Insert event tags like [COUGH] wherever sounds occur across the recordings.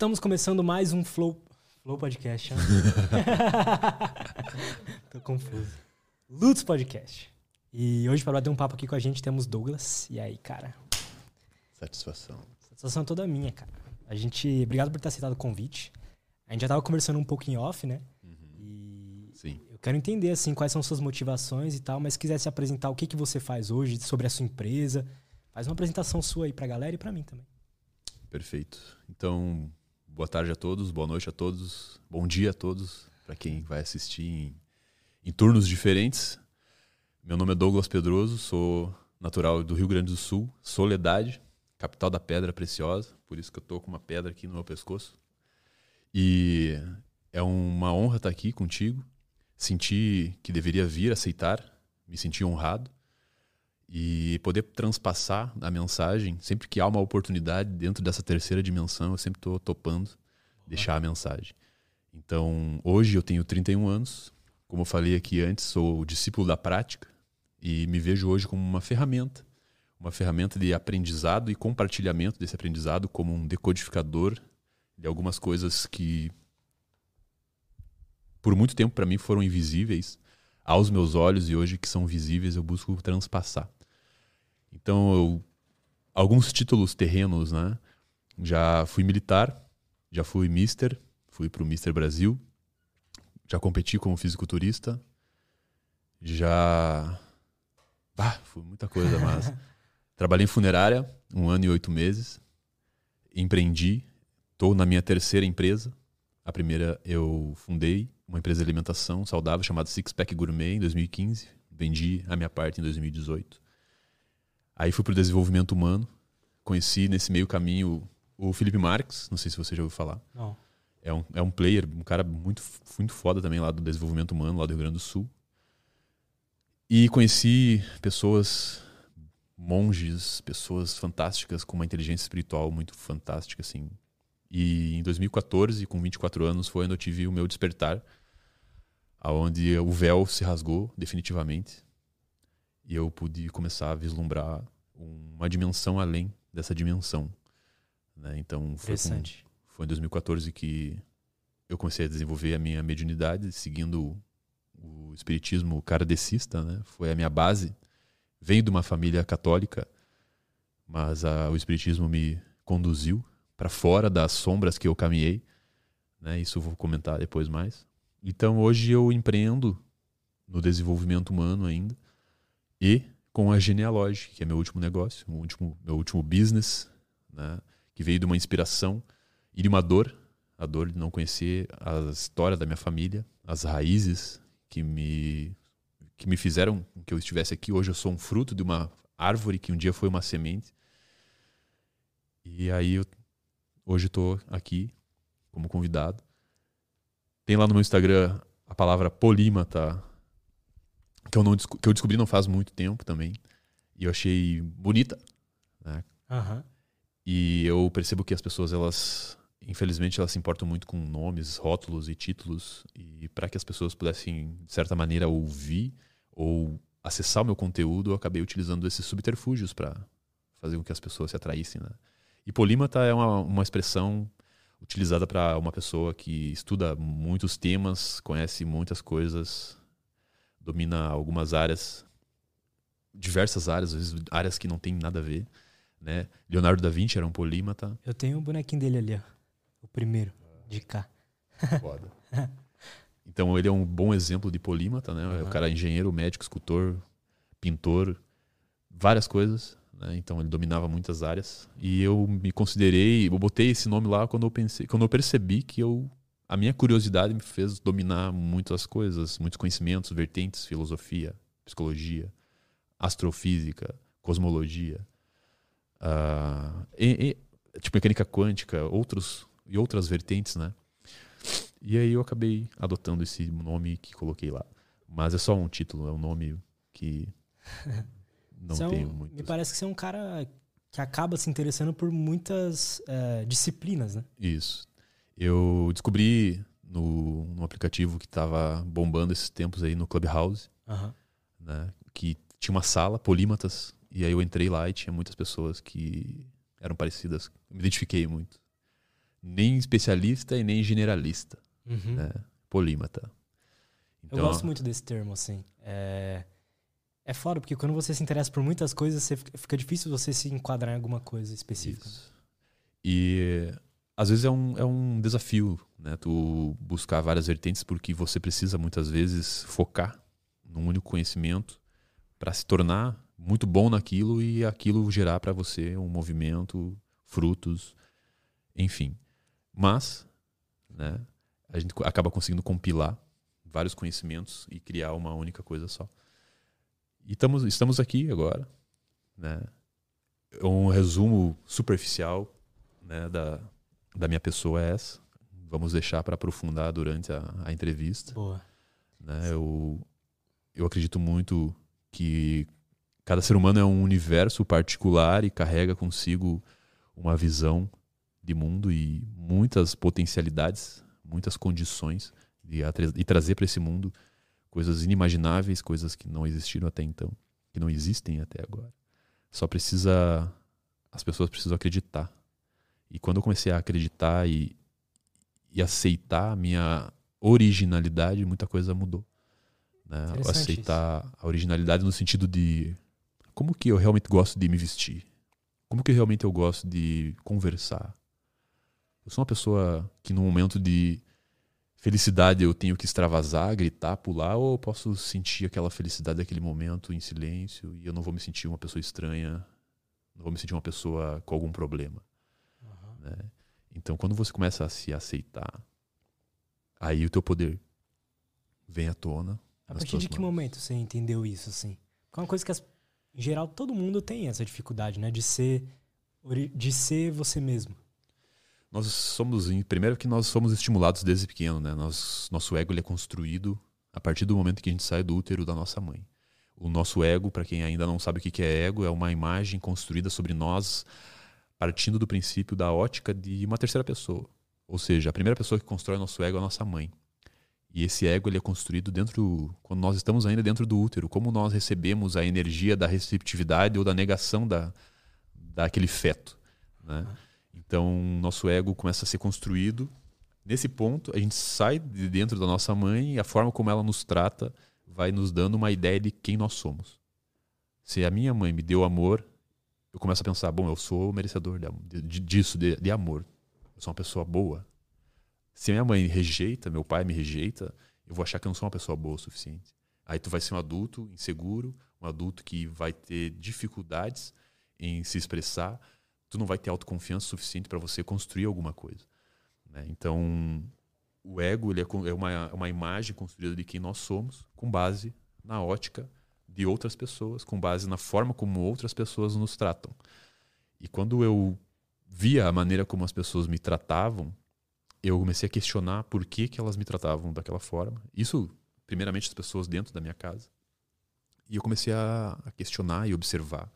Estamos começando mais um Flow, Flow Podcast. né? [LAUGHS] Tô confuso. Lutz Podcast. E hoje, para bater um papo aqui com a gente, temos Douglas. E aí, cara? Satisfação. Satisfação toda minha, cara. A gente. Obrigado por ter aceitado o convite. A gente já tava conversando um pouco em off, né? E Sim. eu quero entender, assim, quais são suas motivações e tal, mas se quiser se apresentar o que, que você faz hoje, sobre a sua empresa, faz uma apresentação sua aí pra galera e pra mim também. Perfeito. Então, boa tarde a todos, boa noite a todos, bom dia a todos, para quem vai assistir em, em turnos diferentes. Meu nome é Douglas Pedroso, sou natural do Rio Grande do Sul, Soledade, capital da Pedra Preciosa, por isso que eu tô com uma pedra aqui no meu pescoço. E é uma honra estar aqui contigo. Senti que deveria vir, aceitar, me senti honrado e poder transpassar a mensagem sempre que há uma oportunidade dentro dessa terceira dimensão eu sempre estou topando deixar a mensagem então hoje eu tenho 31 anos como eu falei aqui antes sou discípulo da prática e me vejo hoje como uma ferramenta uma ferramenta de aprendizado e compartilhamento desse aprendizado como um decodificador de algumas coisas que por muito tempo para mim foram invisíveis aos meus olhos e hoje que são visíveis eu busco transpassar. Então, eu, alguns títulos terrenos, né? Já fui militar, já fui mister, fui pro Mister Brasil, já competi como fisiculturista, já... Ah, foi muita coisa, mas... [LAUGHS] Trabalhei em funerária, um ano e oito meses, empreendi, estou na minha terceira empresa, a primeira eu fundei uma empresa de alimentação saudável chamada Six Pack Gourmet em 2015. Vendi a minha parte em 2018. Aí fui para o desenvolvimento humano. Conheci nesse meio caminho o Felipe Marques, não sei se você já ouviu falar. Não. É um, é um player, um cara muito, muito foda também lá do desenvolvimento humano, lá do Rio Grande do Sul. E conheci pessoas, monges, pessoas fantásticas com uma inteligência espiritual muito fantástica, assim. E em 2014, com 24 anos, foi onde eu tive o meu despertar, aonde o véu se rasgou definitivamente e eu pude começar a vislumbrar uma dimensão além dessa dimensão. Né? Então foi, com, foi em 2014 que eu comecei a desenvolver a minha mediunidade, seguindo o espiritismo kardecista, né? Foi a minha base. Venho de uma família católica, mas a, o espiritismo me conduziu para fora das sombras que eu caminhei, né? Isso eu vou comentar depois mais. Então hoje eu empreendo no desenvolvimento humano ainda e com a Genealogy, que é meu último negócio, meu último, meu último business, né? que veio de uma inspiração e de uma dor, a dor de não conhecer a história da minha família, as raízes que me que me fizeram que eu estivesse aqui. Hoje eu sou um fruto de uma árvore que um dia foi uma semente. E aí eu hoje estou aqui como convidado. Tem lá no meu Instagram a palavra polímata, que eu, não, que eu descobri não faz muito tempo também. E eu achei bonita. Né? Aham. E eu percebo que as pessoas, elas, infelizmente, elas se importam muito com nomes, rótulos e títulos. E para que as pessoas pudessem, de certa maneira, ouvir ou acessar o meu conteúdo, eu acabei utilizando esses subterfúgios para fazer com que as pessoas se atraíssem. Né? E polímata é uma, uma expressão utilizada para uma pessoa que estuda muitos temas, conhece muitas coisas, domina algumas áreas, diversas áreas, às vezes áreas que não tem nada a ver. Né? Leonardo da Vinci era um polímata. Eu tenho o bonequinho dele ali, ó. O primeiro, de cá. Foda. [LAUGHS] Então ele é um bom exemplo de polímata, né? O Aham. cara é engenheiro, médico, escultor, pintor, várias coisas. Né? Então ele dominava muitas áreas. E eu me considerei, eu botei esse nome lá quando eu pensei, quando eu percebi que eu a minha curiosidade me fez dominar muitas coisas, muitos conhecimentos, vertentes, filosofia, psicologia, astrofísica, cosmologia, ah, e- e, tipo mecânica quântica, outros e outras vertentes, né? E aí eu acabei adotando esse nome que coloquei lá. Mas é só um título, é um nome que [LAUGHS] não é um- tenho Me muito. parece que você é um cara que acaba se interessando por muitas eh, disciplinas, né? Isso. Eu descobri no, no aplicativo que estava bombando esses tempos aí no Clubhouse, Aham. né? Que tinha uma sala, polímatas, e aí eu entrei lá e tinha muitas pessoas que eram parecidas. Eu me identifiquei muito. nem especialista e nem generalista. Uhum. Né? Polímata. Então, eu gosto muito desse termo, assim. É... é foda, porque quando você se interessa por muitas coisas, você fica difícil você se enquadrar em alguma coisa específica. Isso. E às vezes é um, é um desafio, né? Tu buscar várias vertentes, porque você precisa muitas vezes focar num único conhecimento para se tornar muito bom naquilo e aquilo gerar para você um movimento, frutos, enfim. Mas, né, a gente acaba conseguindo compilar vários conhecimentos e criar uma única coisa só. E estamos, estamos aqui agora, né? Um resumo superficial né, da, da minha pessoa é essa. Vamos deixar para aprofundar durante a, a entrevista. Boa. Né, eu, eu acredito muito que cada ser humano é um universo particular e carrega consigo uma visão de mundo e muitas potencialidades, muitas condições de, de trazer para esse mundo coisas inimagináveis, coisas que não existiram até então, que não existem até agora. Só precisa as pessoas precisam acreditar. E quando eu comecei a acreditar e, e aceitar a minha originalidade, muita coisa mudou. Né? Aceitar a originalidade no sentido de como que eu realmente gosto de me vestir? Como que realmente eu gosto de conversar? Eu sou uma pessoa que no momento de felicidade eu tenho que extravasar, gritar, pular, ou eu posso sentir aquela felicidade daquele momento em silêncio e eu não vou me sentir uma pessoa estranha, não vou me sentir uma pessoa com algum problema. Né? Então, quando você começa a se aceitar, aí o teu poder vem à tona. A partir de que mãos. momento você entendeu isso, assim? É uma coisa que, as, em geral, todo mundo tem essa dificuldade, né? De ser, de ser você mesmo. Nós somos, primeiro que nós somos estimulados desde pequeno, né? Nós, nosso ego ele é construído a partir do momento que a gente sai do útero da nossa mãe. O nosso ego, para quem ainda não sabe o que é ego, é uma imagem construída sobre nós partindo do princípio da ótica de uma terceira pessoa. Ou seja, a primeira pessoa que constrói nosso ego é a nossa mãe. E esse ego ele é construído dentro, quando nós estamos ainda dentro do útero, como nós recebemos a energia da receptividade ou da negação da, daquele feto. Né? Então, nosso ego começa a ser construído. Nesse ponto, a gente sai de dentro da nossa mãe e a forma como ela nos trata vai nos dando uma ideia de quem nós somos. Se a minha mãe me deu amor, eu começo a pensar: bom, eu sou merecedor de, de, disso, de, de amor. Eu sou uma pessoa boa. Se minha mãe rejeita, meu pai me rejeita, eu vou achar que eu não sou uma pessoa boa o suficiente. Aí tu vai ser um adulto inseguro, um adulto que vai ter dificuldades em se expressar, tu não vai ter autoconfiança suficiente para você construir alguma coisa. Né? Então, o ego ele é, é uma, uma imagem construída de quem nós somos, com base na ótica de outras pessoas, com base na forma como outras pessoas nos tratam. E quando eu via a maneira como as pessoas me tratavam, eu comecei a questionar por que, que elas me tratavam daquela forma. Isso, primeiramente, as pessoas dentro da minha casa. E eu comecei a, questionar e observar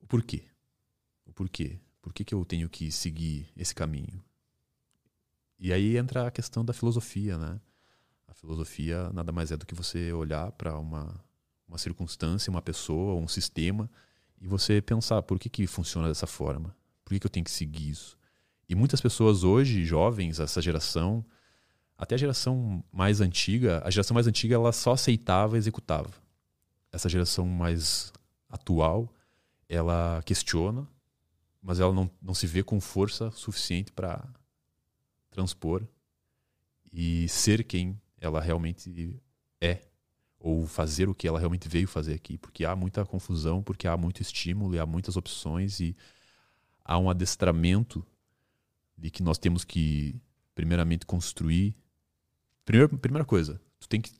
o porquê. O porquê. Por que, que eu tenho que seguir esse caminho? E aí entra a questão da filosofia, né? A filosofia nada mais é do que você olhar para uma, uma circunstância, uma pessoa, um sistema, e você pensar por que, que funciona dessa forma? Por que, que eu tenho que seguir isso? E muitas pessoas hoje, jovens, essa geração, até a geração mais antiga, a geração mais antiga ela só aceitava e executava. Essa geração mais atual, ela questiona, mas ela não, não se vê com força suficiente para transpor e ser quem ela realmente é ou fazer o que ela realmente veio fazer aqui, porque há muita confusão, porque há muito estímulo e há muitas opções e há um adestramento de que nós temos que, primeiramente, construir. Primeira, coisa, tu tem que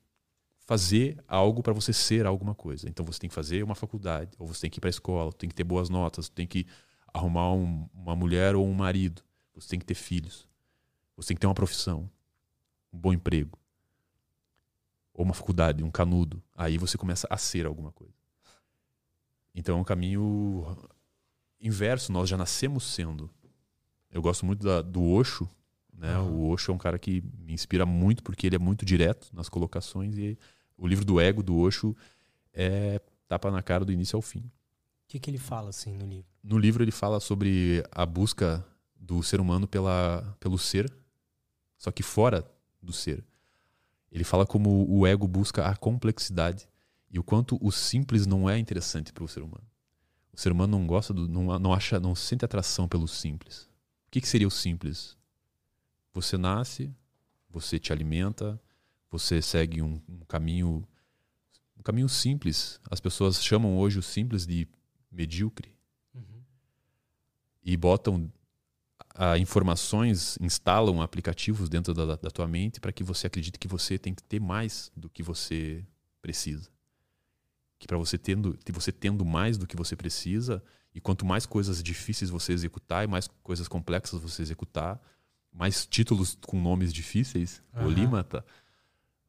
fazer algo para você ser alguma coisa. Então você tem que fazer uma faculdade, ou você tem que ir para a escola, tem que ter boas notas, tem que arrumar um, uma mulher ou um marido, você tem que ter filhos, você tem que ter uma profissão, um bom emprego, ou uma faculdade, um canudo. Aí você começa a ser alguma coisa. Então é um caminho inverso, nós já nascemos sendo eu gosto muito da, do Osho. Né? Uhum. O Osho é um cara que me inspira muito porque ele é muito direto nas colocações e o livro do ego do Osho é tapa na cara do início ao fim. O que, que ele fala assim no livro? No livro ele fala sobre a busca do ser humano pela, pelo ser, só que fora do ser. Ele fala como o ego busca a complexidade e o quanto o simples não é interessante para o ser humano. O ser humano não gosta do, não, não acha, não sente atração pelo simples. O que, que seria o simples? Você nasce, você te alimenta, você segue um, um caminho um caminho simples. As pessoas chamam hoje o simples de medíocre uhum. e botam a, informações, instalam aplicativos dentro da, da tua mente para que você acredite que você tem que ter mais do que você precisa. Que para você tendo, você tendo mais do que você precisa, e quanto mais coisas difíceis você executar e mais coisas complexas você executar, mais títulos com nomes difíceis, uhum. polímata,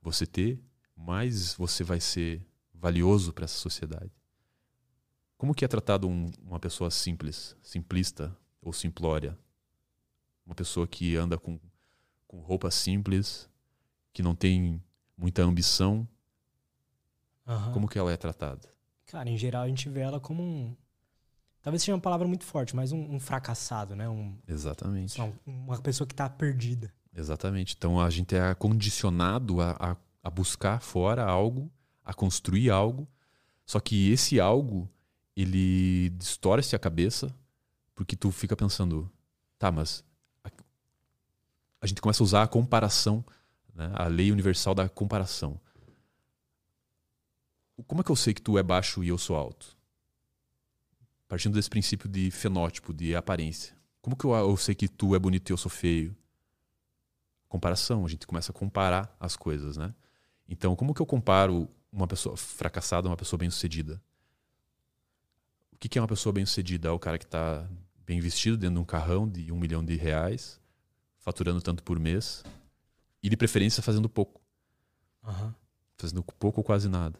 você ter, mais você vai ser valioso para essa sociedade. Como que é tratado um, uma pessoa simples, simplista ou simplória? Uma pessoa que anda com, com roupa simples, que não tem muita ambição. Uhum. Como que ela é tratada? Cara, em geral a gente vê ela como um, Talvez seja uma palavra muito forte, mas um, um fracassado, né? Um, Exatamente. uma pessoa que está perdida. Exatamente. Então a gente é condicionado a, a, a, buscar fora algo, a construir algo, só que esse algo ele distorce a cabeça porque tu fica pensando, tá, mas a, gente começa a usar a comparação, né? a lei universal da comparação. Como é que eu sei que tu é baixo e eu sou alto? partindo desse princípio de fenótipo, de aparência. Como que eu, eu sei que tu é bonito e eu sou feio? Comparação, a gente começa a comparar as coisas, né? Então, como que eu comparo uma pessoa fracassada a uma pessoa bem-sucedida? O que, que é uma pessoa bem-sucedida? É o cara que está bem vestido dentro de um carrão de um milhão de reais, faturando tanto por mês, e de preferência fazendo pouco. Uhum. Fazendo pouco ou quase nada.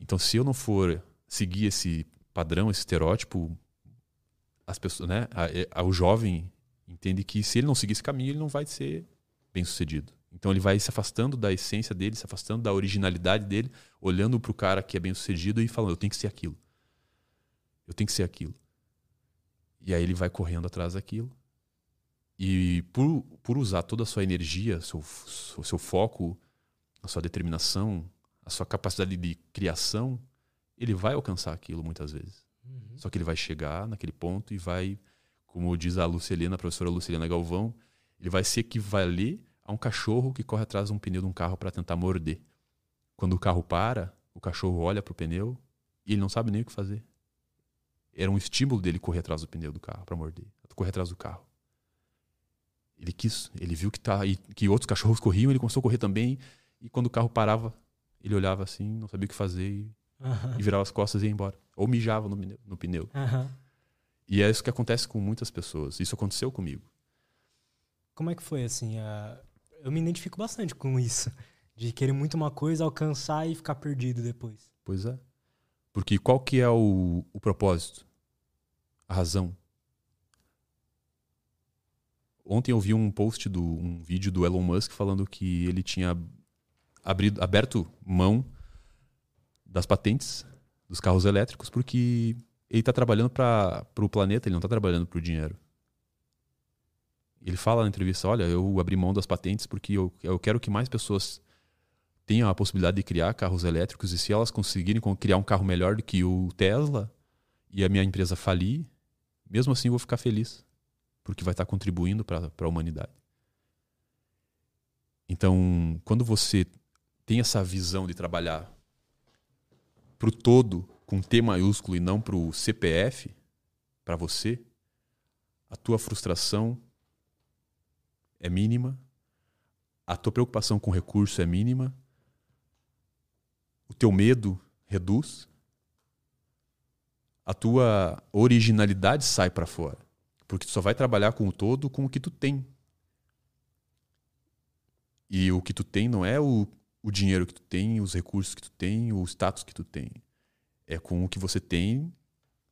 Então, se eu não for seguir esse padrão, esse estereótipo, as pessoas, né, a, a, o jovem entende que se ele não seguir esse caminho, ele não vai ser bem sucedido. Então ele vai se afastando da essência dele, se afastando da originalidade dele, olhando para o cara que é bem sucedido e falando: eu tenho que ser aquilo. Eu tenho que ser aquilo. E aí ele vai correndo atrás daquilo. E por, por usar toda a sua energia, seu, o seu foco, a sua determinação, a sua capacidade de criação, ele vai alcançar aquilo muitas vezes. Uhum. Só que ele vai chegar naquele ponto e vai, como diz a Lucilena, a professora Lucilena Galvão, ele vai se equivaler a um cachorro que corre atrás de um pneu de um carro para tentar morder. Quando o carro para, o cachorro olha para o pneu e ele não sabe nem o que fazer. Era um estímulo dele correr atrás do pneu do carro para morder, correr atrás do carro. Ele quis, ele viu que, tá, que outros cachorros corriam, ele começou a correr também. E quando o carro parava, ele olhava assim, não sabia o que fazer e uhum. e virava as costas e ia embora. Ou mijava no, no pneu. Uhum. E é isso que acontece com muitas pessoas. Isso aconteceu comigo. Como é que foi assim? Uh, eu me identifico bastante com isso. De querer muito uma coisa, alcançar e ficar perdido depois. Pois é. Porque qual que é o, o propósito? A razão. Ontem eu vi um post do um vídeo do Elon Musk falando que ele tinha abrido, aberto mão das patentes dos carros elétricos, porque ele está trabalhando para o planeta, ele não está trabalhando para o dinheiro. Ele fala na entrevista: Olha, eu abri mão das patentes porque eu, eu quero que mais pessoas tenham a possibilidade de criar carros elétricos e se elas conseguirem criar um carro melhor do que o Tesla e a minha empresa falir, mesmo assim eu vou ficar feliz, porque vai estar contribuindo para a humanidade. Então, quando você tem essa visão de trabalhar para o todo com T maiúsculo e não para o CPF, para você, a tua frustração é mínima, a tua preocupação com recurso é mínima, o teu medo reduz, a tua originalidade sai para fora, porque tu só vai trabalhar com o todo com o que tu tem. E o que tu tem não é o o dinheiro que tu tem, os recursos que tu tem, o status que tu tem. É com o que você tem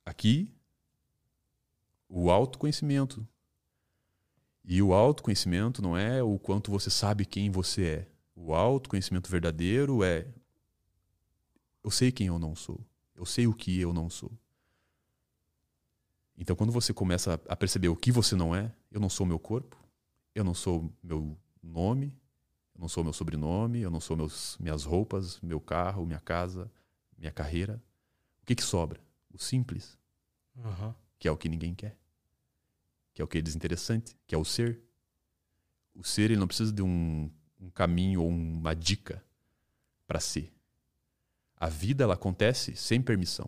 aqui, o autoconhecimento. E o autoconhecimento não é o quanto você sabe quem você é. O autoconhecimento verdadeiro é eu sei quem eu não sou. Eu sei o que eu não sou. Então, quando você começa a perceber o que você não é eu não sou meu corpo, eu não sou meu nome, eu não sou meu sobrenome, eu não sou meus, minhas roupas, meu carro, minha casa, minha carreira. O que, que sobra? O simples, Uhum. que é o que ninguém quer, que é o que é desinteressante, que é o ser. O ser ele não precisa de um, um caminho ou uma dica para ser. A vida ela acontece sem permissão.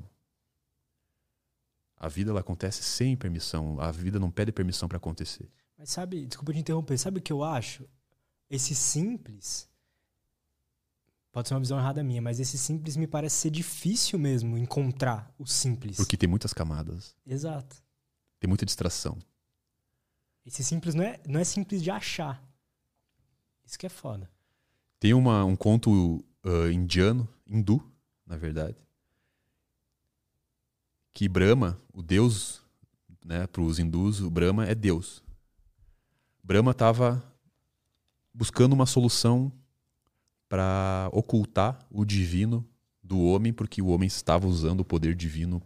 A vida ela acontece sem permissão. A vida não pede permissão para acontecer. Mas sabe, desculpa te interromper, sabe o que eu acho? Esse simples. Pode ser uma visão errada minha, mas esse simples me parece ser difícil mesmo encontrar o simples. Porque tem muitas camadas, Exato. tem muita distração. Esse simples não é, não é simples de achar. Isso que é foda. Tem uma, um conto ah, indiano, hindu, na verdade, que Brahma, o deus, né, para os hindus, o Brahma é Deus. Brahma estava buscando uma solução para ocultar o divino do homem, porque o homem estava usando o poder divino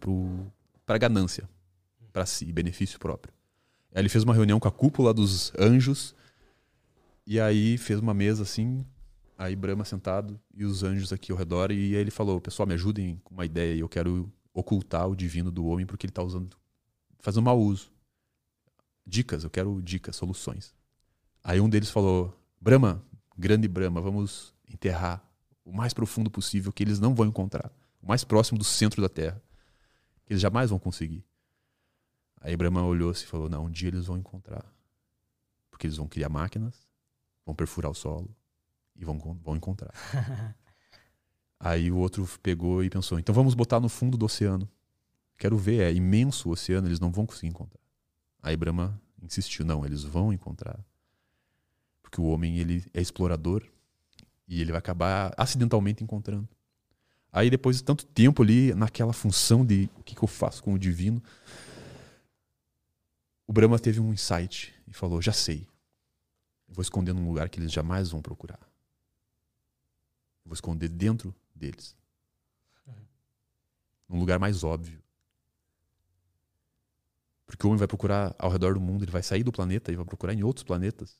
para ganância, para si, benefício próprio. Ele fez uma reunião com a cúpula dos anjos e aí fez uma mesa assim, aí Brahma sentado e os anjos aqui ao redor e aí ele falou: "Pessoal, me ajudem com uma ideia, eu quero ocultar o divino do homem porque ele está usando fazendo mau uso. Dicas, eu quero dicas, soluções." Aí um deles falou: "Brahma, grande Brahma, vamos enterrar o mais profundo possível que eles não vão encontrar, o mais próximo do centro da Terra, que eles jamais vão conseguir." Aí Brahma olhou-se e falou: Não, um dia eles vão encontrar. Porque eles vão criar máquinas, vão perfurar o solo e vão, vão encontrar. [LAUGHS] Aí o outro pegou e pensou: Então vamos botar no fundo do oceano. Quero ver, é imenso o oceano, eles não vão conseguir encontrar. Aí Brahma insistiu: Não, eles vão encontrar. Porque o homem ele é explorador e ele vai acabar acidentalmente encontrando. Aí depois de tanto tempo ali naquela função de o que, que eu faço com o divino, o Brahma teve um insight e falou: Já sei. Vou esconder num lugar que eles jamais vão procurar. Vou esconder dentro deles. Num lugar mais óbvio. Porque o homem vai procurar ao redor do mundo, ele vai sair do planeta e vai procurar em outros planetas.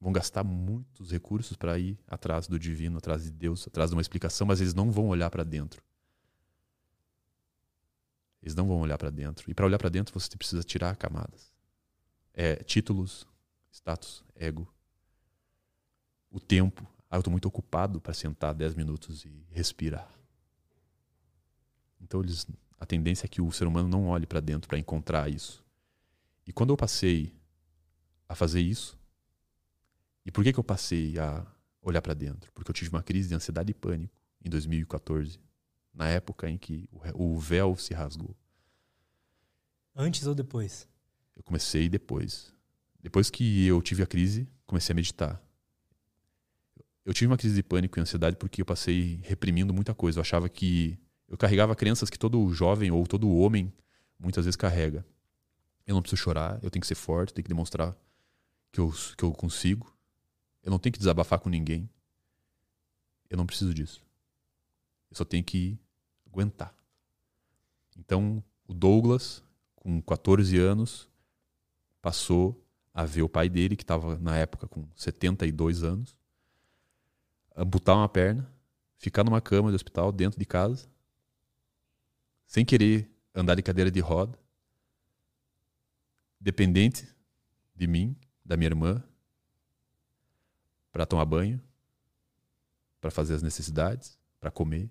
Vão gastar muitos recursos para ir atrás do divino, atrás de Deus, atrás de uma explicação, mas eles não vão olhar para dentro. Eles não vão olhar para dentro. E para olhar para dentro, você precisa tirar camadas. É, títulos, status, ego, o tempo. Ah, eu estou muito ocupado para sentar 10 minutos e respirar. Então, eles, a tendência é que o ser humano não olhe para dentro para encontrar isso. E quando eu passei a fazer isso, e por que, que eu passei a olhar para dentro? Porque eu tive uma crise de ansiedade e pânico em 2014 na época em que o véu se rasgou. Antes ou depois? Eu comecei depois. Depois que eu tive a crise, comecei a meditar. Eu tive uma crise de pânico e ansiedade porque eu passei reprimindo muita coisa. Eu achava que eu carregava crenças que todo jovem ou todo homem muitas vezes carrega. Eu não preciso chorar, eu tenho que ser forte, tenho que demonstrar que eu, que eu consigo. Eu não tenho que desabafar com ninguém. Eu não preciso disso. Eu só tenho que aguentar. Então, o Douglas, com 14 anos, passou a ver o pai dele, que estava na época com 72 anos, amputar uma perna, ficar numa cama de hospital dentro de casa, sem querer andar de cadeira de roda, dependente de mim, da minha irmã, para tomar banho, para fazer as necessidades, para comer,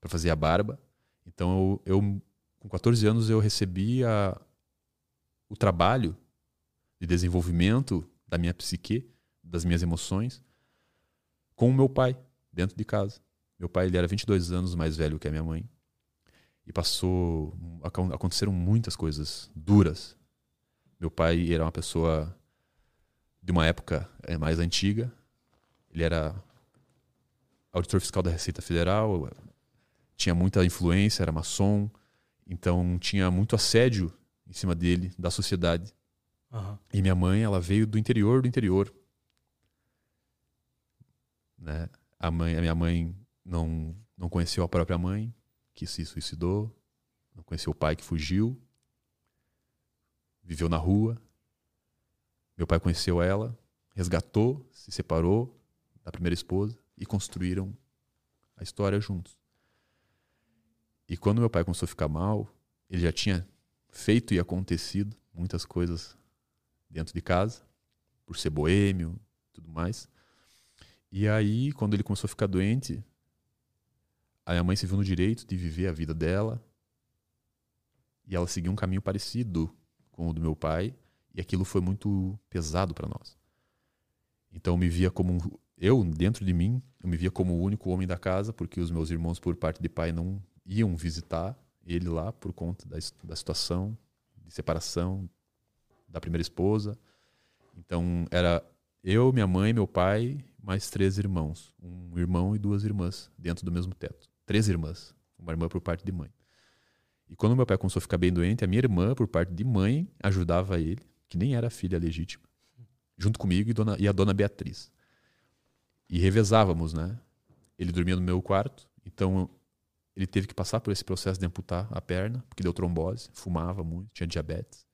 para fazer a barba. Então eu, eu, com 14 anos eu recebi a, o trabalho de desenvolvimento da minha psique, das minhas emoções, com o meu pai dentro de casa. Meu pai ele era 22 anos mais velho que a minha mãe e passou aconteceram muitas coisas duras. Meu pai era uma pessoa de uma época mais antiga. Ele era auditor fiscal da Receita Federal, tinha muita influência, era maçom, então tinha muito assédio em cima dele, da sociedade. Uhum. E minha mãe, ela veio do interior do interior. Né? A, mãe, a minha mãe não, não conheceu a própria mãe, que se suicidou, não conheceu o pai que fugiu. viveu na rua. Meu pai conheceu ela, resgatou, se separou da primeira esposa e construíram a história juntos. E quando meu pai começou a ficar mal, ele já tinha feito e acontecido muitas coisas dentro de casa, por ser boêmio, tudo mais. E aí, quando ele começou a ficar doente, a minha mãe se viu no direito de viver a vida dela. E ela seguiu um caminho parecido com o do meu pai, e aquilo foi muito pesado para nós. Então eu me via como eu dentro de mim, eu me via como o único homem da casa, porque os meus irmãos por parte de pai não iam visitar ele lá por conta da, da situação de separação da primeira esposa. Então era eu, minha mãe, meu pai, mais três irmãos, um irmão e duas irmãs dentro do mesmo teto. Três irmãs, uma irmã por parte de mãe. E quando meu pai começou a ficar bem doente, a minha irmã, por parte de mãe, ajudava ele, que nem era filha legítima, junto comigo e, dona, e a dona Beatriz. E revezávamos, né? Ele dormia no meu quarto, então ele teve que passar por esse processo de amputar a perna, porque deu trombose, fumava muito, tinha diabetes.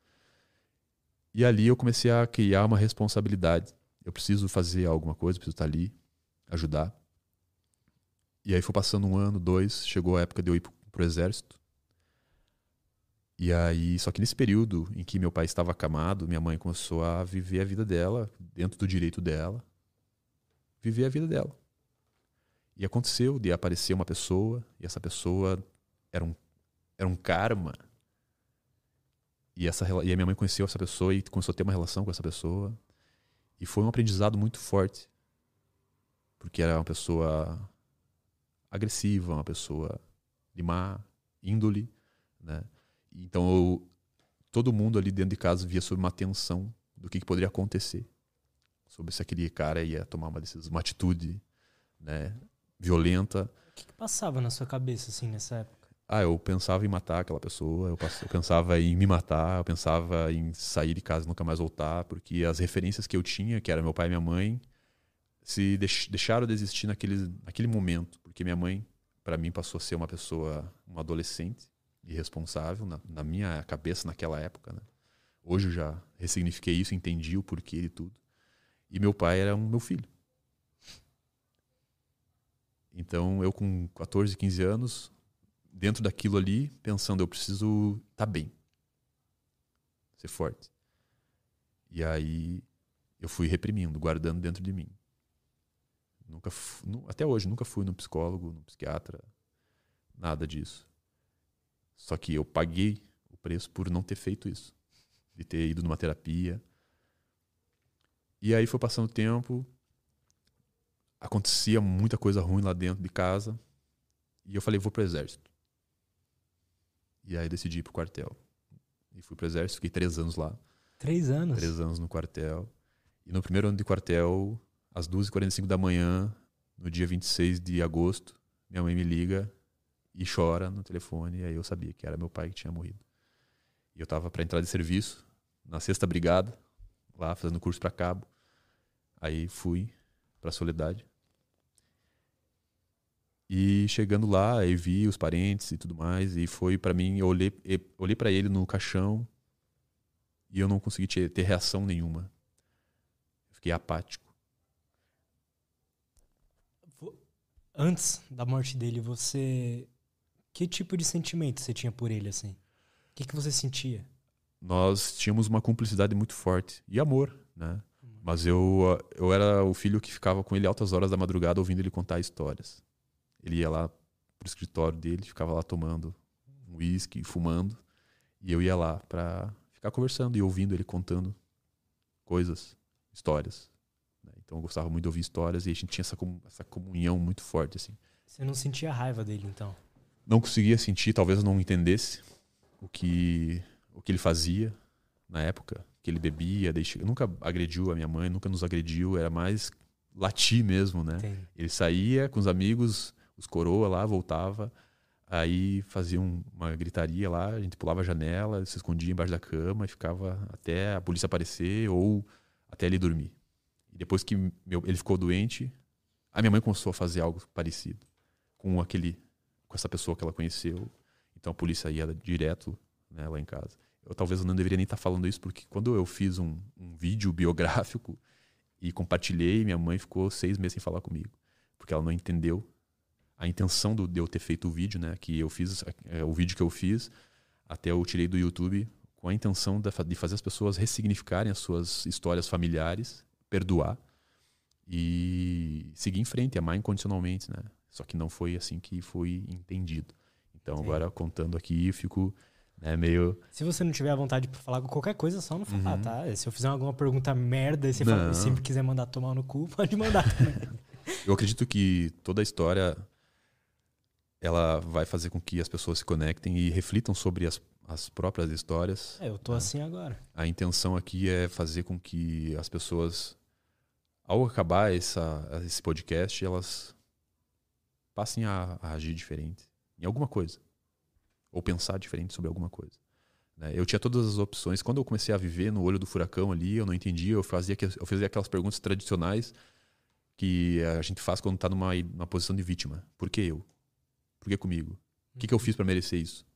E ali eu comecei a criar uma responsabilidade. Eu preciso fazer alguma coisa, preciso estar ali, ajudar. E aí foi passando um ano, dois, chegou a época de eu ir pro exército. E aí, só que nesse período em que meu pai estava acamado, minha mãe começou a viver a vida dela, dentro do direito dela, viver a vida dela. E aconteceu de aparecer uma pessoa, e essa pessoa era um, era um karma. E, essa, e a minha mãe conheceu essa pessoa e começou a ter uma relação com essa pessoa. E foi um aprendizado muito forte. Porque era uma pessoa agressiva, uma pessoa de má índole, né? Então eu, todo mundo ali dentro de casa via sob uma tensão do que, que poderia acontecer, sobre se aquele cara ia tomar uma decisão, uma atitude, né, violenta. O que, que passava na sua cabeça assim nessa época? Ah, eu pensava em matar aquela pessoa, eu, eu pensava em me matar, eu pensava em sair de casa e nunca mais voltar, porque as referências que eu tinha, que era meu pai e minha mãe, se deix deixaram de existir naquele, naquele momento, porque minha mãe, para mim, passou a ser uma pessoa, uma adolescente irresponsável, na, na minha cabeça naquela época. Né? Hoje eu já ressignifiquei isso, entendi o porquê de tudo. E meu pai era um meu filho. Então, eu com 14, 15 anos, dentro daquilo ali, pensando, eu preciso estar tá bem. Ser forte. E aí, eu fui reprimindo, guardando dentro de mim. Nunca, até hoje, nunca fui no psicólogo, no psiquiatra, nada disso. Só que eu paguei o preço por não ter feito isso. De ter ido numa terapia. E aí foi passando o tempo, acontecia muita coisa ruim lá dentro de casa. E eu falei, vou pro exército. E aí decidi ir pro quartel. E fui pro exército, fiquei três anos lá. Três anos? Três anos no quartel. E no primeiro ano de quartel, às 2h45 da manhã, no dia 26 de agosto, minha mãe me liga e chora no telefone. E aí eu sabia que era meu pai que tinha morrido. E eu tava para entrar de serviço na sexta brigada, lá fazendo curso para cabo. Aí fui para Soledade. E chegando lá, aí vi os parentes e tudo mais, e foi para mim, eu olhei, olhei para ele no caixão e eu não consegui ter, ter reação nenhuma. Eu fiquei apático. Antes da morte dele, você que tipo de sentimento você tinha por ele assim? O que que você sentia? Nós tínhamos uma cumplicidade muito forte e amor, né? Mas eu, eu era o filho que ficava com ele altas horas da madrugada ouvindo ele contar histórias. Ele ia lá pro escritório dele, ficava lá tomando um uísque, fumando, e eu ia lá para ficar conversando e ouvindo ele contando coisas, histórias. Né? Então eu gostava muito de ouvir histórias e a gente tinha essa, essa comunhão muito forte assim. Você não sentia raiva dele então? Não conseguia sentir, talvez eu não entendesse o que o que ele fazia na época, que ele bebia, deixa, nunca agrediu a minha mãe, nunca nos agrediu, era mais latir mesmo, né? Ele saía com os amigos, os coroa lá, voltava, aí fazia uma gritaria lá, a gente pulava a janela, se escondia embaixo da cama e ficava até a polícia aparecer ou até ele dormir. E depois que meu, ele ficou doente, a minha mãe começou a fazer algo parecido com aquele com essa pessoa que ela conheceu. Então a polícia ia direto né, lá em casa. eu talvez não deveria nem estar falando isso, porque quando eu fiz um, um vídeo biográfico e compartilhei, minha mãe ficou seis meses sem falar comigo, porque ela não entendeu a intenção do, de eu ter feito o vídeo, né? Que eu fiz, é, o vídeo que eu fiz, até eu tirei do YouTube com a intenção de, de fazer as pessoas ressignificarem as suas histórias familiares, perdoar e seguir em frente, amar incondicionalmente, né? Só que não foi assim que foi entendido. Então Sim. agora contando aqui, eu fico né, meio. Se você não tiver a vontade de falar qualquer coisa, só não falar, uhum. tá? Se eu fizer alguma pergunta merda e você fala, sempre quiser mandar tomar no cu, [LAUGHS] pode mandar também. eu acredito que toda a história ela vai fazer com que as pessoas se conectem e reflitam sobre as, as próprias histórias. É, eu tô né? assim agora. A intenção aqui é fazer com que as pessoas, ao acabar essa, esse podcast, elas passem a, a agir diferente em alguma coisa. Ou pensar diferente sobre alguma coisa. Né? Eu tinha todas as opções. Quando eu comecei a viver no olho do furacão ali, eu não entendia, eu fazia, eu fazia aquelas perguntas tradicionais que a gente faz quando está numa, numa posição de vítima. Por que eu? Por que comigo? O que, que eu fiz para merecer isso?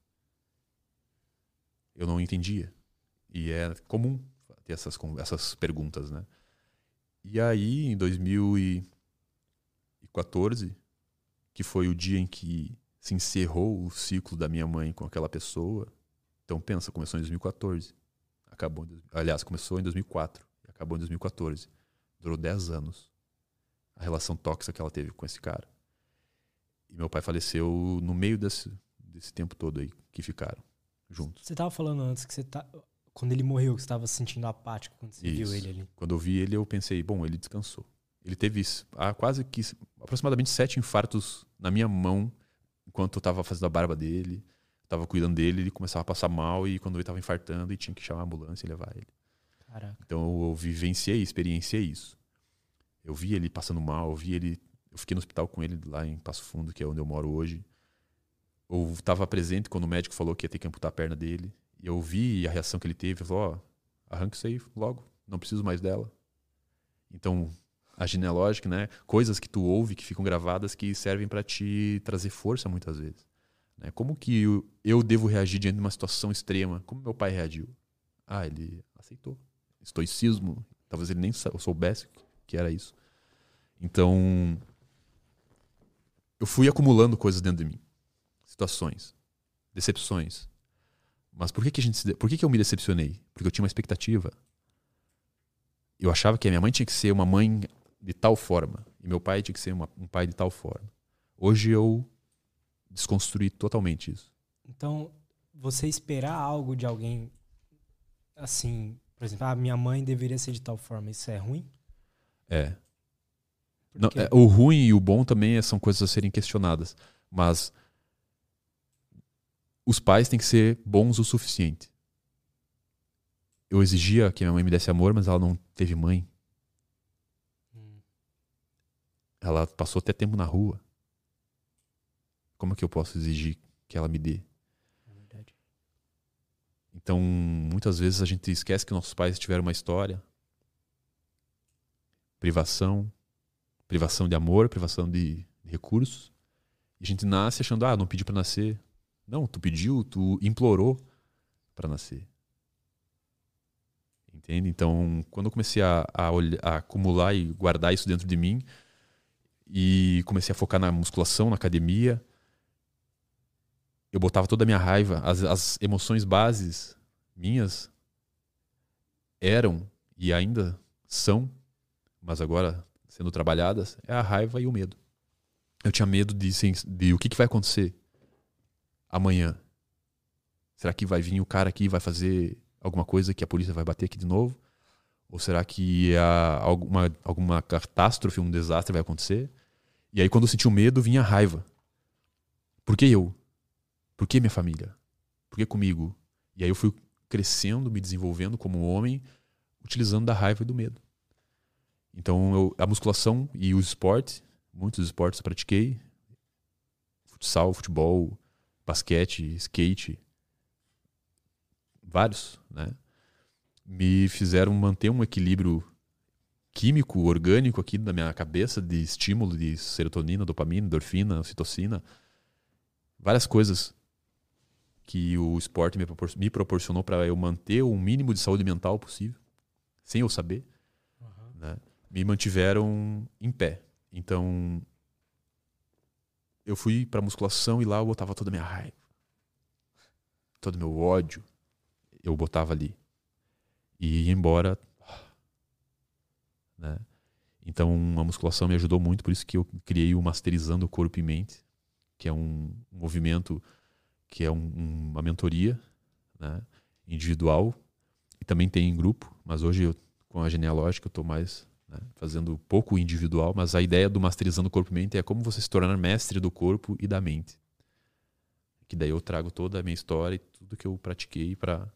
Eu não entendia. E é comum ter essas, essas perguntas, né? E aí, em 2014, que foi o dia em que se encerrou o ciclo da minha mãe com aquela pessoa. Então, pensa, começou em 2014. Acabou em, aliás, começou em 2004 e acabou em 2014. Durou 10 anos. A relação tóxica que ela teve com esse cara. E meu pai faleceu no meio desse, desse tempo todo aí que ficaram juntos. Você estava falando antes que você tá quando ele morreu, que você estava se sentindo apático quando você Isso. viu ele ali. Quando eu vi ele, eu pensei, bom, ele descansou. Ele teve ah, quase que aproximadamente sete infartos na minha mão enquanto eu estava fazendo a barba dele, estava cuidando dele, ele começava a passar mal e quando ele estava infartando e tinha que chamar a ambulância e levar ele. Caraca. Então eu vivenciei, experienciei isso. Eu vi ele passando mal, eu vi ele eu fiquei no hospital com ele lá em Passo Fundo, que é onde eu moro hoje. Eu estava presente quando o médico falou que ia ter que amputar a perna dele. E eu vi a reação que ele teve. Ele falou: Ó, oh, arranca isso aí logo, não preciso mais dela. Então, a genealógica, né? Coisas que tu ouve, que ficam gravadas, que servem para te trazer força muitas vezes. Né? Como que eu, eu devo reagir diante de uma situação extrema? Como meu pai reagiu? Ah, ele aceitou. Estoicismo. Talvez ele nem soubesse que era isso. Então, eu fui acumulando coisas dentro de mim. Situações, decepções. Mas por que, que, a gente, por que, que eu me decepcionei? Porque eu tinha uma expectativa. Eu achava que a minha mãe tinha que ser uma mãe de tal forma e meu pai tinha que ser uma, um pai de tal forma. Hoje eu desconstruí totalmente isso. Então, você esperar algo de alguém assim, por exemplo, ah, minha mãe deveria ser de tal forma, isso é ruim? É. Não, é, o ruim e o bom também são coisas a serem questionadas. Mas os pais têm que ser bons o suficiente. Eu exigia que minha mãe me desse amor, mas ela não teve mãe. Hum. Ela passou até tempo na rua. Como é que eu posso exigir que ela me dê? É então, muitas vezes a gente esquece que nossos pais tiveram uma história, privação, privação de amor, privação de, recursos. E a gente nasce achando, ah, não pedi para nascer. Não, tu pediu, tu implorou para nascer. Entende? Então, quando eu comecei a, a, olhar, a, acumular e guardar isso dentro de mim, e comecei a focar na musculação, na academia, eu botava toda a minha raiva, as, as emoções bases minhas eram e ainda são, mas agora sendo trabalhadas é a raiva e o medo. Eu tinha medo de, de o que, que vai acontecer amanhã. Será que vai vir o cara aqui e vai fazer alguma coisa que a polícia vai bater aqui de novo? Ou será que a, alguma, alguma catástrofe, um desastre vai acontecer? E aí, quando eu senti o medo, vinha a raiva. Por que eu? Por que minha família? Por que comigo? E aí eu fui crescendo, me desenvolvendo como homem, utilizando da raiva e do medo. Então, eu, a musculação e o esporte, muitos esportes eu pratiquei. Futsal, futebol, basquete, skate, vários, né? Me fizeram manter um equilíbrio químico, orgânico aqui na minha cabeça de estímulo de serotonina, dopamina, endorfina, citocina, várias coisas que o esporte me, me proporcionou para eu manter o mínimo de saúde mental possível, sem eu saber? Me mantiveram em pé. Então, eu fui para musculação e lá eu botava toda a minha raiva, todo o meu ódio, eu botava ali. E ia embora. Né? Então, a musculação me ajudou muito, por isso que eu criei o Masterizando o Corpo e Mente, que é um movimento que é um, uma mentoria né, individual e também tem em grupo, mas hoje eu, com a genealógica eu estou mais né, fazendo pouco individual, mas a ideia do masterizando o corpo e mente é como você se tornar mestre do corpo e da mente. Que daí eu trago toda a minha história e tudo que eu pratiquei para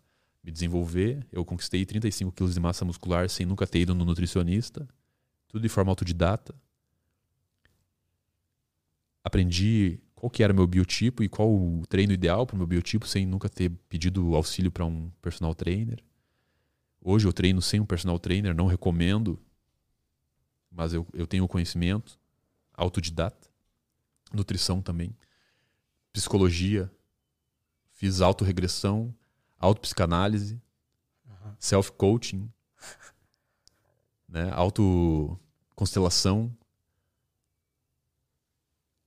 me desenvolver. Eu conquistei 35 quilos de massa muscular sem nunca ter ido no nutricionista, tudo de forma autodidata. Aprendi qual que era o meu biotipo e qual o treino ideal para o meu biotipo sem nunca ter pedido auxílio para um personal trainer. Hoje eu treino sem um personal trainer, não recomendo, mas eu, eu tenho conhecimento, autodidata, nutrição também, psicologia, fiz autorregressão, autopsicanálise, uhum. self-coaching, [LAUGHS] né, autoconstelação,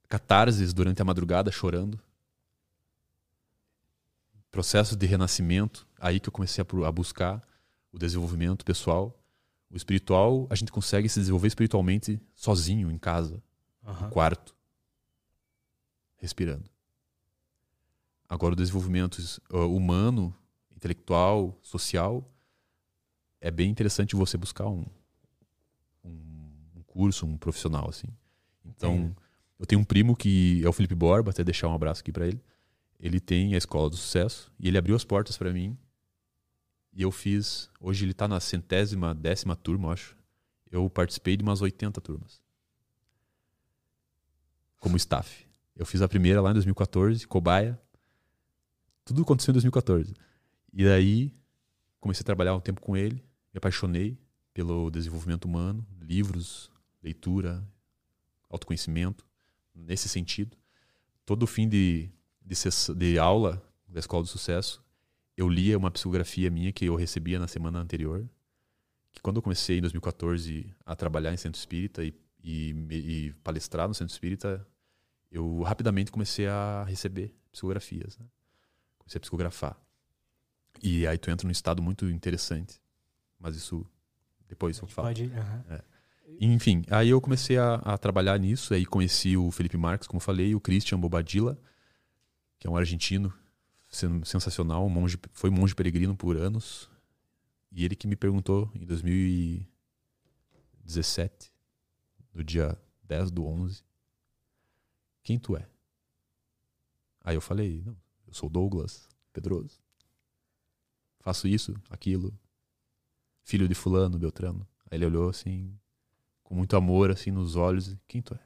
catarses durante a madrugada chorando. Processo de renascimento, aí que eu comecei a buscar o desenvolvimento pessoal. O espiritual, a gente consegue se desenvolver espiritualmente sozinho, em casa, uhum. no quarto, respirando. Agora, o desenvolvimento humano, intelectual, social, é bem interessante você buscar um, um, um curso, um profissional, assim. Então, eu tenho um primo que é o Felipe Borba, até deixar um abraço aqui para ele. Ele tem a Escola do Sucesso e ele abriu as portas para mim. E eu fiz. Hoje ele está na centésima, décima turma, acho. Eu participei de umas 80 turmas. Como staff. Eu fiz a primeira lá em 2014, cobaia. Tudo aconteceu em 2014. E daí comecei a trabalhar um tempo com ele, me apaixonei pelo desenvolvimento humano, livros, leitura, autoconhecimento nesse sentido. Todo fim de, de, de aula da Escola do Sucesso, eu lia uma psicografia minha que eu recebia na semana anterior. Que quando eu comecei em 2014 a trabalhar em centro espírita e, e, e palestrar no centro espírita, eu rapidamente comecei a receber psicografias. Né? Comecei a psicografar. E aí tu entra num estado muito interessante. Mas isso depois eu falo. Pode, é. Enfim, aí eu comecei a, a, trabalhar nisso, aí conheci o Felipe Marques, como falei, o Christian Bobadilla, que é um argentino sensacional, um monge, foi monge peregrino por anos, e ele que me perguntou em 2017, no dia 10 do 11, quem tu é? Aí eu falei, não, eu sou Douglas Pedroso. Faço isso, aquilo. Filho de fulano, Beltrano. Aí ele olhou assim, com muito amor assim nos olhos, quem tu é?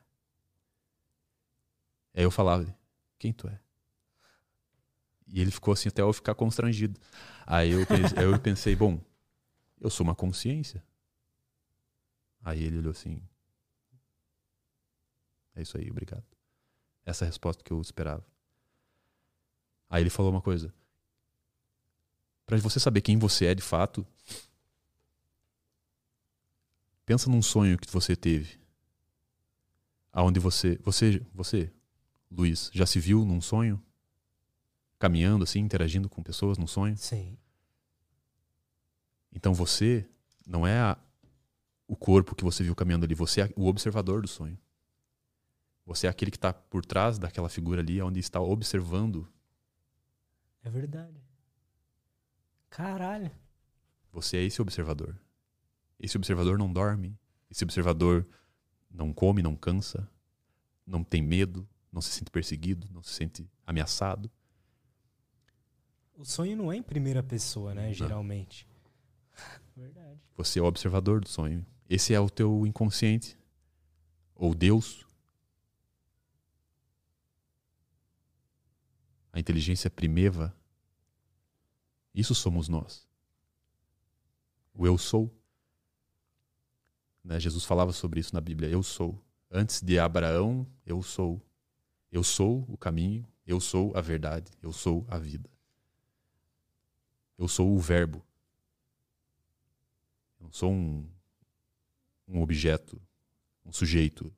Aí eu falava, quem tu é? E ele ficou assim até eu ficar constrangido. Aí eu pensei, [LAUGHS] eu pensei, bom, eu sou uma consciência. Aí ele olhou assim. É isso aí, obrigado. Essa é a resposta que eu esperava. Aí ele falou uma coisa. Para você saber quem você é de fato, Pensa num sonho que você teve. Aonde você, você, você, Luiz, já se viu num sonho? Caminhando assim, interagindo com pessoas num sonho? Sim. Então você não é a, o corpo que você viu caminhando ali, você é o observador do sonho. Você é aquele que está por trás daquela figura ali, onde está observando. É verdade. Caralho. Você é esse observador. Esse observador não dorme, esse observador não come, não cansa, não tem medo, não se sente perseguido, não se sente ameaçado. O sonho não é em primeira pessoa, né? Não. Geralmente. [LAUGHS] Verdade. Você é o observador do sonho. Esse é o teu inconsciente. Ou Deus. A inteligência primeva. Isso somos nós. O eu sou. Né? Jesus falava sobre isso na Bíblia. Eu sou. Antes de Abraão, eu sou. Eu sou o caminho, Eu sou a verdade, eu sou a vida. Eu sou o verbo. Eu não sou um, um objeto, um sujeito.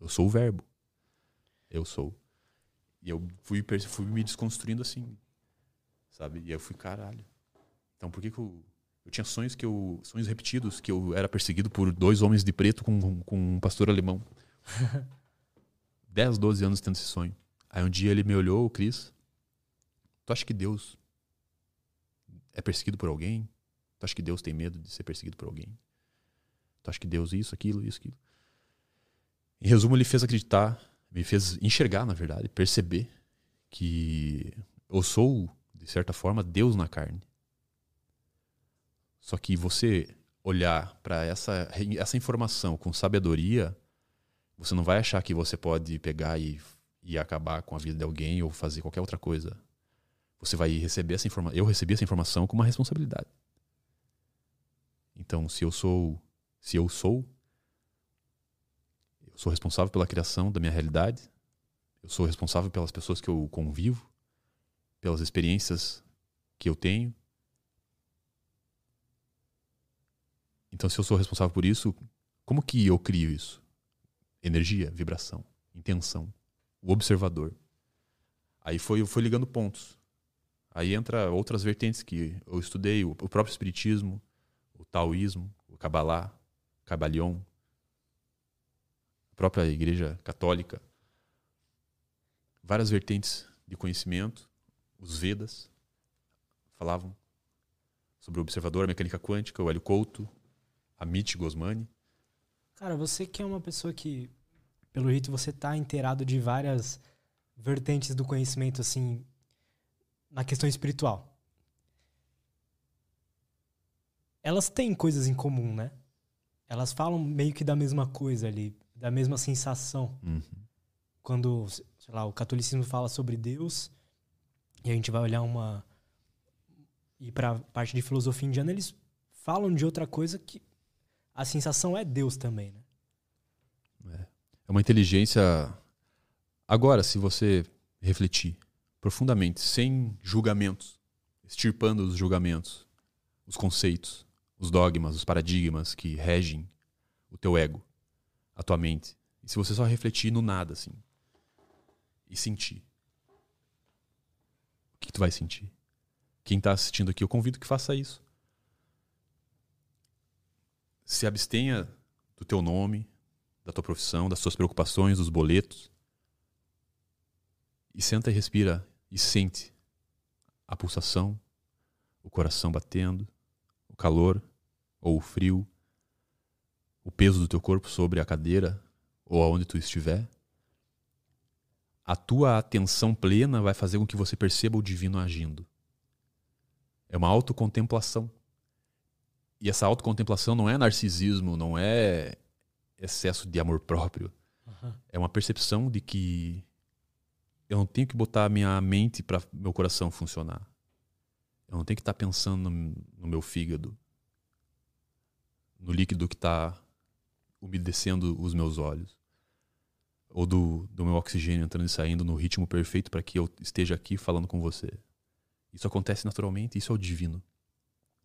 Eu sou o verbo. Eu sou. E eu fui, fui me desconstruindo assim. Sabe? E eu fui, caralho. Então por que, que eu. Eu tinha sonhos que eu. Sonhos repetidos, que eu era perseguido por dois homens de preto com, com um pastor alemão. [LAUGHS] 10, 12 anos tendo esse sonho. Aí um dia ele me olhou, o Cris. Tu acha que Deus é perseguido por alguém? Tu acha que Deus tem medo de ser perseguido por alguém? Tu acha que Deus isso, aquilo, isso, aquilo? Em resumo, ele fez acreditar, me fez enxergar, na verdade, perceber que eu sou, de certa forma, Deus na carne. Só que você olhar para essa, essa informação com sabedoria, você não vai achar que você pode pegar e, e acabar com a vida de alguém ou fazer qualquer outra coisa. Você vai receber essa informação. Eu recebi essa informação com uma responsabilidade. Então, se eu sou, se eu sou, eu sou responsável pela criação da minha realidade. Eu sou responsável pelas pessoas que eu convivo, pelas experiências que eu tenho. Então, se eu sou responsável por isso, como que eu crio isso? Energia, vibração, intenção, o observador. Aí foi, foi ligando pontos. Aí entra outras vertentes que eu estudei, o, próprio espiritismo, o taoísmo, o Kabbalah, Kabalion, a própria igreja católica. Várias vertentes de conhecimento, os Vedas falavam sobre o observador, a mecânica quântica, o Hélio Couto, a Mitch Gosmani. Cara, você que é uma pessoa que, pelo jeito, você tá inteirado de várias vertentes do conhecimento, assim, na questão espiritual. Elas têm coisas em comum, né? Elas falam meio que da mesma coisa ali, da mesma sensação. Uhum. Quando, sei lá, o catolicismo fala sobre Deus e a gente vai olhar uma e para parte de filosofia indiana, eles falam de outra coisa que a sensação é Deus também, né? É. é uma inteligência. Agora, se você refletir profundamente, sem julgamentos, extirpando os julgamentos, os conceitos, os dogmas, os paradigmas que regem o teu ego, a tua mente. E se você só refletir no nada, assim, e sentir, o que, tu vai sentir? Quem está assistindo aqui, eu convido que faça isso se abstenha do teu nome, da tua profissão, das tuas preocupações, dos boletos. E senta e respira e sente a pulsação, o coração batendo, o calor ou o frio, o peso do teu corpo sobre a cadeira ou aonde tu estiver. A tua atenção plena vai fazer com que você perceba o divino agindo. É uma autocontemplação. E essa autocontemplação não é narcisismo, não é excesso de amor próprio. Uhum. É uma percepção de que eu não tenho que botar a minha mente para meu coração funcionar. Eu não tenho que estar tá pensando no, no meu fígado, no líquido que está umedecendo os meus olhos, ou do, do meu oxigênio entrando e saindo no ritmo perfeito para que eu esteja aqui falando com você. Isso acontece naturalmente, isso é o divino.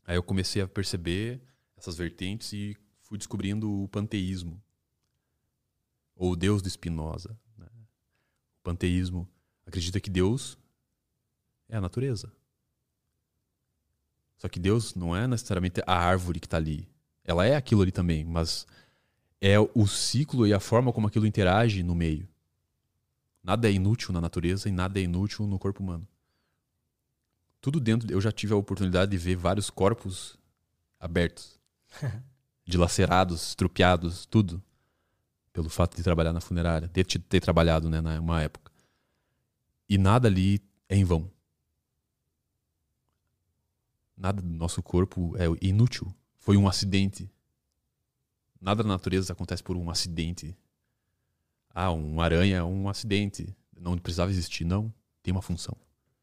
Aí eu comecei a perceber essas vertentes e fui descobrindo o panteísmo, ou o Deus de Spinoza. Panteísmo acredita que Deus é a natureza. Só que Deus não é necessariamente a árvore que está ali. Ela é aquilo ali também, mas é o ciclo e a forma como aquilo interage no meio. Nada é inútil na natureza e nada é inútil no corpo humano tudo dentro. Eu já tive a oportunidade de ver vários corpos abertos, [LAUGHS] dilacerados, estrupiados, tudo. Pelo fato de trabalhar na funerária, de ter, ter trabalhado né, numa época. E nada ali é em vão. Nada do nosso corpo é inútil. Foi um acidente. Nada na natureza acontece por um acidente. Ah, uma aranha é um acidente. Não precisava existir, não. Tem uma função.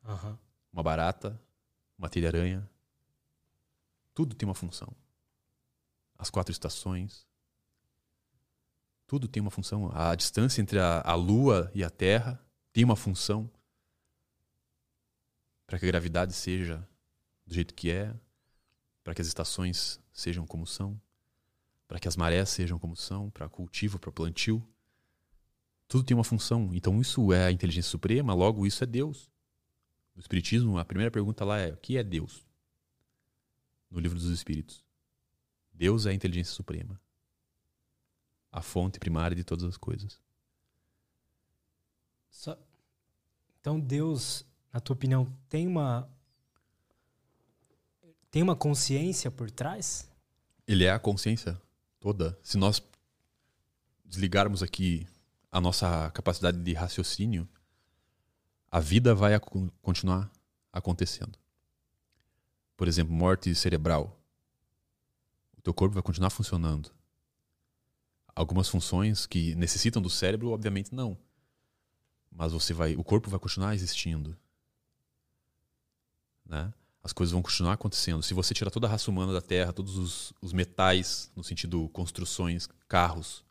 Uhum uma barata, uma telha-aranha. Tudo tem uma função. As quatro estações. Tudo tem uma função. A distância entre a, a Lua e a Terra tem uma função. para que a gravidade seja do jeito que é, para que as estações sejam como são, para que as marés sejam como são, para cultivo, para plantio. Tudo tem uma função. Então isso é a inteligência suprema, logo isso é Deus. No Espiritismo, a primeira pergunta lá é: o que é Deus? No livro dos Espíritos. Deus é a inteligência suprema, a fonte primária de todas as coisas. Só... Então Deus, na tua opinião, tem uma tem uma consciência por trás? Ele é a consciência toda. Se nós desligarmos aqui a nossa capacidade de raciocínio, a vida vai continuar acontecendo. Por exemplo, morte cerebral. O teu corpo vai continuar funcionando. Algumas funções que necessitam do cérebro, obviamente não. Mas você vai, o corpo vai continuar existindo. Né? As coisas vão continuar acontecendo. Se você tirar toda a raça humana da Terra, todos os, os metais, no sentido construções, carros,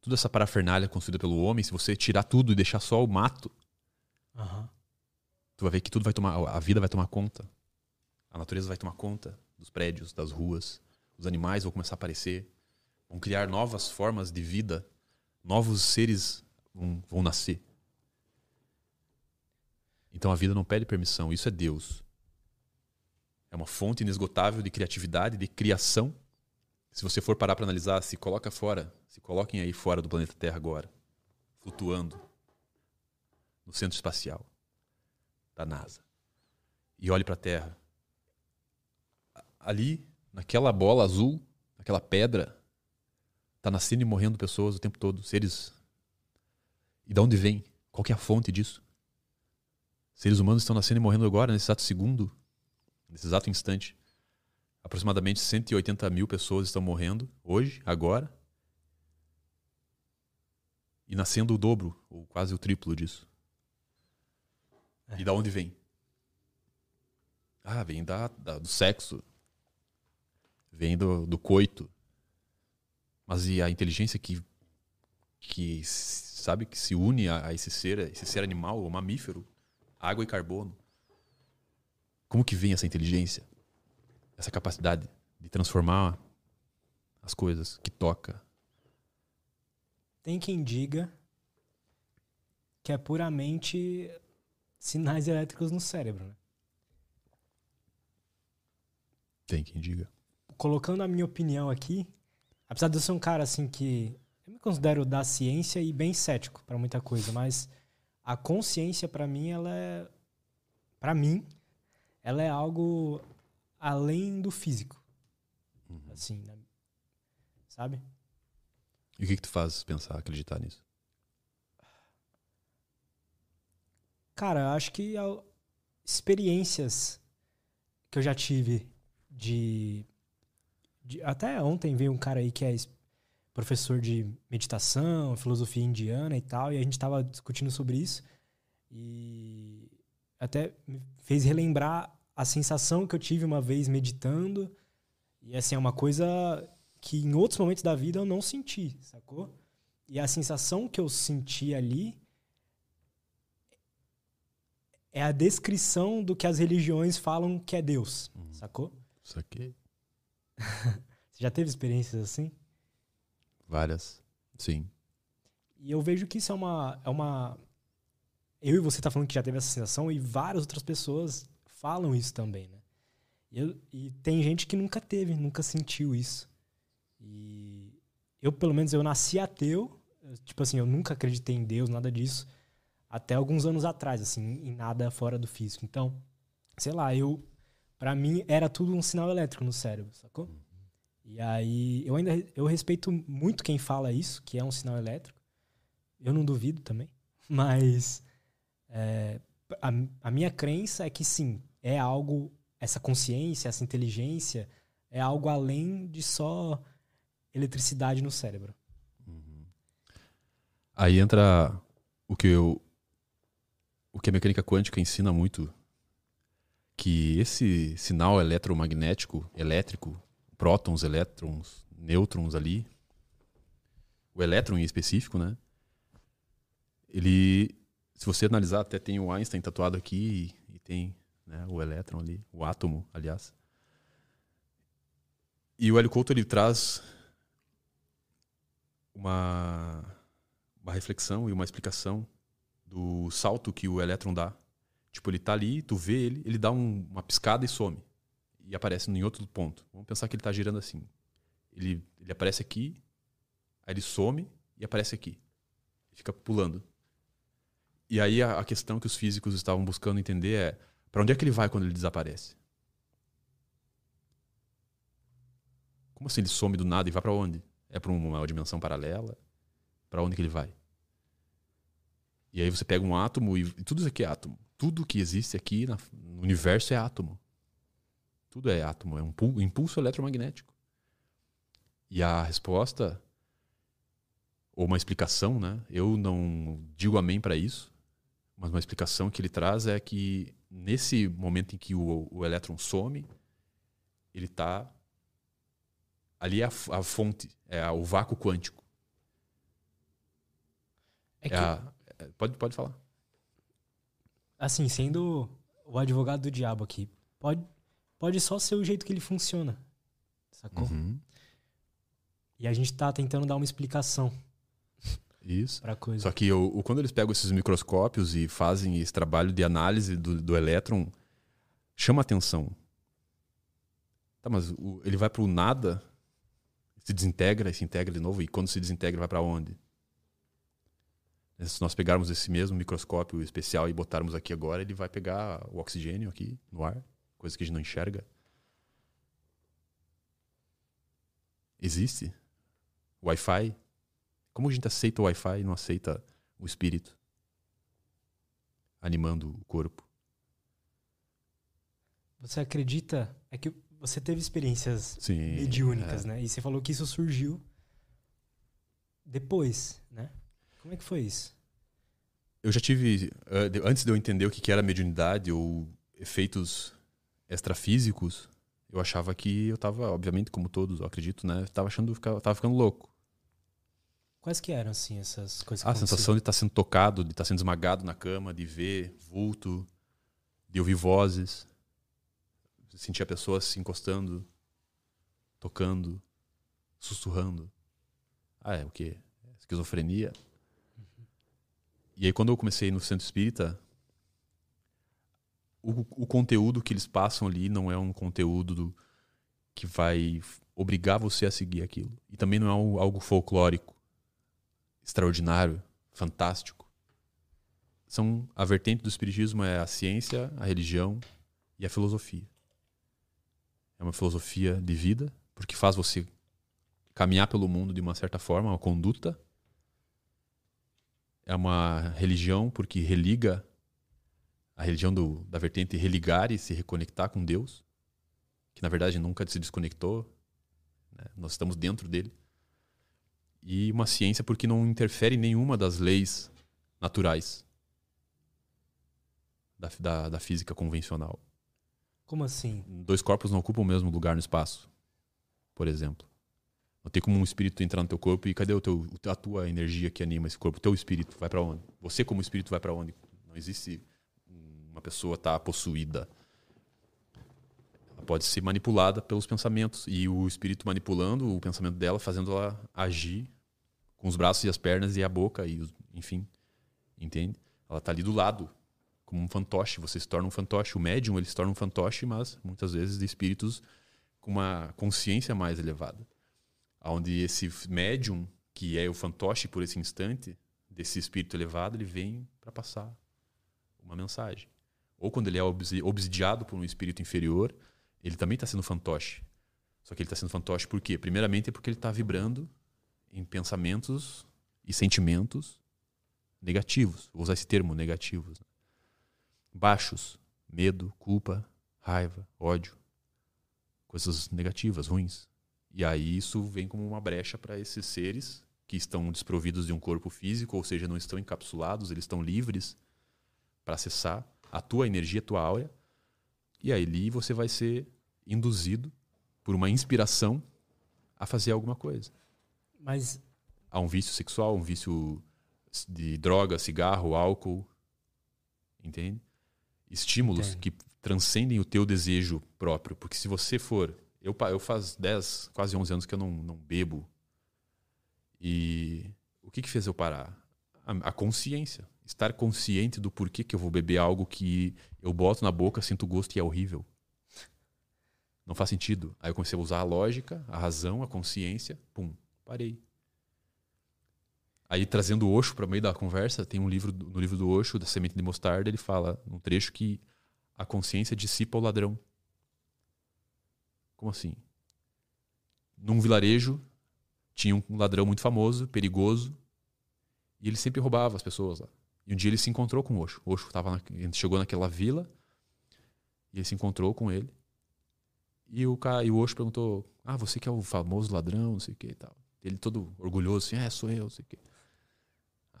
toda essa parafernália construída pelo homem, se você tirar tudo e deixar só o mato, uhum. tu vai ver que tudo vai tomar, a vida vai tomar conta. A natureza vai tomar conta dos prédios, das ruas. Os animais vão começar a aparecer. Vão criar novas formas de vida. Novos seres vão, vão nascer. Então a vida não pede permissão. Isso é Deus. É uma fonte inesgotável de criatividade, de criação se você for parar para analisar, se coloca fora, se coloquem aí fora do planeta Terra agora, flutuando no centro espacial da NASA. E olhe para a Terra. Ali, naquela bola azul, naquela pedra, tá nascendo e morrendo pessoas o tempo todo, seres. E de onde vem? Qual é a fonte disso? Seres humanos estão nascendo e morrendo agora, nesse exato segundo, nesse exato instante. Aproximadamente 180 mil pessoas estão morrendo hoje, agora. E nascendo o dobro, ou quase o triplo disso. É. E da onde vem? Ah, vem da, da do sexo. Vem do, do coito. Mas e a inteligência que, que sabe que se une a, a esse ser, esse ser animal, o mamífero, água e carbono? Como que vem essa inteligência? essa capacidade de transformar as coisas que toca. Tem quem diga que é puramente sinais elétricos no cérebro. Né? Tem quem diga. Colocando a minha opinião aqui, apesar de eu ser um cara assim que eu me considero da ciência e bem cético para muita coisa, mas a consciência para mim ela é para mim ela é algo além do físico. Uhum. Assim, né? sabe? E o que, que tu faz pensar, acreditar nisso? Cara, eu acho que experiências que eu já tive de, de, Até ontem veio um cara aí que é professor de meditação, filosofia indiana e tal, e a gente tava discutindo sobre isso. E até me fez relembrar a sensação que eu tive uma vez meditando. E assim, é uma coisa que em outros momentos da vida eu não senti, sacou? E a sensação que eu senti ali é a descrição do que as religiões falam que é Deus, uhum. sacou? Saquei. [LAUGHS] Você já teve experiências assim? Várias, sim. E eu vejo que isso é uma, é uma. Eu e você tá falando que já teve essa sensação e várias outras pessoas falam isso também, né? E, eu, e tem gente que nunca teve, nunca sentiu isso. E eu, pelo menos, eu nasci ateu. Tipo assim, eu nunca acreditei em Deus, nada disso. Até alguns anos atrás, assim, em nada fora do físico. Então, sei lá, eu... para mim, era tudo um sinal elétrico no cérebro, sacou? E aí, eu ainda eu respeito muito quem fala isso, que é um sinal elétrico. Eu não duvido também. [LAUGHS] Mas é, a, a minha crença é que sim, é algo, essa consciência, essa inteligência, é algo além de só eletricidade no cérebro. Uhum. Aí entra o que eu, o que a mecânica quântica ensina muito, que esse sinal eletromagnético, elétrico, prótons, elétrons, nêutrons ali, o elétron em específico, né? Ele, se você analisar, até tem o Einstein tatuado aqui e, e tem né? o elétron ali, o átomo, aliás. E o Hélio Couto ele traz uma, uma reflexão e uma explicação do salto que o elétron dá. Tipo, ele tá ali, tu vê ele, ele dá um, uma piscada e some. E aparece em outro ponto. Vamos pensar que ele está girando assim. Ele, ele aparece aqui, aí ele some e aparece aqui. Fica pulando. E aí a, a questão que os físicos estavam buscando entender é para onde é que ele vai quando ele desaparece? Como assim ele some do nada e vai para onde? É para uma dimensão paralela? Para onde que ele vai? E aí você pega um átomo e, e tudo isso aqui é átomo. Tudo que existe aqui na, no universo é átomo. Tudo é átomo, é um impulso eletromagnético. E a resposta ou uma explicação, né? Eu não digo amém para isso, mas uma explicação que ele traz é que nesse momento em que o, o elétron some, ele está ali é a, a, fonte, é a, o vácuo quântico. É, é que... a, pode, pode falar. Assim, sendo o advogado do diabo aqui, pode, pode só ser o jeito que ele funciona. Sacou? Uhum. E a gente está tentando dar uma explicação isso. Só que o, o, quando eles pegam esses microscópios e fazem esse trabalho de análise do, do elétron, chama atenção. Tá, mas o, ele vai para o nada, se desintegra e se integra de novo, e quando se desintegra, vai para onde? Se nós pegarmos esse mesmo microscópio especial e botarmos aqui agora, ele vai pegar o oxigênio aqui no ar, coisa que a gente não enxerga. Existe? Wi-Fi? Como a gente aceita o Wi-Fi e não aceita o espírito animando o corpo? Você acredita? É que você teve experiências Sim, mediúnicas, é. né? E você falou que isso surgiu depois, né? Como é que foi isso? Eu já tive, antes de eu entender o que era mediunidade ou efeitos extrafísicos, eu achava que eu estava, obviamente, como todos, eu acredito, né? Estava achando, estava ficando louco. Quais que eram, assim, essas coisas? a sensação de estar tá sendo tocado, de estar tá sendo esmagado na cama, de ver vulto, de ouvir vozes, sentir a pessoa se encostando, tocando, sussurrando. Ah, é o quê? Esquizofrenia? E aí, quando eu comecei no centro espírita, o, o conteúdo que eles passam ali não é um conteúdo do, que vai obrigar você a seguir aquilo. E também não é algo folclórico extraordinário, fantástico. São a vertente do espiritismo é a ciência, a religião e a filosofia. É uma filosofia de vida, porque faz você caminhar pelo mundo de uma certa forma, uma conduta. É uma religião porque religa a religião do, da vertente religar e se reconectar com Deus, que na verdade nunca se desconectou. Né? Nós estamos dentro dele e uma ciência porque não interfere em nenhuma das leis naturais da, da, da física convencional. Como assim? Dois corpos não ocupam o mesmo lugar no espaço, por exemplo. Não tem como um espírito entrar no teu corpo e cadê o teu, a tua energia que anima esse corpo? O teu espírito vai para onde? Você como espírito vai para onde? Não existe uma pessoa tá possuída. Ela pode ser manipulada pelos pensamentos e o espírito manipulando o pensamento dela, fazendo ela agir com os braços e as pernas e a boca e enfim, entende? Ela está ali do lado, como um fantoche. Você se torna um fantoche. O médium ele se torna um fantoche, mas muitas vezes de espíritos com uma consciência mais elevada, onde esse médium que é o fantoche por esse instante desse espírito elevado, ele vem para passar uma mensagem. Ou quando ele é obsidiado por um espírito inferior, ele também está sendo fantoche. Só que ele está sendo fantoche por quê? Primeiramente é porque ele está vibrando em pensamentos e sentimentos negativos. Vou usar esse termo, negativos. Né? Baixos, medo, culpa, raiva, ódio. Coisas negativas, ruins. E aí isso vem como uma brecha para esses seres que estão desprovidos de um corpo físico, ou seja, não estão encapsulados, eles estão livres para acessar a tua energia, a tua áurea. E aí ali você vai ser induzido por uma inspiração a fazer alguma coisa. Mas. Há um vício sexual, um vício de droga, cigarro, álcool. Entende? Estímulos Entendo. que transcendem o teu desejo próprio. Porque se você for. Eu, eu faz 10, quase 11 anos que eu não, não bebo. E o que, que fez eu parar? A, a, consciência. Estar consciente do porquê que eu vou beber algo que eu boto na boca, sinto gosto e é horrível. Não faz sentido. Aí eu comecei a usar a lógica, a razão, a consciência. Pum, parei. Aí trazendo o Osho para meio da conversa, tem um livro no livro do Osho, da semente de mostarda, ele fala num trecho que a consciência dissipa o ladrão. Como assim? Num vilarejo tinha um ladrão muito famoso, perigoso, e ele sempre roubava as pessoas lá. E um dia ele se encontrou com o Osho. O Osho tava na, chegou naquela vila e ele se encontrou com ele. E o, cara, e o Osho perguntou: Ah, você que é o famoso ladrão, não sei o que e tal. Ele todo orgulhoso, assim: É, sou eu, não sei o que.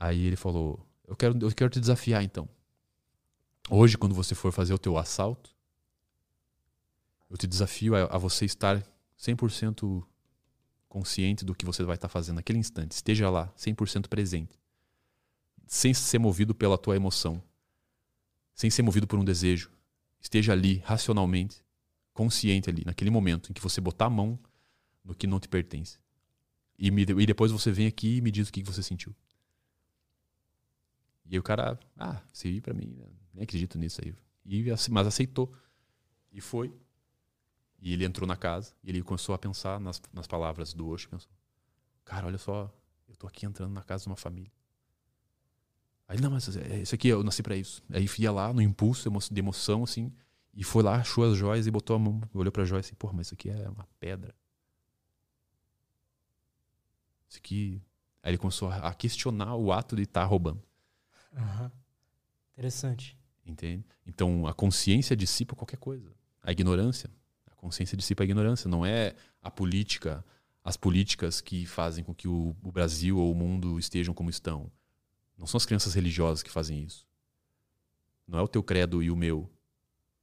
Aí ele falou: eu quero, eu quero te desafiar então. Hoje, quando você for fazer o teu assalto, eu te desafio a, a você estar 100% consciente do que você vai estar fazendo naquele instante. Esteja lá, 100% presente. Sem ser movido pela tua emoção. Sem ser movido por um desejo. Esteja ali, racionalmente, consciente ali, naquele momento em que você botar a mão no que não te pertence. E, me, e depois você vem aqui e me diz o que você sentiu. E aí o cara, ah, serviu para mim, né? nem acredito nisso aí. E, mas aceitou. E foi. E ele entrou na casa e ele começou a pensar nas, nas palavras do Osho. Pensou, cara, olha só, eu tô aqui entrando na casa de uma família. Aí, não, mas é, isso aqui, eu nasci para isso. Aí ia lá, no impulso de emoção, assim, e foi lá, achou as joias e botou a mão, olhou pra joia assim, porra, mas isso aqui é uma pedra. Isso aqui. Aí ele começou a questionar o ato de estar tá roubando. Uhum. Interessante. Entende? Então a consciência dissipa qualquer coisa. A ignorância. Consciência dissipa a ignorância. Não é a política, as políticas que fazem com que o, o Brasil ou o mundo estejam como estão. Não são as crenças religiosas que fazem isso. Não é o teu credo e o meu.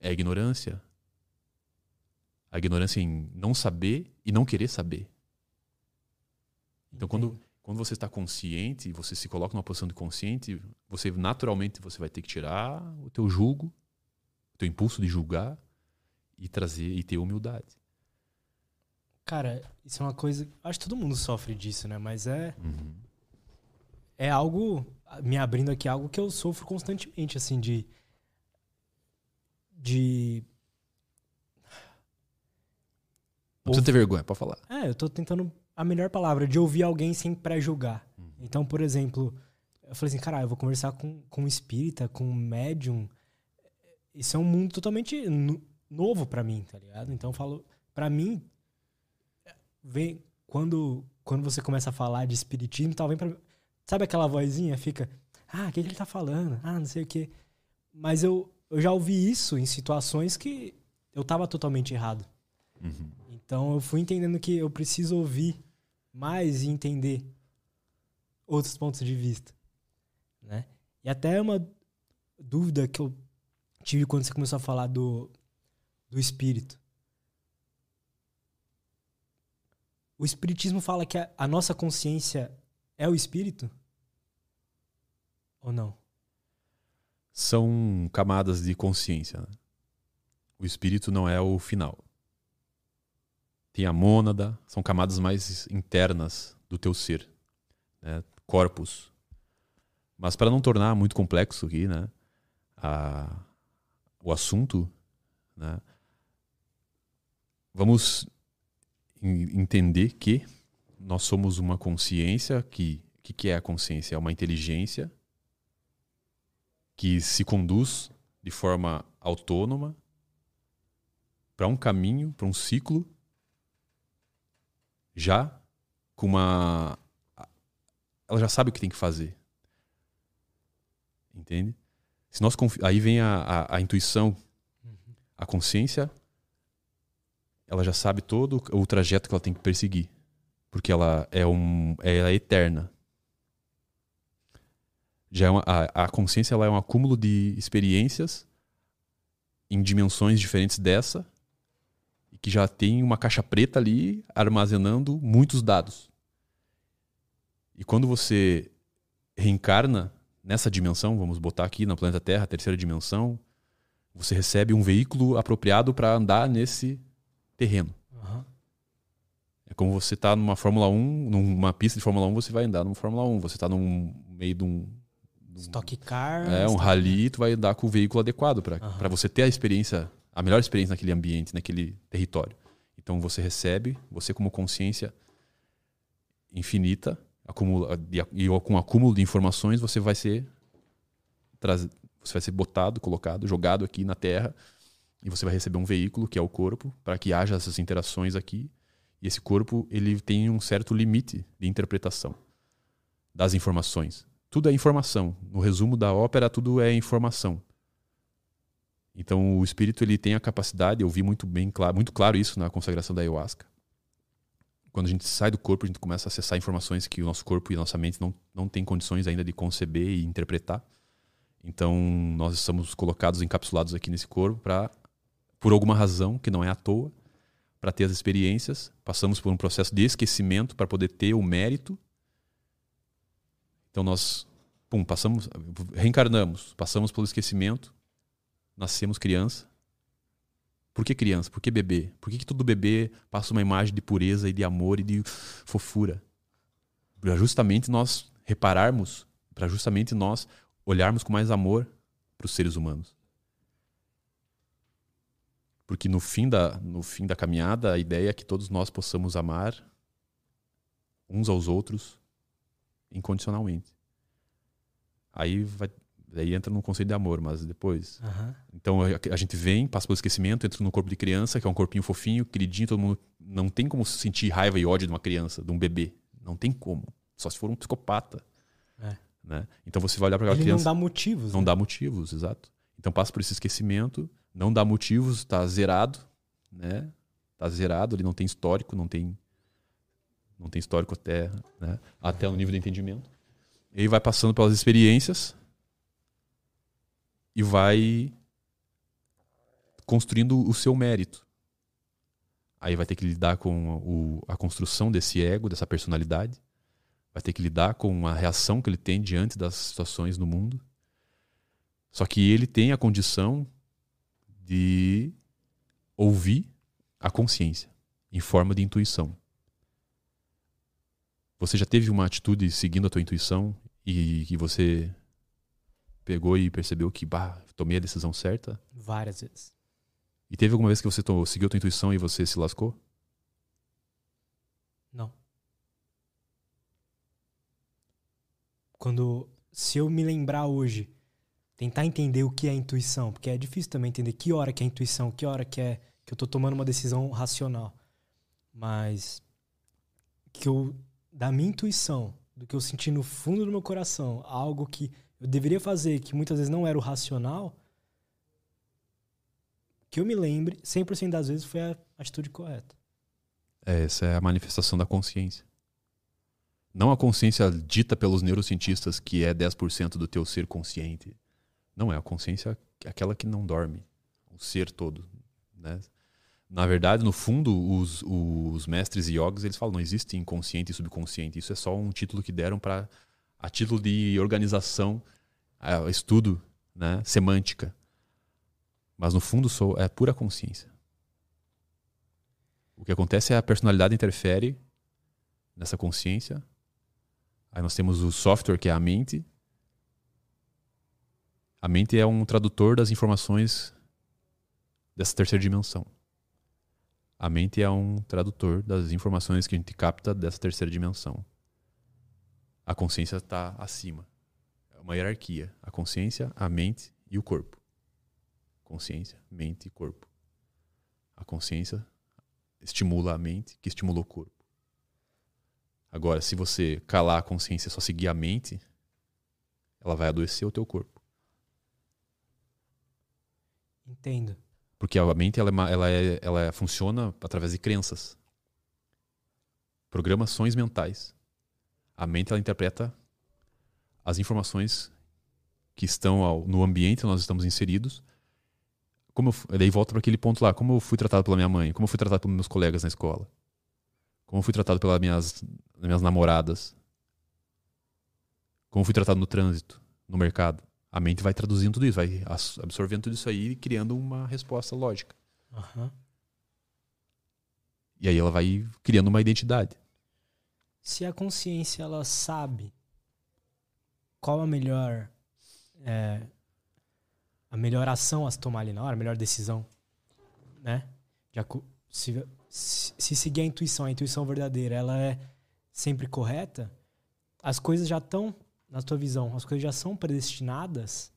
É a ignorância. A ignorância em não saber e não querer saber. Então, quando, quando você está consciente, você se coloca numa posição de consciente, você naturalmente você vai ter que tirar o teu julgo, o teu impulso de julgar e trazer e ter humildade. Cara, isso é uma coisa, acho que todo mundo sofre disso, né? Mas é uhum. é algo me abrindo aqui algo que eu sofro constantemente assim de de não precisa ter vergonha, pode falar. É, eu tô tentando a melhor palavra, de ouvir alguém sem pré-julgar. Uhum. Então, por exemplo, eu falei assim, cara, eu vou conversar com, com um espírita, com um médium. Isso é um mundo totalmente novo para mim, tá ligado? Então, eu falo, para mim, vem quando quando você começa a falar de espiritismo, tal, vem pra, sabe aquela vozinha fica, ah, o que, que ele tá falando? Ah, não sei o quê. Mas eu, eu já ouvi isso em situações que eu tava totalmente errado. Uhum. Então eu fui entendendo que eu preciso ouvir mais e entender outros pontos de vista, né? E até uma dúvida que eu tive quando você começou a falar do, do espírito. O espiritismo fala que a, a nossa consciência é o espírito? Ou não? São camadas de consciência. Né? O espírito não é o final tem a mônada, são camadas mais internas do teu ser, né? corpus. Mas para não tornar muito complexo aqui, né, a, o assunto, né, vamos entender que nós somos uma consciência que que, que é a consciência? É uma inteligência que se conduz de forma autônoma para um caminho, para um ciclo já com uma. Ela já sabe o que tem que fazer. Entende? Se nós confi... Aí vem a, a, a intuição, a consciência, ela já sabe todo o trajeto que ela tem que perseguir. Porque ela é, um, é eterna. Já é uma, a, a consciência ela é um acúmulo de experiências em dimensões diferentes dessa que já tem uma caixa preta ali armazenando muitos dados. E quando você reencarna nessa dimensão, vamos botar aqui na planeta Terra, terceira dimensão, Você recebe um veículo apropriado para andar nesse terreno. Aham. É como você tá numa Fórmula 1, numa pista de Fórmula 1, você vai andar numa Fórmula 1. Você tá num meio de um. de um- Stock car. é, um stock- rally, tu vai andar com o veículo adequado para para você ter a experiência, a melhor experiência naquele ambiente, naquele território. Então você recebe, você como consciência infinita, acumula, e, e com o acúmulo de informações, você vai ser traz, você vai ser botado, colocado, jogado aqui na Terra e você vai receber um veículo que é o corpo para que haja essas interações aqui. E esse corpo ele tem um certo limite de interpretação das informações. Tudo é informação. No resumo da ópera, tudo é informação. Então o espírito ele tem a capacidade, eu vi muito bem claro, muito claro isso na consagração da ayahuasca. Quando a gente sai do corpo, a gente começa a acessar informações que o nosso corpo e a nossa mente não, não tem condições ainda de conceber e interpretar. Então nós estamos colocados, encapsulados aqui nesse corpo para, por alguma razão que não é à toa, para ter as experiências. Passamos por um processo de esquecimento para poder ter o mérito. Então nós, pum, passamos, reencarnamos, passamos pelo esquecimento, nascemos criança. Por que criança? Por que bebê? Por que, que todo bebê passa uma imagem de pureza e de amor e de fofura? Para justamente nós repararmos, para justamente nós olharmos com mais amor para os seres humanos. Porque no fim, da, no fim da caminhada, a ideia é que todos nós possamos amar uns aos outros incondicionalmente. Aí vai, daí entra no conceito de amor, mas depois. Aham. Então a, a gente vem, passa pelo esquecimento, entra no corpo de criança, que é um corpinho fofinho, queridinho, todo mundo. Não tem como sentir raiva e ódio de uma criança, de um bebê. Não tem como. Só se for um psicopata. É. Né? Então você vai olhar para aquela Ele criança. não dá motivos. Não né? dá motivos, exato. Então passa por esse esquecimento, não dá motivos, tá zerado, né? Tá zerado, ele não tem histórico, não tem não tem histórico até, né? até o nível de entendimento. Ele vai passando pelas experiências e vai construindo o seu mérito. Aí vai ter que lidar com o, a construção desse ego, dessa personalidade. Vai ter que lidar com a reação que ele tem diante das situações no mundo. Só que ele tem a condição de ouvir a consciência em forma de intuição. Você já teve uma atitude seguindo a tua intuição e que você pegou e percebeu que, bah, tomei a decisão certa? Várias vezes. E teve alguma vez que você to- seguiu a tua intuição e você se lascou? Não. Quando. Se eu me lembrar hoje, tentar entender o que é intuição, porque é difícil também entender que hora que é intuição, que hora que é que eu tô tomando uma decisão racional. Mas que eu da minha intuição, do que eu senti no fundo do meu coração, algo que eu deveria fazer, que muitas vezes não era o racional, que eu me lembre, 100% das vezes foi a atitude correta. É, essa é a manifestação da consciência. Não a consciência dita pelos neurocientistas que é 10% do teu ser consciente. Não é a consciência aquela que não dorme, o ser todo, né? Na verdade, no fundo, os, os mestres yogis, eles falam, não existe inconsciente e subconsciente. Isso é só um título que deram para a título de organização, estudo, né, semântica. Mas no fundo sou, é pura consciência. O que acontece é a personalidade interfere nessa consciência. Aí nós temos o software, que é a mente. A mente é um tradutor das informações dessa terceira dimensão. A mente é um tradutor das informações que a gente capta dessa terceira dimensão. A consciência está acima. É uma hierarquia. A consciência, a mente e o corpo. Consciência, mente e corpo. A consciência estimula a mente, que estimula o corpo. Agora, se você calar a consciência e só seguir a mente, ela vai adoecer o teu corpo. Entendo. Porque a mente ela, é ela, é, ela é- funciona através de crenças. Programações mentais. A mente ela interpreta as informações que estão ao- no ambiente onde nós estamos inseridos. Como eu daí volta para aquele ponto lá, como eu fui tratado pela minha mãe, como eu fui tratado pelos meus colegas na escola, como eu fui tratado pelas minhas, minhas namoradas, como eu fui tratado no trânsito, no mercado. A mente vai traduzindo tudo isso, vai absorvendo tudo isso aí e criando uma resposta lógica. Aham. E aí ela vai criando uma identidade. Se a consciência ela sabe qual a melhor é, a melhor ação a se tomar ali na hora, a melhor decisão, né? Se, se, se seguir a intuição, a intuição verdadeira, ela é sempre correta, as coisas já estão, na tua visão, as coisas já são predestinadas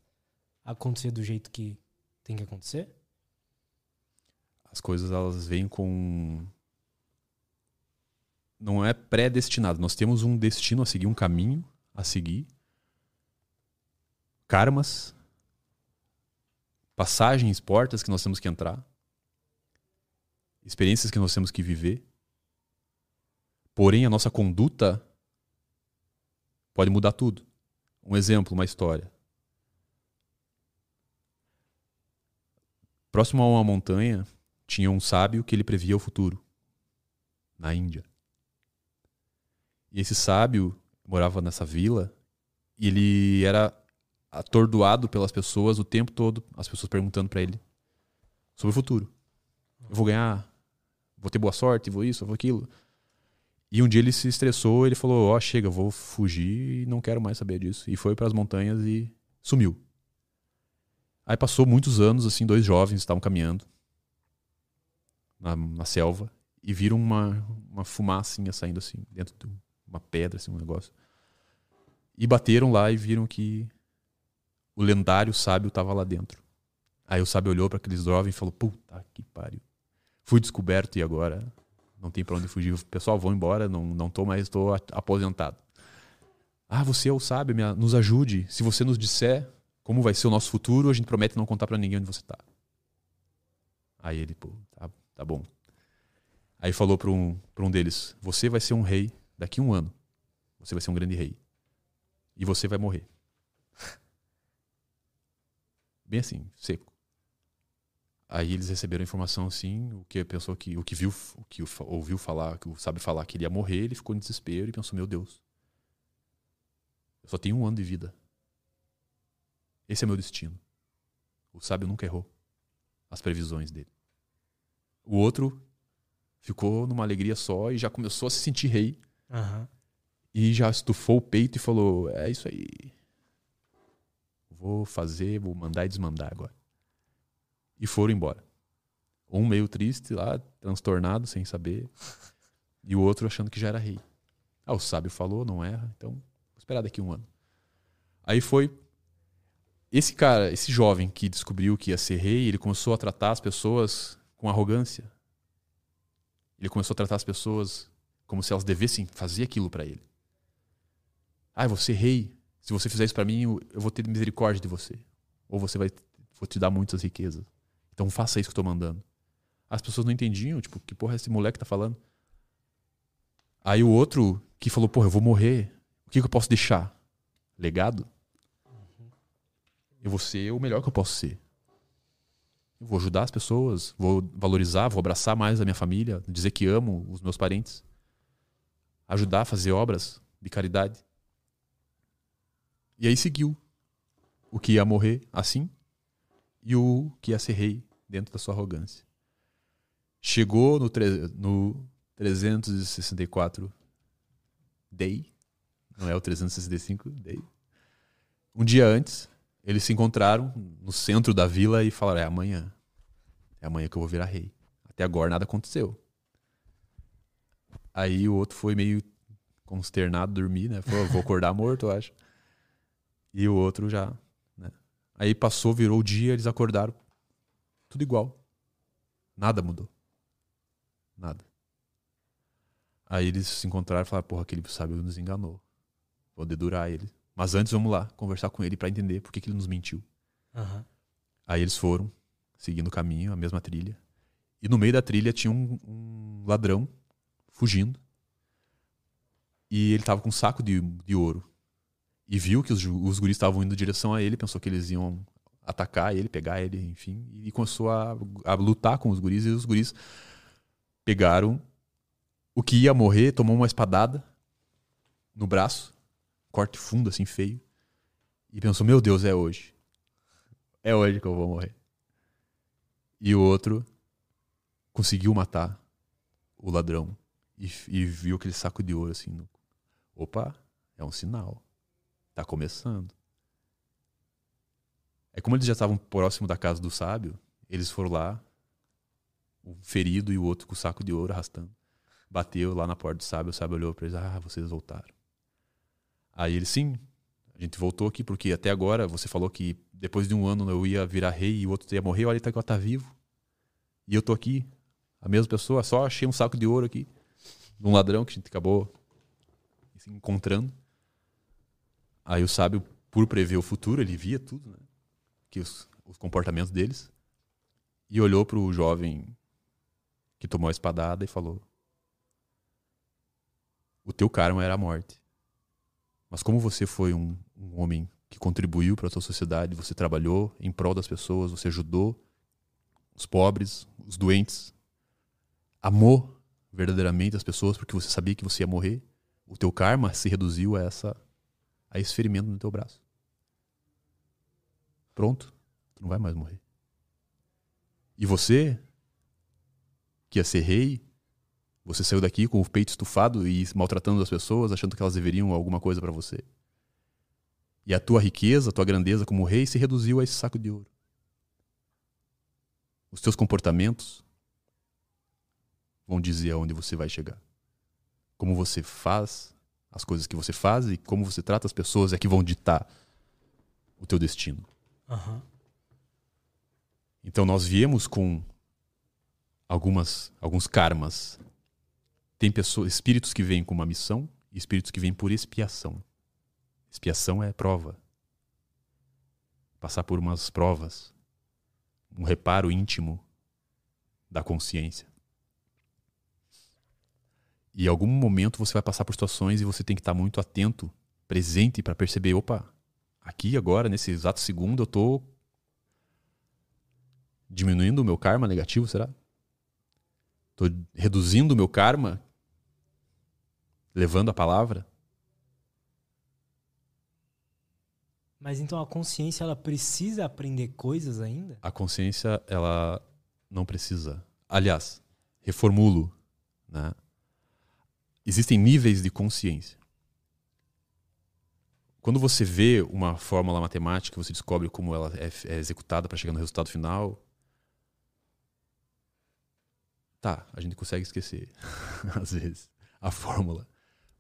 a acontecer do jeito que tem que acontecer? As coisas elas vêm com não é predestinado. Nós temos um destino a seguir, um caminho a seguir. Karmas, passagens, portas que nós temos que entrar, experiências que nós temos que viver. Porém, a nossa conduta pode mudar tudo. Um exemplo, uma história. Próximo a uma montanha, tinha um sábio que ele previa o futuro, na Índia. E esse sábio morava nessa vila e ele era atordoado pelas pessoas o tempo todo, as pessoas perguntando para ele sobre o futuro. Eu vou ganhar, vou ter boa sorte, vou isso, vou aquilo. E um dia ele se estressou, ele falou: "Ó, chega, eu vou fugir e não quero mais saber disso". E foi para as montanhas e sumiu. Aí passou muitos anos assim, dois jovens estavam caminhando na, na selva e viram uma uma fumacinha saindo assim dentro de uma pedra, assim, um negócio. E bateram lá e viram que o lendário sábio estava lá dentro. Aí o sábio olhou para aqueles jovens e falou: Puta que pariu. Fui descoberto e agora não tem para onde fugir. Pessoal, vão embora, não, não tô mais, estou aposentado. Ah, você é o sábio, me- nos ajude. Se você nos disser como vai ser o nosso futuro, a gente promete não contar para ninguém onde você tá. Aí ele, pô, tá, tá bom. Aí falou para um, pra um deles: Você vai ser um rei daqui a um ano. Você vai ser um grande rei. E você vai morrer. [LAUGHS] Bem assim, seco. Aí eles receberam a informação assim, o que a pessoa que o que viu, o que ouviu falar, que o sabe falar que ele ia morrer, ele ficou em desespero e pensou: "Meu Deus. Eu só tenho um ano de vida. Esse é meu destino." O sábio nunca errou as previsões dele. O outro ficou numa alegria só e já começou a se sentir rei Aham. e já estufou o peito e falou: É isso aí. Vou fazer, vou mandar e desmandar agora. E foram embora. Um meio triste lá, transtornado, sem saber. E o outro achando que já era rei. Ah, o sábio falou, não erra, então vou esperar daqui um ano. Aí foi. Esse cara, esse jovem que descobriu que ia ser rei, ele começou a tratar as pessoas com arrogância. Ele começou a tratar as pessoas como se elas devessem fazer aquilo para ele. Ah, você rei. Se você fizer isso para mim, eu vou ter misericórdia de você. Ou você vai vou te dar muitas riquezas. Então faça isso que eu tô mandando. As pessoas não entendiam, tipo, que porra esse moleque tá falando? Aí o outro que falou, porra, eu vou morrer. O que, que eu posso deixar? Legado? Eu vou ser o melhor que eu posso ser. Eu vou ajudar as pessoas, vou valorizar, vou abraçar mais a minha família, dizer que amo os meus parentes ajudar a fazer obras de caridade. E aí seguiu o que ia morrer assim e o que ia ser rei dentro da sua arrogância. Chegou no, no 364 Day, não é o 365 Day. Um dia antes, eles se encontraram no centro da vila e falaram: é amanhã. É amanhã que eu vou virar rei. Até agora nada aconteceu. Aí o outro foi meio consternado dormir, né? Falou, vou acordar morto, eu acho. E o outro já? Aí passou, virou o dia, eles acordaram. Tudo igual. Nada mudou. Nada. Aí eles se encontraram e falaram, porra, aquele sábio nos enganou. Vou dedurar ele. Mas antes vamos lá, conversar com ele pra entender por que, que ele nos mentiu. Aham. Aí eles foram, seguindo o caminho, a mesma trilha. E no meio da trilha tinha um, um ladrão fugindo. E ele tava com um saco de, de ouro. E viu que os, os guris estavam indo em direção a ele, pensou que eles iam atacar ele, pegar ele, enfim. E começou a, a lutar com os guris. E os guris pegaram o que ia morrer, tomou uma espadada no braço, corte fundo, assim, feio. e pensou: meu Deus, é hoje. É hoje que eu vou morrer. E o outro conseguiu matar o ladrão e, e viu aquele saco de ouro assim. No... Opa, é um sinal. Tá começando. É como eles já estavam próximo da casa do sábio, eles foram lá, o ferido e o outro com o saco de ouro arrastando. Bateu lá na porta do sábio, o sábio olhou para eles: Ah, vocês voltaram. Aí ele, sim, a gente voltou aqui porque até agora você falou que depois de um ano eu ia virar rei e o outro ia morrer, olha, tá, tá vivo. E eu tô aqui, a mesma pessoa, só achei um saco de ouro aqui, de um ladrão que a gente acabou se encontrando. Aí o sábio, por prever o futuro, ele via tudo, né? Que os, os comportamentos deles. E olhou para o jovem que tomou a espadada e falou: O teu karma era a morte. Mas como você foi um, um homem que contribuiu para a tua sociedade, você trabalhou em prol das pessoas, você ajudou os pobres, os doentes, amou verdadeiramente as pessoas porque você sabia que você ia morrer, o teu karma se reduziu a essa a esse ferimento no teu braço. Pronto, tu não vai mais morrer. E você, que ia ser rei, você saiu daqui com o peito estufado e maltratando as pessoas, achando que elas deveriam alguma coisa para você. E a tua riqueza, a tua grandeza como rei se reduziu a esse saco de ouro. Os teus comportamentos vão dizer aonde você vai chegar. Como você faz as coisas que você faz e como você trata as pessoas é que vão ditar o teu destino. Uhum. Então nós viemos com algumas alguns karmas tem pessoas, espíritos que vêm com uma missão e espíritos que vêm por expiação. Expiação é prova. Passar por umas provas. Um reparo íntimo da consciência. E em algum momento você vai passar por situações e você tem que estar muito atento, presente para perceber, opa, aqui agora nesse exato segundo eu estou diminuindo o meu karma negativo, será? Estou reduzindo o meu karma levando a palavra. Mas então a consciência ela precisa aprender coisas ainda? A consciência ela não precisa. Aliás, reformulo, né? Existem níveis de consciência. Quando você vê uma fórmula matemática, você descobre como ela é, é executada para chegar no resultado final. Tá, a gente consegue esquecer, [LAUGHS] às vezes, a fórmula.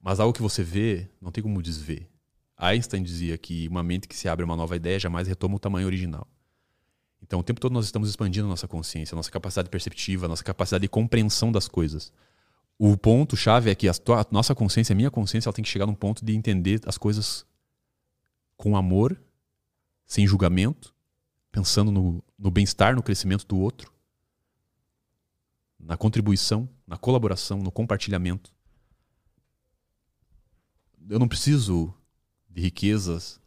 Mas algo que você vê, não tem como desver. Einstein dizia que uma mente que se abre a uma nova ideia jamais retoma o tamanho original. Então, o tempo todo nós estamos expandindo a nossa consciência, a nossa capacidade perceptiva, a nossa capacidade de compreensão das coisas. O ponto chave é que a, tua, a nossa consciência, a minha consciência, ela tem que chegar num ponto de entender as coisas com amor, sem julgamento, pensando no, no bem-estar, no crescimento do outro, na contribuição, na colaboração, no compartilhamento eu não preciso de riquezas.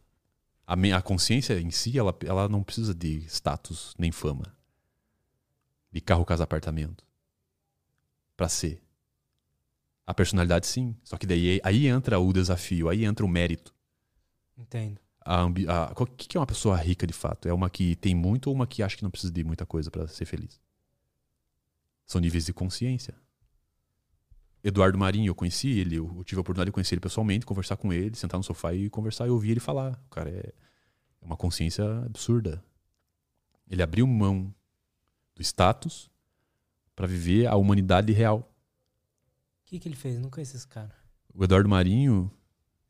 A, minha, a consciência em si, ela, ela não precisa de status nem fama. De carro, casa, apartamento. Para ser. A personalidade, sim. Só que daí aí entra o desafio, aí entra o mérito. Entendo. O que é uma pessoa rica de fato? É uma que tem muito ou uma que acha que não precisa de muita coisa para ser feliz? São níveis de consciência. Eduardo Marinho, eu conheci ele, eu tive a oportunidade de conhecer ele pessoalmente, conversar com ele, sentar no sofá e conversar e ouvir ele falar. O cara é, é uma consciência absurda. Ele abriu mão do status para viver a humanidade real. O que, que ele fez? Eu não conheço esse cara. O Eduardo Marinho,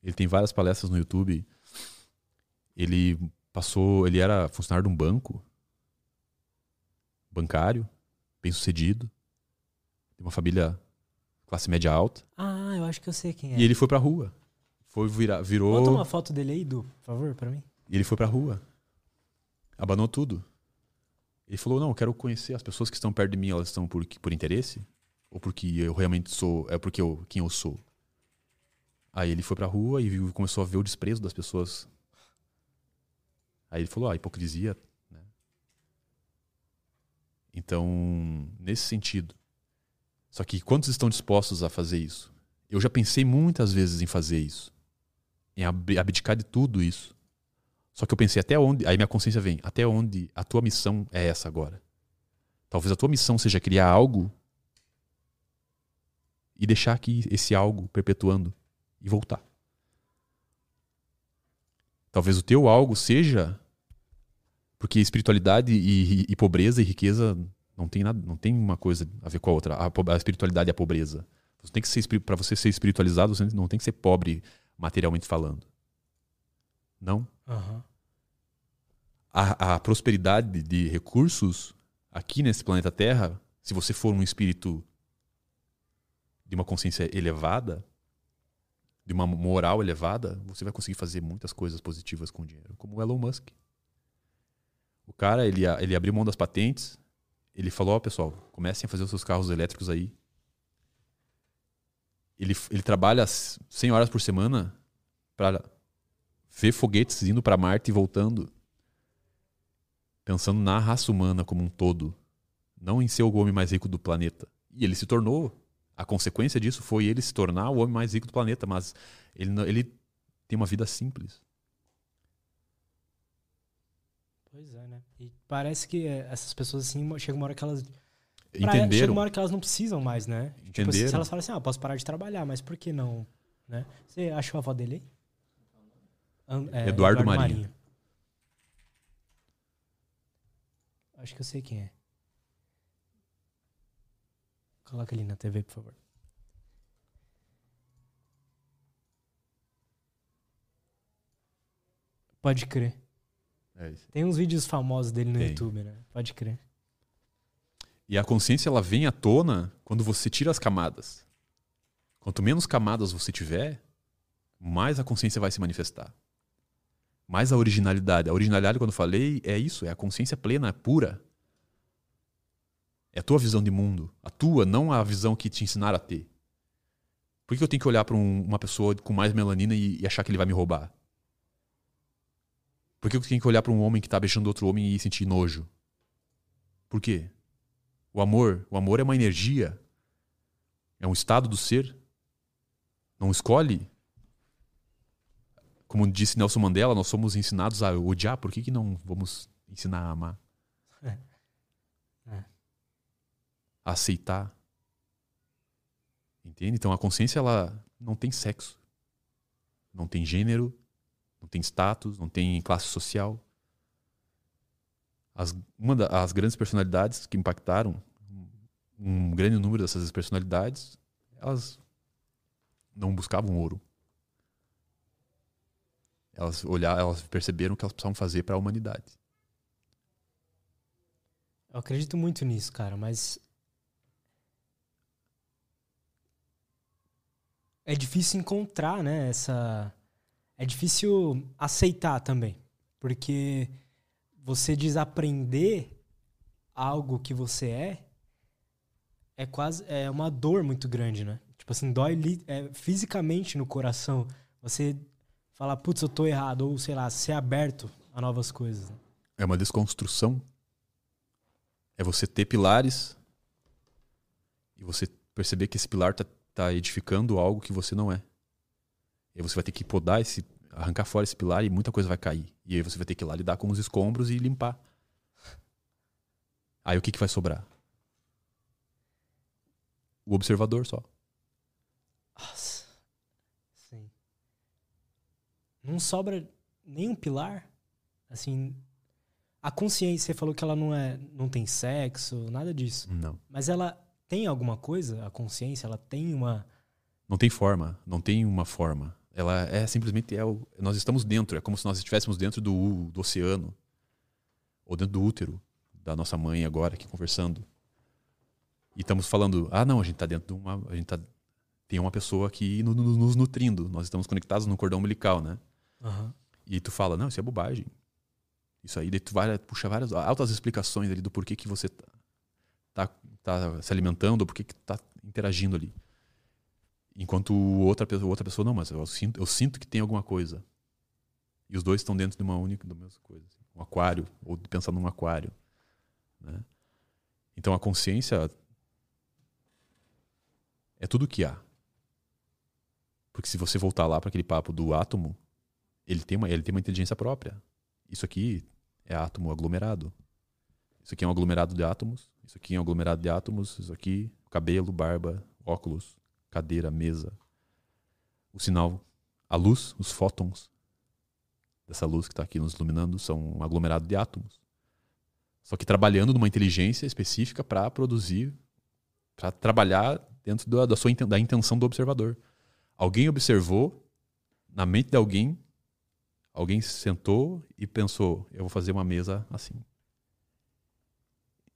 ele tem várias palestras no YouTube. Ele passou, ele era funcionário de um banco, bancário, bem sucedido, de uma família classe média alta. Ah, eu acho que eu sei quem é. E ele foi pra rua. Foi virar, virou. Bota uma foto dele aí, Du, por favor, pra mim. E ele foi pra rua. Abanou tudo. Ele falou: Não, eu quero conhecer as pessoas que estão perto de mim, elas estão por, por interesse? Ou porque eu realmente sou. É porque eu, quem eu sou? Aí ele foi pra rua e viu, começou a ver o desprezo das pessoas. Aí ele falou: Ah, hipocrisia. Né? Então, nesse sentido, só que quantos estão dispostos a fazer isso? Eu já pensei muitas vezes em fazer isso, em abdicar de tudo isso. Só que eu pensei até onde, aí minha consciência vem, até onde a tua missão é essa agora. Talvez a tua missão seja criar algo e deixar aqui esse algo perpetuando e voltar. Talvez o teu algo seja porque espiritualidade e, e, e pobreza e riqueza não tem nada, não tem uma coisa a ver com a outra. A, a espiritualidade e a pobreza. Você tem que ser para você ser espiritualizado, você não tem que ser pobre materialmente falando. Não. Uhum. A, a prosperidade de recursos aqui nesse planeta Terra, se você for um espírito de uma consciência elevada, de uma moral elevada, você vai conseguir fazer muitas coisas positivas com o dinheiro, como o Elon Musk. O cara, ele, ele abriu mão das patentes, ele falou, ó, oh, pessoal, comecem a fazer os seus carros elétricos aí. Ele, ele trabalha 100 horas por semana para ver foguetes indo para Marte e voltando, pensando na raça humana como um todo, não em ser o homem mais rico do planeta. E ele se tornou. A consequência disso foi ele se tornar o homem mais rico do planeta, mas ele, ele tem uma vida simples. Pois é, né? E parece que eh, essas pessoas assim, chega uma hora que elas. Entenderam. Chega uma hora que elas não precisam mais, né? Entenderam. Tipo, se elas falam assim, ah, posso parar de trabalhar, mas por que não? Né? Você achou a avó dele aí? É, Eduardo, Eduardo Marinho. Marinho. Acho que eu sei quem é. Coloca ali na TV, por favor. Pode crer. É Tem uns vídeos famosos dele no Tem. YouTube, né? Pode crer. E a consciência ela vem à tona quando você tira as camadas. Quanto menos camadas você tiver, mais a consciência vai se manifestar. Mais a originalidade. A originalidade, quando eu falei, é isso, é a consciência plena, pura. É a tua visão de mundo. A tua, não a visão que te ensinaram a ter. Por que eu tenho que olhar para um, uma pessoa com mais melanina e, e achar que ele vai me roubar? Por que eu tenho que olhar para um homem que está beijando outro homem e sentir nojo? Por quê? O amor, o amor é uma energia, é um estado do ser. Não escolhe. Como disse Nelson Mandela, nós somos ensinados a odiar, por que, que não vamos ensinar a amar? [LAUGHS] Aceitar. Entende? Então a consciência ela não tem sexo, não tem gênero, não tem status, não tem classe social. As, uma das grandes personalidades que impactaram, um grande número dessas personalidades, elas não buscavam ouro. Elas olharam, elas perceberam o que elas precisavam fazer para a humanidade. Eu acredito muito nisso, cara, mas é difícil encontrar, né, essa é difícil aceitar também. Porque você desaprender algo que você é é quase é uma dor muito grande, né? Tipo assim, dói é, fisicamente no coração. Você falar, putz, eu tô errado, ou sei lá, ser aberto a novas coisas. Né? É uma desconstrução. É você ter pilares e você perceber que esse pilar tá, tá edificando algo que você não é. E você vai ter que podar esse. arrancar fora esse pilar e muita coisa vai cair. E aí você vai ter que ir lá lidar com os escombros e limpar. Aí o que, que vai sobrar? O observador só. Nossa. Sim. Não sobra nenhum pilar? Assim. A consciência, você falou que ela não é. não tem sexo, nada disso. Não. Mas ela tem alguma coisa? A consciência, ela tem uma. Não tem forma, não tem uma forma. Ela é simplesmente é o, nós estamos dentro, é como se nós estivéssemos dentro do, do oceano ou dentro do útero da nossa mãe agora aqui conversando. E estamos falando, ah, não, a gente está dentro de uma, a gente tá, tem uma pessoa aqui no, no, nos nutrindo, nós estamos conectados no cordão umbilical, né? Uhum. E tu fala, não, isso é bobagem. Isso aí, daí tu vai puxar várias altas explicações ali do porquê que você tá, tá, tá se alimentando, porquê que tá interagindo ali. Enquanto outra pessoa, outra pessoa não, mas eu sinto, eu sinto que tem alguma coisa. E os dois estão dentro de uma única, da mesma coisa. Assim. Um aquário, ou pensando num aquário. Né? Então a consciência é tudo que há. Porque se você voltar lá para aquele papo do átomo, ele tem uma, ele tem uma inteligência própria. Isso aqui é átomo aglomerado. Isso aqui é um aglomerado de átomos. Isso aqui é um aglomerado de átomos. Isso aqui, cabelo, barba, óculos, cadeira, mesa. O sinal, a luz, os fótons dessa luz que está aqui nos iluminando são um aglomerado de átomos. Só que trabalhando numa inteligência específica para produzir, para trabalhar dentro da, da sua da intenção do observador. Alguém observou na mente de alguém, alguém sentou e pensou: eu vou fazer uma mesa assim.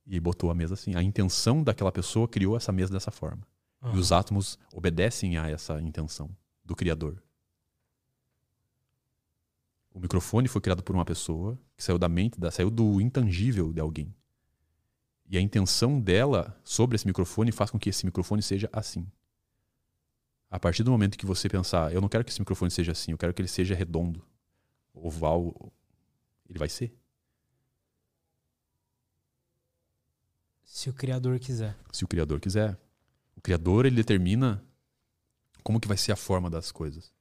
E botou a mesa assim. A intenção daquela pessoa criou essa mesa dessa forma. Uhum. E os átomos obedecem a essa intenção do Criador. O microfone foi criado por uma pessoa que saiu da mente, da, saiu do intangível de alguém. E a intenção dela sobre esse microfone faz com que esse microfone seja assim. A partir do momento que você pensar, eu não quero que esse microfone seja assim, eu quero que ele seja redondo, oval, ele vai ser. Se o criador quiser. Se o criador quiser. O criador ele determina como que vai ser a forma das coisas.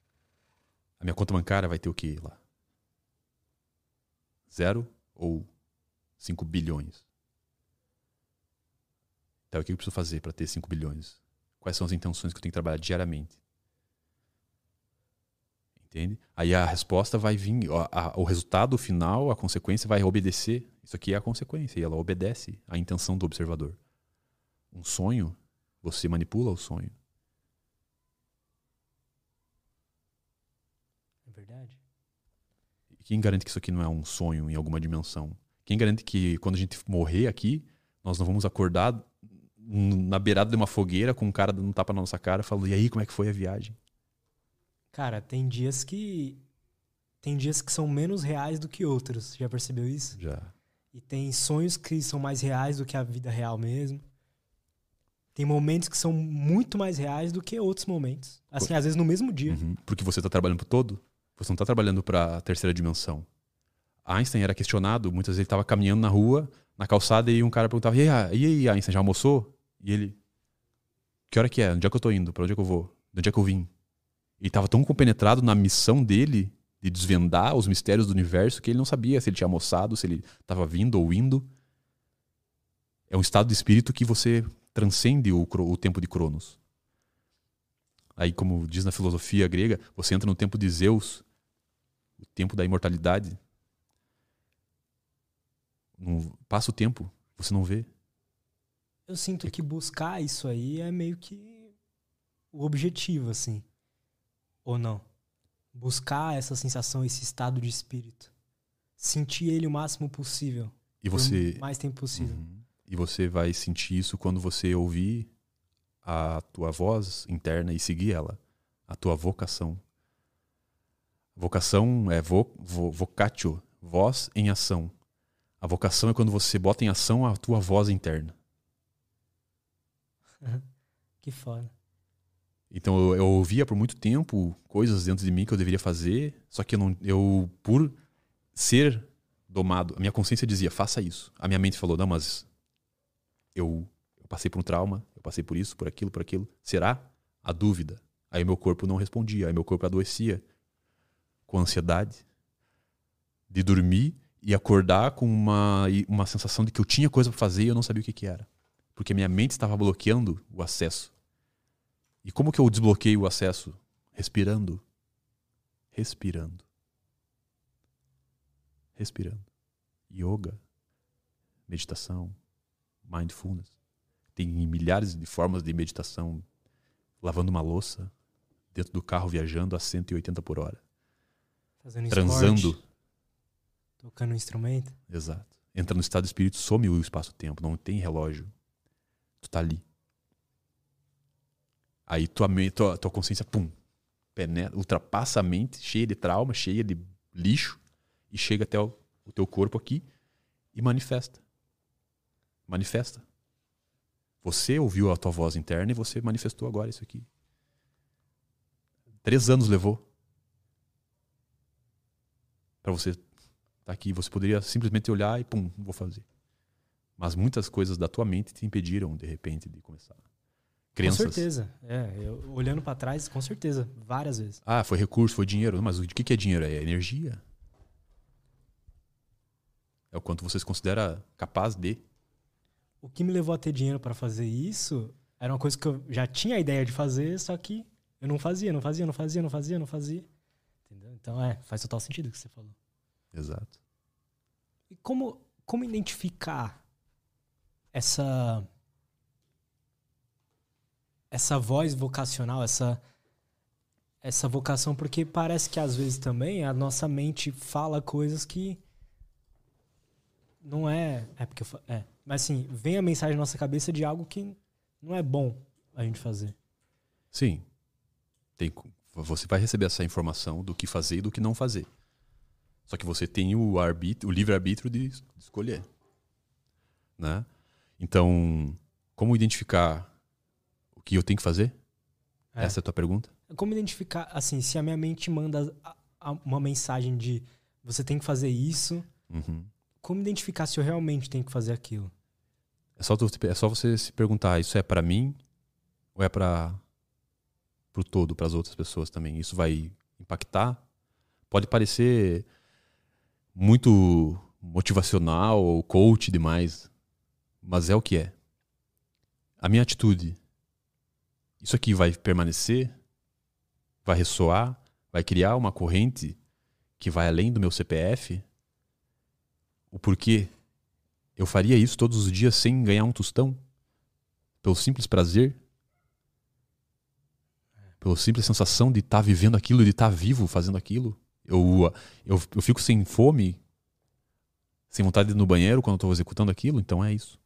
A minha conta bancária vai ter o que lá? Zero ou 5 bilhões? Então, o que eu preciso fazer para ter 5 bilhões? Quais são as intenções que eu tenho que trabalhar diariamente? Entende? Aí a resposta vai vir, a, a, o resultado final, a consequência vai obedecer. Isso aqui é a consequência, e ela obedece à intenção do observador. Um sonho, você manipula o sonho. É verdade. Quem garante que isso aqui não é um sonho em alguma dimensão? Quem garante que quando a gente morrer aqui, nós não vamos acordar na beirada de uma fogueira com um cara dando um tapa na nossa cara, falando: "E aí, como é que foi a viagem?" Cara, tem dias que tem dias que são menos reais do que outros. Já percebeu isso? Já. E tem sonhos que são mais reais do que a vida real mesmo. Tem momentos que são muito mais reais do que outros momentos. Assim, Por... às vezes no mesmo dia. Uhum. Porque você está trabalhando pro todo? Você não está trabalhando para a terceira dimensão. Einstein era questionado, muitas vezes ele estava caminhando na rua, na calçada, e um cara perguntava: E aí, e aí, Einstein, já almoçou? E ele: Que hora que é? Onde é que eu estou indo? Para onde é que eu vou? De onde é que eu vim? Ele estava tão compenetrado na missão dele de desvendar os mistérios do universo que ele não sabia se ele tinha almoçado, se ele estava vindo ou indo. É um estado de espírito que você transcende o, o tempo de Cronos. Aí, como diz na filosofia grega, você entra no tempo de Zeus, o tempo da imortalidade. Não, passa o tempo, você não vê. Eu sinto que buscar isso aí é meio que o objetivo, assim. Ou não? Buscar essa sensação, esse estado de espírito. Sentir ele o máximo possível. E você. mais tempo possível. Uhum. E você vai sentir isso quando você ouvir a tua voz interna e seguir ela. A tua vocação. Vocação é vo, vo, vocatio, voz em ação. A vocação é quando você bota em ação a tua voz interna. [LAUGHS] que foda. Então eu, eu, ouvia por muito tempo coisas dentro de mim que eu deveria fazer, só que eu não, eu por ser domado, a minha consciência dizia faça isso. A minha mente falou não, mas eu, eu passei por um trauma, eu passei por isso, por aquilo, por aquilo. Será? A dúvida. Aí meu corpo não respondia, aí meu corpo adoecia com ansiedade de dormir e acordar com uma, uma sensação de que eu tinha coisa para fazer e eu não sabia o que, que era. Porque minha mente estava bloqueando o acesso. E como que eu desbloqueio o acesso? Respirando. Respirando. Respirando. Yoga, meditação, mindfulness. Tem milhares de formas de meditação. Lavando uma louça, dentro do carro viajando a 180 por hora. Fazendo transando. Esporte, tocando um instrumento. Exato. Entra no estado de espírito, some o espaço-tempo, não tem relógio. Tu tá ali. Aí tua, tua, tua consciência, pum, penetra, ultrapassa a mente, cheia de trauma, cheia de lixo, e chega até o, o teu corpo aqui e manifesta. Manifesta. Você ouviu a tua voz interna e você manifestou agora isso aqui. Três anos levou para você estar tá aqui. Você poderia simplesmente olhar e pum, vou fazer. Mas muitas coisas da tua mente te impediram, de repente, de começar. Crianças. Com certeza. É, eu, olhando para trás, com certeza, várias vezes. Ah, foi recurso, foi dinheiro. Mas o que é dinheiro? É energia. É o quanto você se considera capaz de. O que me levou a ter dinheiro para fazer isso era uma coisa que eu já tinha a ideia de fazer, só que eu não fazia, não fazia, não fazia, não fazia, não fazia. Entendeu? Então é, faz total sentido o que você falou. Exato. E como, como identificar essa essa voz vocacional, essa essa vocação, porque parece que às vezes também a nossa mente fala coisas que não é, é porque eu, é, mas assim, vem a mensagem na nossa cabeça de algo que não é bom a gente fazer. Sim. Tem, você vai receber essa informação do que fazer e do que não fazer. Só que você tem o, arbítrio, o livre-arbítrio de escolher. Né? Então, como identificar que eu tenho que fazer? É. Essa é a tua pergunta? Como identificar, assim, se a minha mente manda uma mensagem de você tem que fazer isso, uhum. como identificar se eu realmente tenho que fazer aquilo? É só, tu, é só você se perguntar, isso é para mim ou é para o todo, para as outras pessoas também? Isso vai impactar? Pode parecer muito motivacional ou coach demais, mas é o que é. A minha atitude, isso aqui vai permanecer, vai ressoar, vai criar uma corrente que vai além do meu CPF? O porquê eu faria isso todos os dias sem ganhar um tostão? Pelo simples prazer? Pela simples sensação de estar tá vivendo aquilo, de estar tá vivo fazendo aquilo? Eu, eu, eu fico sem fome, sem vontade de ir no banheiro quando estou executando aquilo, então é isso.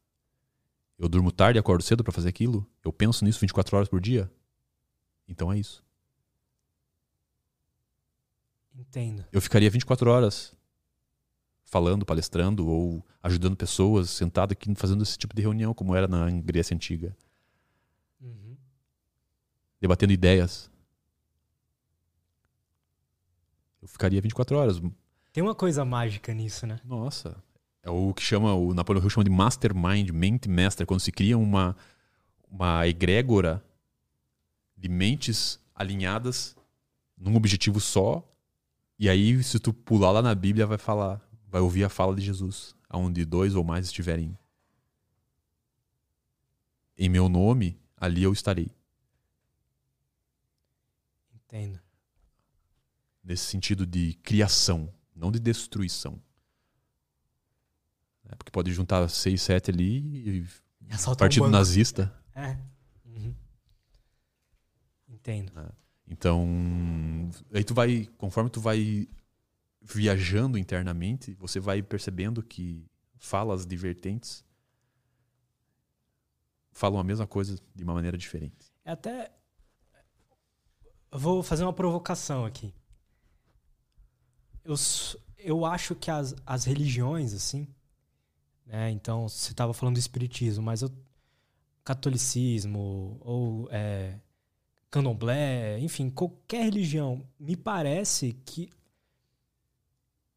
Eu durmo tarde e acordo cedo para fazer aquilo. Eu penso nisso 24 horas por dia. Então é isso. Entendo. Eu ficaria 24 horas falando, palestrando ou ajudando pessoas, sentado aqui fazendo esse tipo de reunião, como era na Grécia Antiga. Uhum. Debatendo ideias. Eu ficaria 24 horas. Tem uma coisa mágica nisso, né? Nossa. É o que chama, o Napoleão Hill chama de mastermind, mente mestra, quando se cria uma, uma egrégora de mentes alinhadas num objetivo só. E aí, se tu pular lá na Bíblia, vai falar, vai ouvir a fala de Jesus, aonde dois ou mais estiverem em meu nome, ali eu estarei. Entendo nesse sentido de criação, não de destruição. É porque pode juntar seis, sete ali e, e partido um nazista. É. Uhum. Entendo. É. Então, aí tu vai, conforme tu vai viajando internamente, você vai percebendo que falas divertentes falam a mesma coisa de uma maneira diferente. É até. Eu vou fazer uma provocação aqui eu, eu acho que as, as religiões, assim, né? Então, você estava falando do espiritismo, mas o catolicismo ou é, candomblé, enfim, qualquer religião, me parece que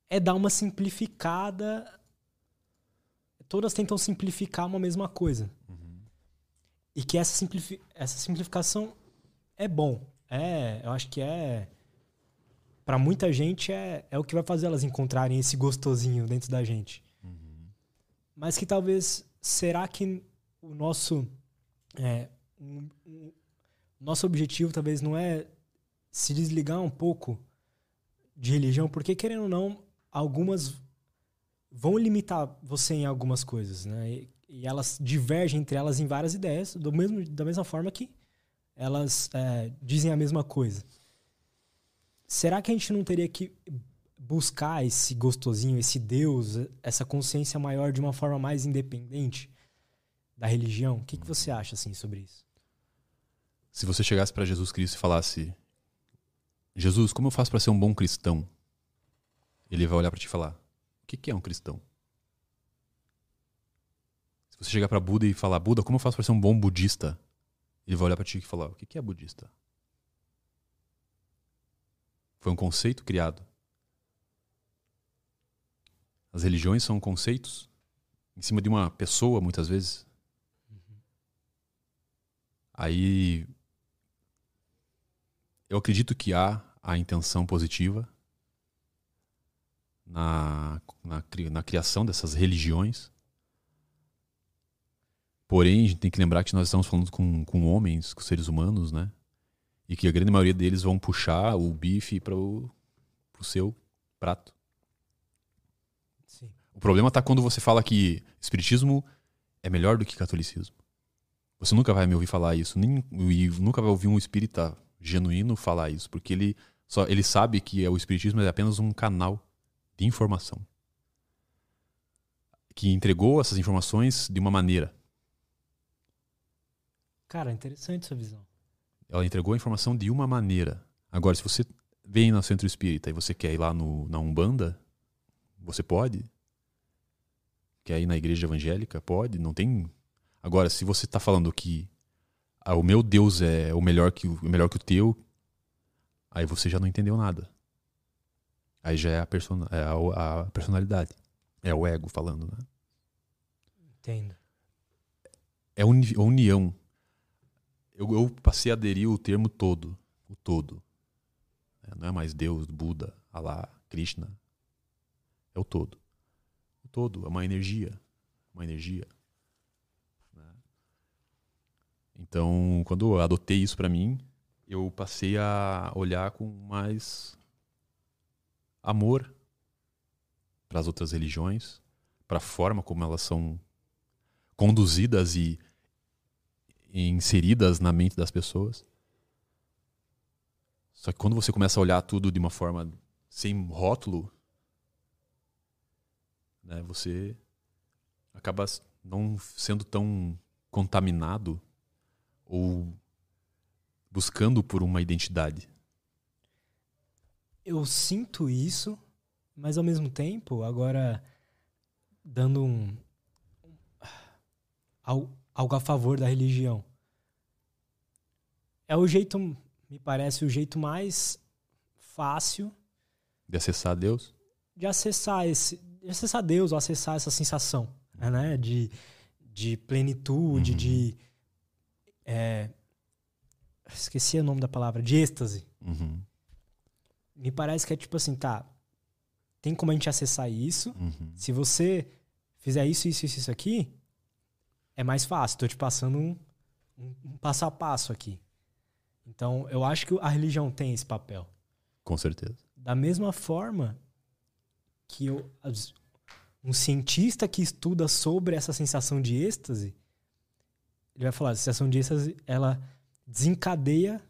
é dar uma simplificada. Todas tentam simplificar uma mesma coisa. Uhum. E que essa, simplifi essa simplificação é bom. É, eu acho que é para muita gente é, é o que vai fazer elas encontrarem esse gostosinho dentro da gente. Mas que talvez, será que o nosso, é, um, um, nosso objetivo talvez não é se desligar um pouco de religião, porque querendo ou não, algumas vão limitar você em algumas coisas, né? E, e elas divergem entre elas em várias ideias, do mesmo, da mesma forma que elas é, dizem a mesma coisa será que a gente não teria que buscar esse gostosinho, esse Deus, essa consciência maior de uma forma mais independente da religião? O que, que você acha assim sobre isso? Se você chegasse para Jesus Cristo e falasse: Jesus, como eu faço para ser um bom cristão? Ele vai olhar para ti e falar: O que, que é um cristão? Se você chegar para Buda e falar: Buda, como eu faço para ser um bom budista? Ele vai olhar para ti e falar: O que, que é budista? Foi um conceito criado. As religiões são conceitos em cima de uma pessoa, muitas vezes. Uhum. Aí eu acredito que há a intenção positiva, na, na, na criação dessas religiões. Porém, a gente tem que lembrar que nós estamos falando com, com homens, com seres humanos, né? E que a grande maioria deles vão puxar o bife para o seu prato. O problema está quando você fala que espiritismo é melhor do que catolicismo. Você nunca vai me ouvir falar isso, nem e nunca vai ouvir um espírita genuíno falar isso, porque ele só ele sabe que o espiritismo é apenas um canal de informação que entregou essas informações de uma maneira. Cara, interessante essa visão. Ela entregou a informação de uma maneira. Agora, se você vem no centro espírita e você quer ir lá no, na Umbanda, você pode. Quer ir na igreja evangélica? Pode. Não tem. Agora, se você está falando que ah, o meu Deus é o melhor que o melhor que o teu, aí você já não entendeu nada. Aí já é a, person é a, a personalidade. É o ego falando, né? Entendo. É uni a união. Eu, eu passei a aderir o termo todo. O todo. É, não é mais Deus, Buda, Allah, Krishna. É o todo. Todo é uma energia. Uma energia. Né? Então, quando eu adotei isso para mim, eu passei a olhar com mais amor para as outras religiões, para a forma como elas são conduzidas e inseridas na mente das pessoas. Só que quando você começa a olhar tudo de uma forma sem rótulo, né, você acaba não sendo tão contaminado ou buscando por uma identidade. Eu sinto isso, mas ao mesmo tempo, agora dando um algo a favor da religião. É o jeito, me parece, o jeito mais fácil de acessar Deus, de acessar esse, acessar Deus, ou acessar essa sensação, né, de, de plenitude, uhum. de é, esqueci o nome da palavra, de êxtase. Uhum. Me parece que é tipo assim, tá, tem como a gente acessar isso. Uhum. Se você fizer isso, isso, isso, isso aqui, é mais fácil. Tô te passando um, um, um passo a passo aqui. Então, eu acho que a religião tem esse papel. Com certeza. Da mesma forma que eu, um cientista que estuda sobre essa sensação de êxtase, ele vai falar, a sensação de êxtase, ela desencadeia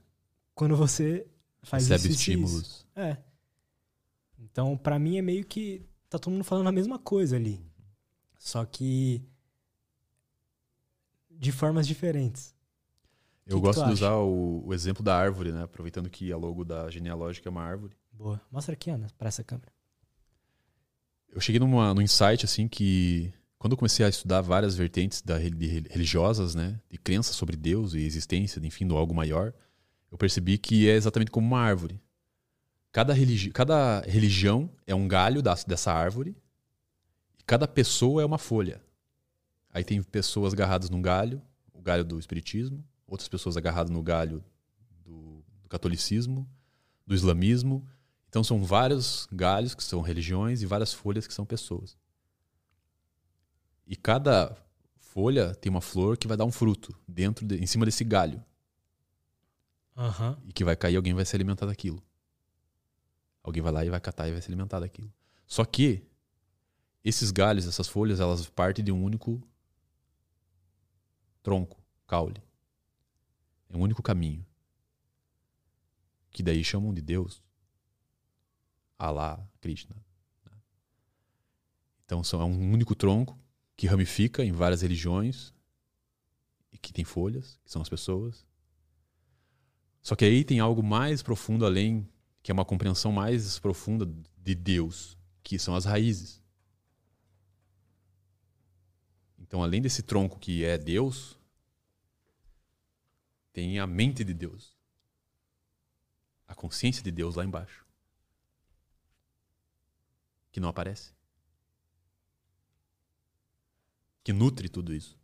quando você faz Recebe isso, estímulos. Isso. É. Então, para mim é meio que tá todo mundo falando a mesma coisa ali. Só que de formas diferentes. Eu que gosto que de usar o, o, exemplo da árvore, né? Aproveitando que a logo da genealógica é uma árvore. Boa. Mostra aqui, Ana, para essa câmera. Eu cheguei numa, num insight, assim, que quando eu comecei a estudar várias vertentes da, religiosas, né? De crenças sobre Deus e existência, enfim, do algo maior, eu percebi que é exatamente como uma árvore. Cada, religi cada religião é um galho da, dessa árvore e cada pessoa é uma folha. Aí tem pessoas agarradas num galho, o galho do espiritismo, outras pessoas agarradas no galho do, do catolicismo, do islamismo. Então são vários galhos que são religiões e várias folhas que são pessoas. E cada folha tem uma flor que vai dar um fruto dentro de, em cima desse galho. Uhum. E que vai cair, alguém vai se alimentar daquilo. Alguém vai lá e vai catar e vai se alimentar daquilo. Só que esses galhos, essas folhas, elas partem de um único tronco, caule. É o único caminho. Que daí chamam de Deus. Alá, Krishna. Né? Então são, é um único tronco que ramifica em várias religiões e que tem folhas, que são as pessoas. Só que aí tem algo mais profundo além, que é uma compreensão mais profunda de Deus, que são as raízes. Então, além desse tronco que é Deus, tem a mente de Deus. A consciência de Deus lá embaixo. Que não aparece. Que nutre tudo isso.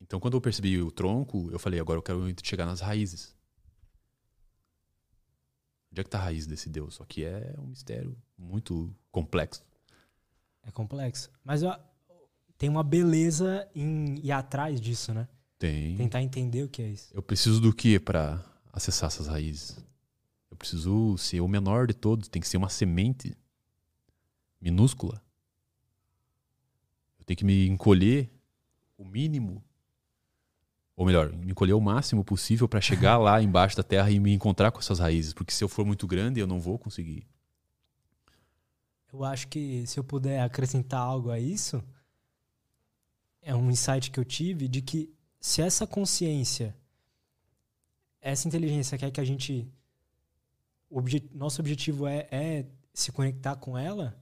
Então, quando eu percebi o tronco, eu falei, agora eu quero chegar nas raízes. Onde é que está a raiz desse Deus? Só que é um mistério muito complexo. É complexo. Mas ó, tem uma beleza em ir atrás disso, né? Tem. Tentar entender o que é isso. Eu preciso do que para acessar essas raízes? Eu preciso ser o menor de todos, tem que ser uma semente minúscula. Eu tenho que me encolher o mínimo, ou melhor, me encolher o máximo possível para chegar lá embaixo da terra e me encontrar com essas raízes, porque se eu for muito grande, eu não vou conseguir. Eu acho que se eu puder acrescentar algo a isso, é um insight que eu tive de que se essa consciência, essa inteligência quer que a gente. Obje, nosso objetivo é, é se conectar com ela,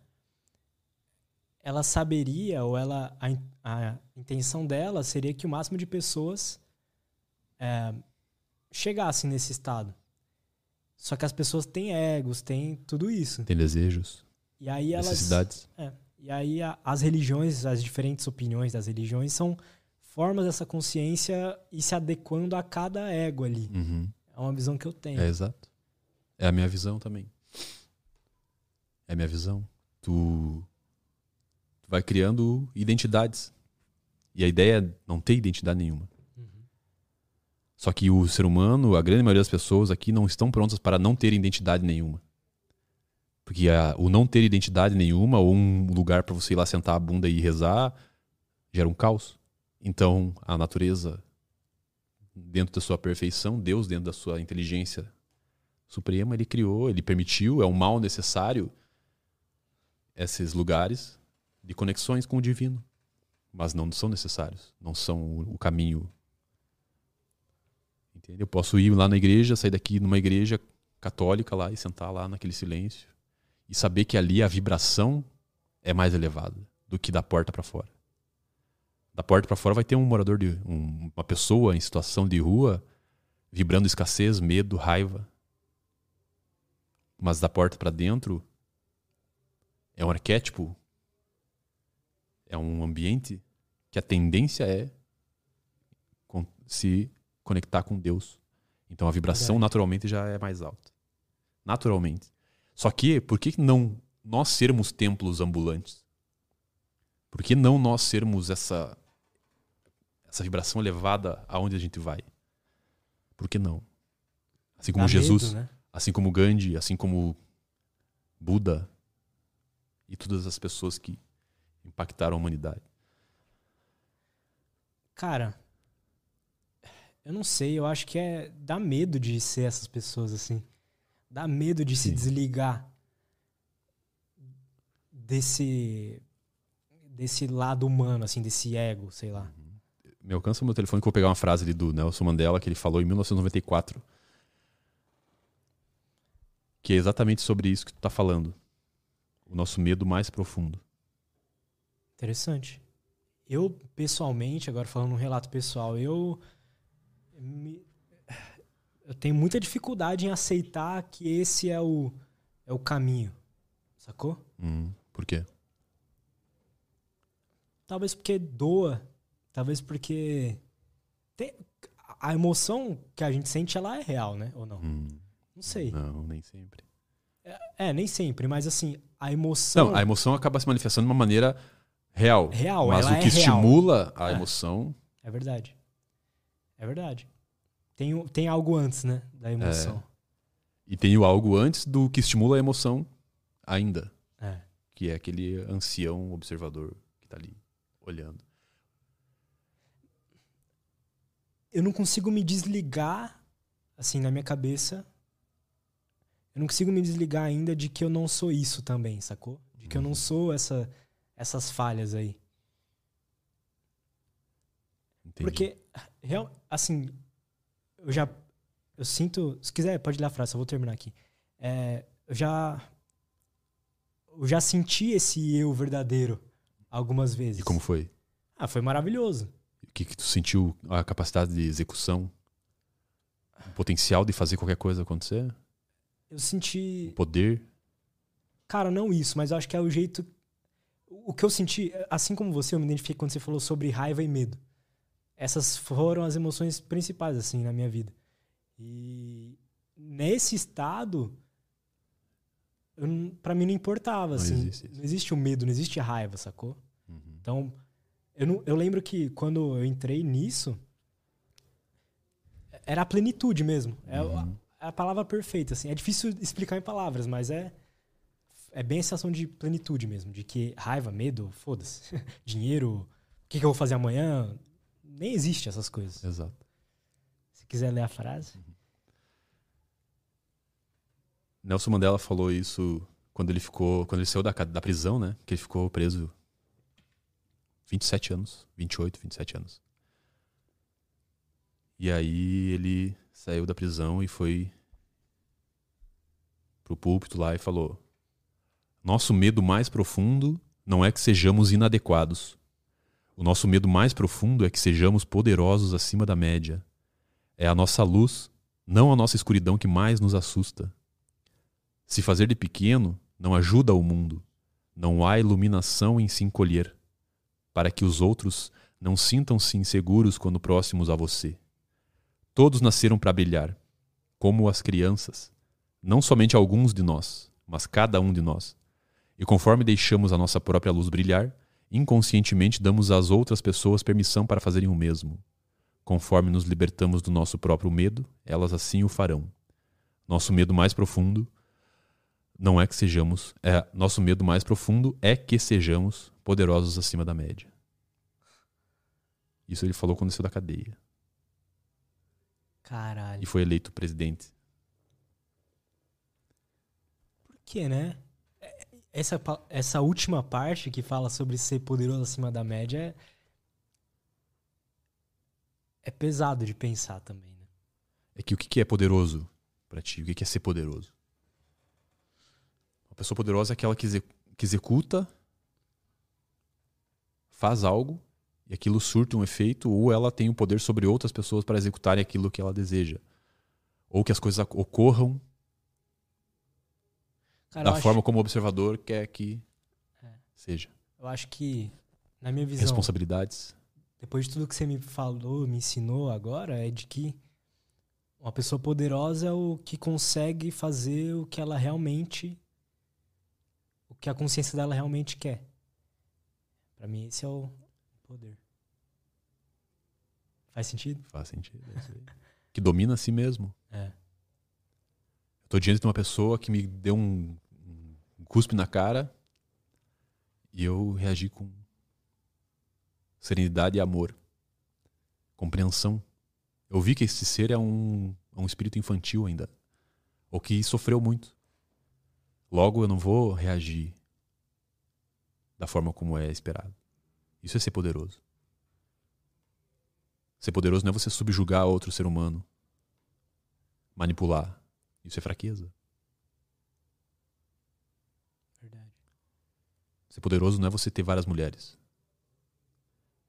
ela saberia, ou ela a, a intenção dela seria que o máximo de pessoas é, chegassem nesse estado. Só que as pessoas têm egos, têm tudo isso. Tem desejos, E aí elas. necessidades. É, e aí a- as religiões, as diferentes opiniões das religiões são formas dessa consciência e se adequando a cada ego ali. Uhum. É uma visão que eu tenho. É exato. É a minha visão também. É a minha visão. Tu, tu vai criando identidades. E a ideia é não ter identidade nenhuma. Uhum. Só que o ser humano, a grande maioria das pessoas aqui não estão prontas para não ter identidade nenhuma. Porque a- o não ter identidade nenhuma ou um lugar para você ir lá sentar a bunda e rezar gera um caos. Então, a natureza dentro da sua perfeição, Deus dentro da sua inteligência suprema, ele criou, ele permitiu, é um mal necessário esses lugares de conexões com o divino, mas não são necessários, não são o, caminho. Entende? Eu posso ir lá na igreja, sair daqui numa igreja católica lá e sentar lá naquele silêncio e saber que ali a vibração é mais elevada do que da porta para fora. Da porta para fora vai ter um morador de um- uma pessoa em situação de rua vibrando escassez, medo, raiva. Mas da porta para dentro é um arquétipo, é um ambiente que a tendência é se conectar com Deus. Então a vibração Verdade. naturalmente já é mais alta. Naturalmente. Só que por que não nós sermos templos ambulantes? Por que não nós sermos essa essa vibração elevada aonde a gente vai? Por que não? Assim como Dá Jesus, medo, né? assim como Gandhi, assim como Buda e todas as pessoas que impactaram a humanidade. Cara, eu não sei, eu acho que é. Dá medo de ser essas pessoas assim. Dá medo de se Sim. desligar desse. desse lado humano, assim, desse ego, sei lá. Me alcança o meu telefone que eu vou pegar uma frase ali do Nelson Mandela que ele falou em 1994. Que é exatamente sobre isso que tu tá falando. O nosso medo mais profundo. Interessante. Eu, pessoalmente, agora falando um relato pessoal, eu. me- eu tenho muita dificuldade em aceitar que esse é o, é o caminho. Sacou? Hum, por quê? Talvez porque doa. Talvez porque. tem- a emoção que a gente sente, ela é real, né? Ou não? Hum, Não sei. não, nem sempre. É, nem sempre, mas assim, a emoção. Não, a emoção acaba se manifestando de uma maneira real. Real, mas o que é real. estimula a É. emoção É verdade. É verdade. Tem, tem algo antes, né? Da emoção. e tem o algo antes do que estimula a emoção ainda, É. que é aquele ancião observador que tá ali olhando. eu não consigo me desligar, assim, na minha cabeça. Eu não consigo me desligar ainda de que eu não sou isso também, sacou? De que eu não sou essa, essas falhas aí. Entendi. Porque, real, assim, eu já. Eu sinto. Se quiser, pode ler a frase, eu vou terminar aqui. É, eu já. Eu já senti esse eu verdadeiro algumas vezes. E como foi? Ah, foi maravilhoso. O que, que tu sentiu a capacidade de execução? O potencial de fazer qualquer coisa acontecer? Eu senti. O poder? Cara, não isso, mas eu acho que é o jeito. O que eu senti, assim como você, eu me identifiquei quando você falou sobre raiva e medo. Essas foram as emoções principais, assim, na minha vida. E nesse estado, para mim não importava, Não assim. existe. Não existe o medo, não existe a raiva, sacou? Então, eu, não, eu lembro que quando eu entrei nisso, era a plenitude mesmo. É a- Uhum. a, palavra perfeita, assim. É difícil explicar em palavras, mas é é bem a sensação de plenitude mesmo, de que raiva, medo, foda-se. [LAUGHS] Dinheiro, o que, que eu vou fazer amanhã? Nem existe essas coisas. Exato. Se quiser ler a frase. Nelson Mandela falou isso quando ele ficou, quando ele saiu da, da prisão, né? Que ele ficou preso 27 anos, 28, 27 anos. E aí ele saiu da prisão e foi pro púlpito lá e falou: Nosso medo mais profundo não é que sejamos inadequados. O nosso medo mais profundo é que sejamos poderosos acima da média. É a nossa luz, não a nossa escuridão que mais nos assusta. Se fazer de pequeno não ajuda o mundo. Não há iluminação em se encolher, para que os outros não sintam-se inseguros quando próximos a você. Todos nasceram para brilhar, como as crianças, não somente alguns de nós, mas cada um de nós. E conforme deixamos a nossa própria luz brilhar, inconscientemente damos às outras pessoas permissão para fazerem o mesmo. Conforme nos libertamos do nosso próprio medo, elas assim o farão. Nosso medo mais profundo não é que sejamos, é, nosso medo mais profundo é que sejamos poderosos acima da média. Isso ele falou quando saiu da cadeia Caralho. e foi eleito presidente. Por quê, né? Essa, essa última parte que fala sobre ser poderoso acima da média é, é pesado de pensar também, né? É que o que é poderoso para ti? O que é ser poderoso? Uma pessoa poderosa é aquela que, exec- que executa, faz algo e aquilo surte um efeito, ou ela tem o poder sobre outras pessoas para executarem aquilo que ela deseja. Ou que as coisas ocorram Cara, da forma acho, como o observador quer que É. seja. eu acho que, na minha visão, Responsabilidades. depois de tudo que você me falou, me ensinou agora, é de que uma pessoa poderosa é o que consegue fazer o que ela realmente. o que a consciência dela realmente quer. Pra mim, esse é o poder. Faz sentido? Faz sentido. é [LAUGHS] que domina a si mesmo. É. Eu tô diante de uma pessoa que me deu um, cuspe na cara e eu reagi com serenidade e amor, compreensão. Eu vi que esse ser é um, é um espírito infantil ainda, ou que sofreu muito. Logo, eu não vou reagir da forma como é esperado. Isso é ser poderoso. Ser poderoso não é você subjugar outro ser humano, manipular. Isso é fraqueza. Verdade. Ser poderoso não é você ter várias mulheres.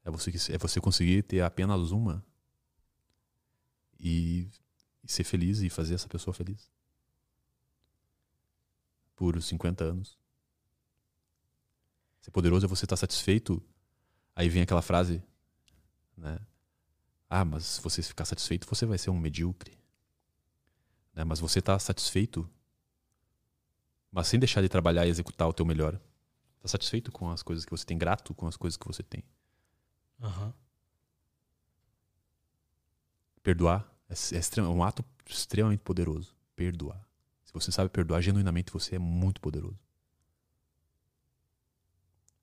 É você, é você conseguir ter apenas uma e, e ser feliz e fazer essa pessoa feliz. Por 50 anos. Ser poderoso é você estar satisfeito. Aí vem aquela frase, né? Ah, mas se você ficar satisfeito, você vai ser um medíocre. Né? Mas você está satisfeito, mas sem deixar de trabalhar e executar o teu melhor. Tá satisfeito com as coisas que você tem, grato com as coisas que você tem. Aham. Perdoar é, é é um ato extremamente poderoso. Perdoar. Se você sabe perdoar genuinamente, você é muito poderoso.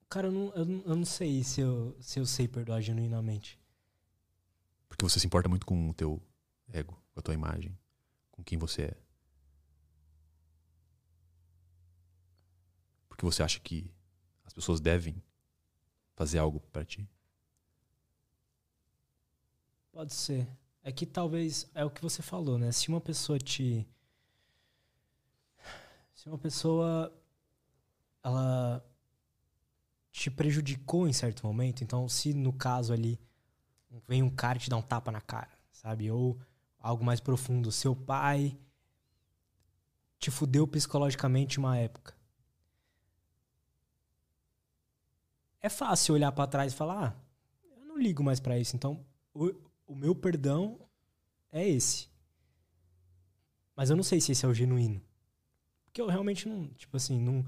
Cara, eu não, eu, não, eu não sei se eu, se eu sei perdoar genuinamente. Porque você se importa muito com o teu ego, com a tua imagem, com quem você é. Porque você acha que as pessoas devem fazer algo pra ti. Pode ser. É que talvez é o que você falou, né? Se uma pessoa te. Se uma pessoa. Ela te prejudicou em certo momento, então se no caso ali vem um cara e te dá um tapa na cara, sabe? Ou algo mais profundo, seu pai te fudeu psicologicamente uma época. É fácil olhar pra trás e falar, ah, eu não ligo mais pra isso, então o, o meu perdão é esse. Mas eu não sei se esse é o genuíno. Porque eu realmente não, tipo assim, não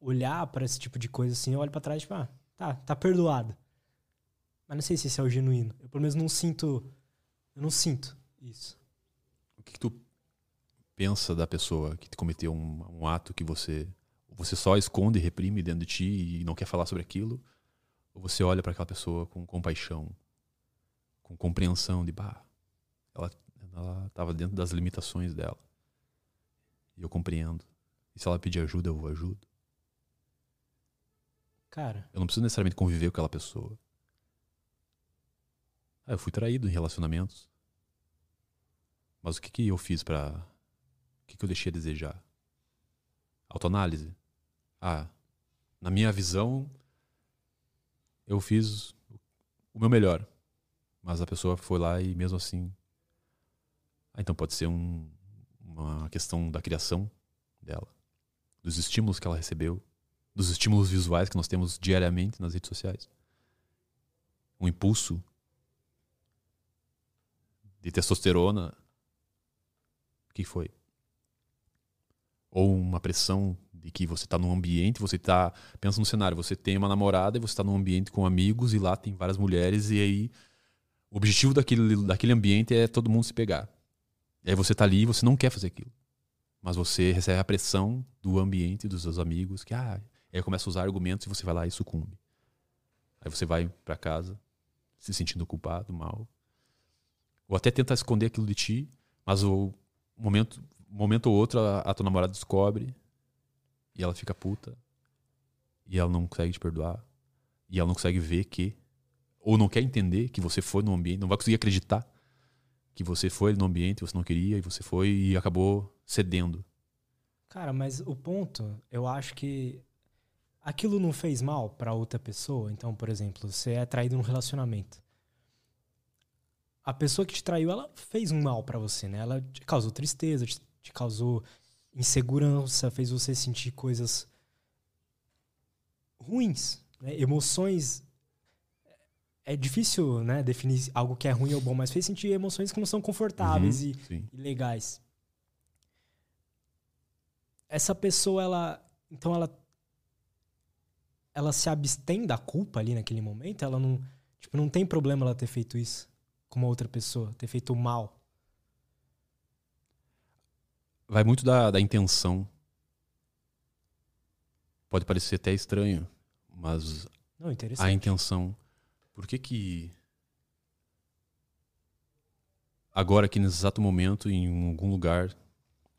olhar para esse tipo de coisa assim, eu olho para trás, tipo, ah, tá, tá perdoado. Mas não sei se esse é o genuíno. Eu pelo menos não sinto, eu não sinto isso. O que, que tu pensa da pessoa que cometeu um, um ato que você você só esconde e reprime dentro de ti e não quer falar sobre aquilo? Ou você olha para aquela pessoa com compaixão, com compreensão de, bah, ela ela estava dentro das limitações dela. E eu compreendo. E se ela pedir ajuda, eu ajudo. Cara. Eu não preciso necessariamente conviver com aquela pessoa. Ah, eu fui traído em relacionamentos. Mas o que, que eu fiz para O que, que eu deixei a desejar? Autoanálise. Ah, na minha visão, eu fiz o meu melhor. Mas a pessoa foi lá e mesmo assim ah, então pode ser um, uma questão da criação dela, dos estímulos que ela recebeu, dos estímulos visuais que nós temos diariamente nas redes sociais. Um impulso de testosterona. O que foi? Ou uma pressão de que você está num ambiente, você está. Pensa no cenário, você tem uma namorada e você está num ambiente com amigos e lá tem várias mulheres, e aí o objetivo daquele, daquele ambiente é todo mundo se pegar. E aí você tá ali e você não quer fazer aquilo. Mas você recebe a pressão do ambiente, dos seus amigos, que ah, aí começa a usar argumentos e você vai lá e sucumbe. Aí você vai para casa se sentindo culpado, mal. Ou até tenta esconder aquilo de ti, mas o momento, momento ou outro a, a tua namorada descobre e ela fica puta. E ela não consegue te perdoar. E ela não consegue ver que ou não quer entender que você foi no ambiente, não vai conseguir acreditar que você foi no ambiente, você não queria, e você foi e acabou cedendo. Cara, mas o ponto, eu acho que aquilo não fez mal para outra pessoa. Então, por exemplo, você é traído num relacionamento. A pessoa que te traiu, ela fez um mal para você, né? Ela te causou tristeza, te, te causou insegurança, fez você sentir coisas ruins, né? emoções é difícil, né, definir algo que é ruim ou bom, mas fez sentir emoções que não são confortáveis uhum, e, e, legais. Essa pessoa, ela, então ela, ela se abstém da culpa ali naquele momento. Ela não, tipo, não tem problema ela ter feito isso com uma outra pessoa, ter feito mal. Vai muito da, da intenção. Pode parecer até estranho, mas não, a intenção por que que agora aqui nesse exato momento em algum lugar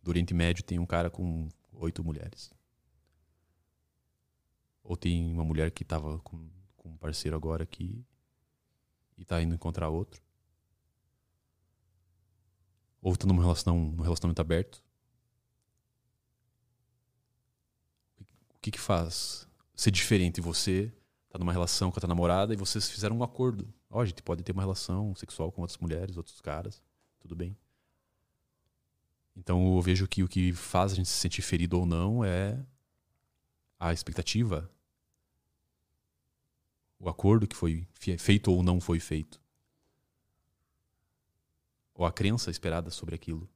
do Oriente Médio tem um cara com oito mulheres? Ou tem uma mulher que estava com, com um parceiro agora aqui e está indo encontrar outro? Ou está relação, num relacionamento aberto? Que, que faz ser diferente você tá numa relação com a tua namorada e vocês fizeram um acordo. Ó, oh, a gente pode ter uma relação sexual com outras mulheres, outros caras, tudo bem. Então eu vejo que o que faz a gente se sentir ferido ou não é a expectativa, o acordo que foi feito ou não foi feito, ou a crença esperada sobre aquilo.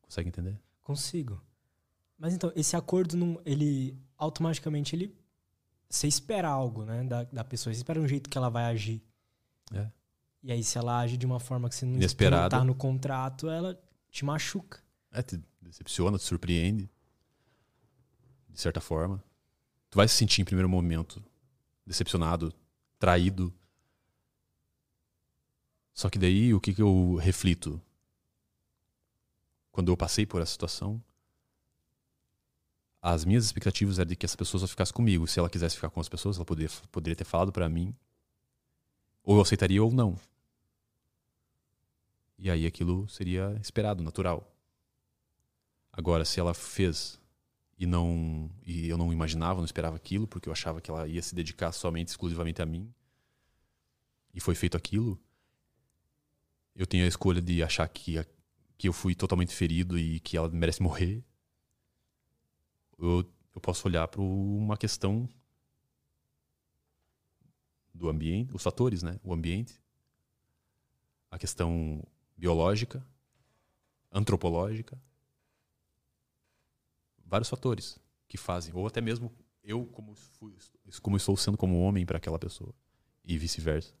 Consegue entender? Consigo. Mas então, esse acordo, não, ele automaticamente ele você espera algo, né, da, da pessoa. Você espera um jeito que ela vai agir. É. E aí, se ela age de uma forma que você não, Inesperada. tá no contrato, ela te machuca. É, te decepciona, te surpreende. De certa forma. Tu vai se sentir em primeiro momento decepcionado, traído. Só que daí, o que, que eu reflito? Quando eu passei por essa situação, as minhas expectativas eram de que essa pessoa só ficasse comigo. Se ela quisesse ficar com as pessoas, ela poderia, poderia ter falado para mim. Ou eu aceitaria ou não. E aí aquilo seria esperado, natural. Agora, se ela fez e não e eu não imaginava, não esperava aquilo, porque eu achava que ela ia se dedicar somente, exclusivamente a mim, e foi feito aquilo, eu tenho a escolha de achar que, que eu fui totalmente ferido e que ela merece morrer, eu, eu posso olhar para uma questão do ambiente, os fatores, né? O ambiente, a questão biológica, antropológica, vários fatores que fazem, ou até mesmo eu como, fui, como estou sendo como homem para aquela pessoa e vice-versa.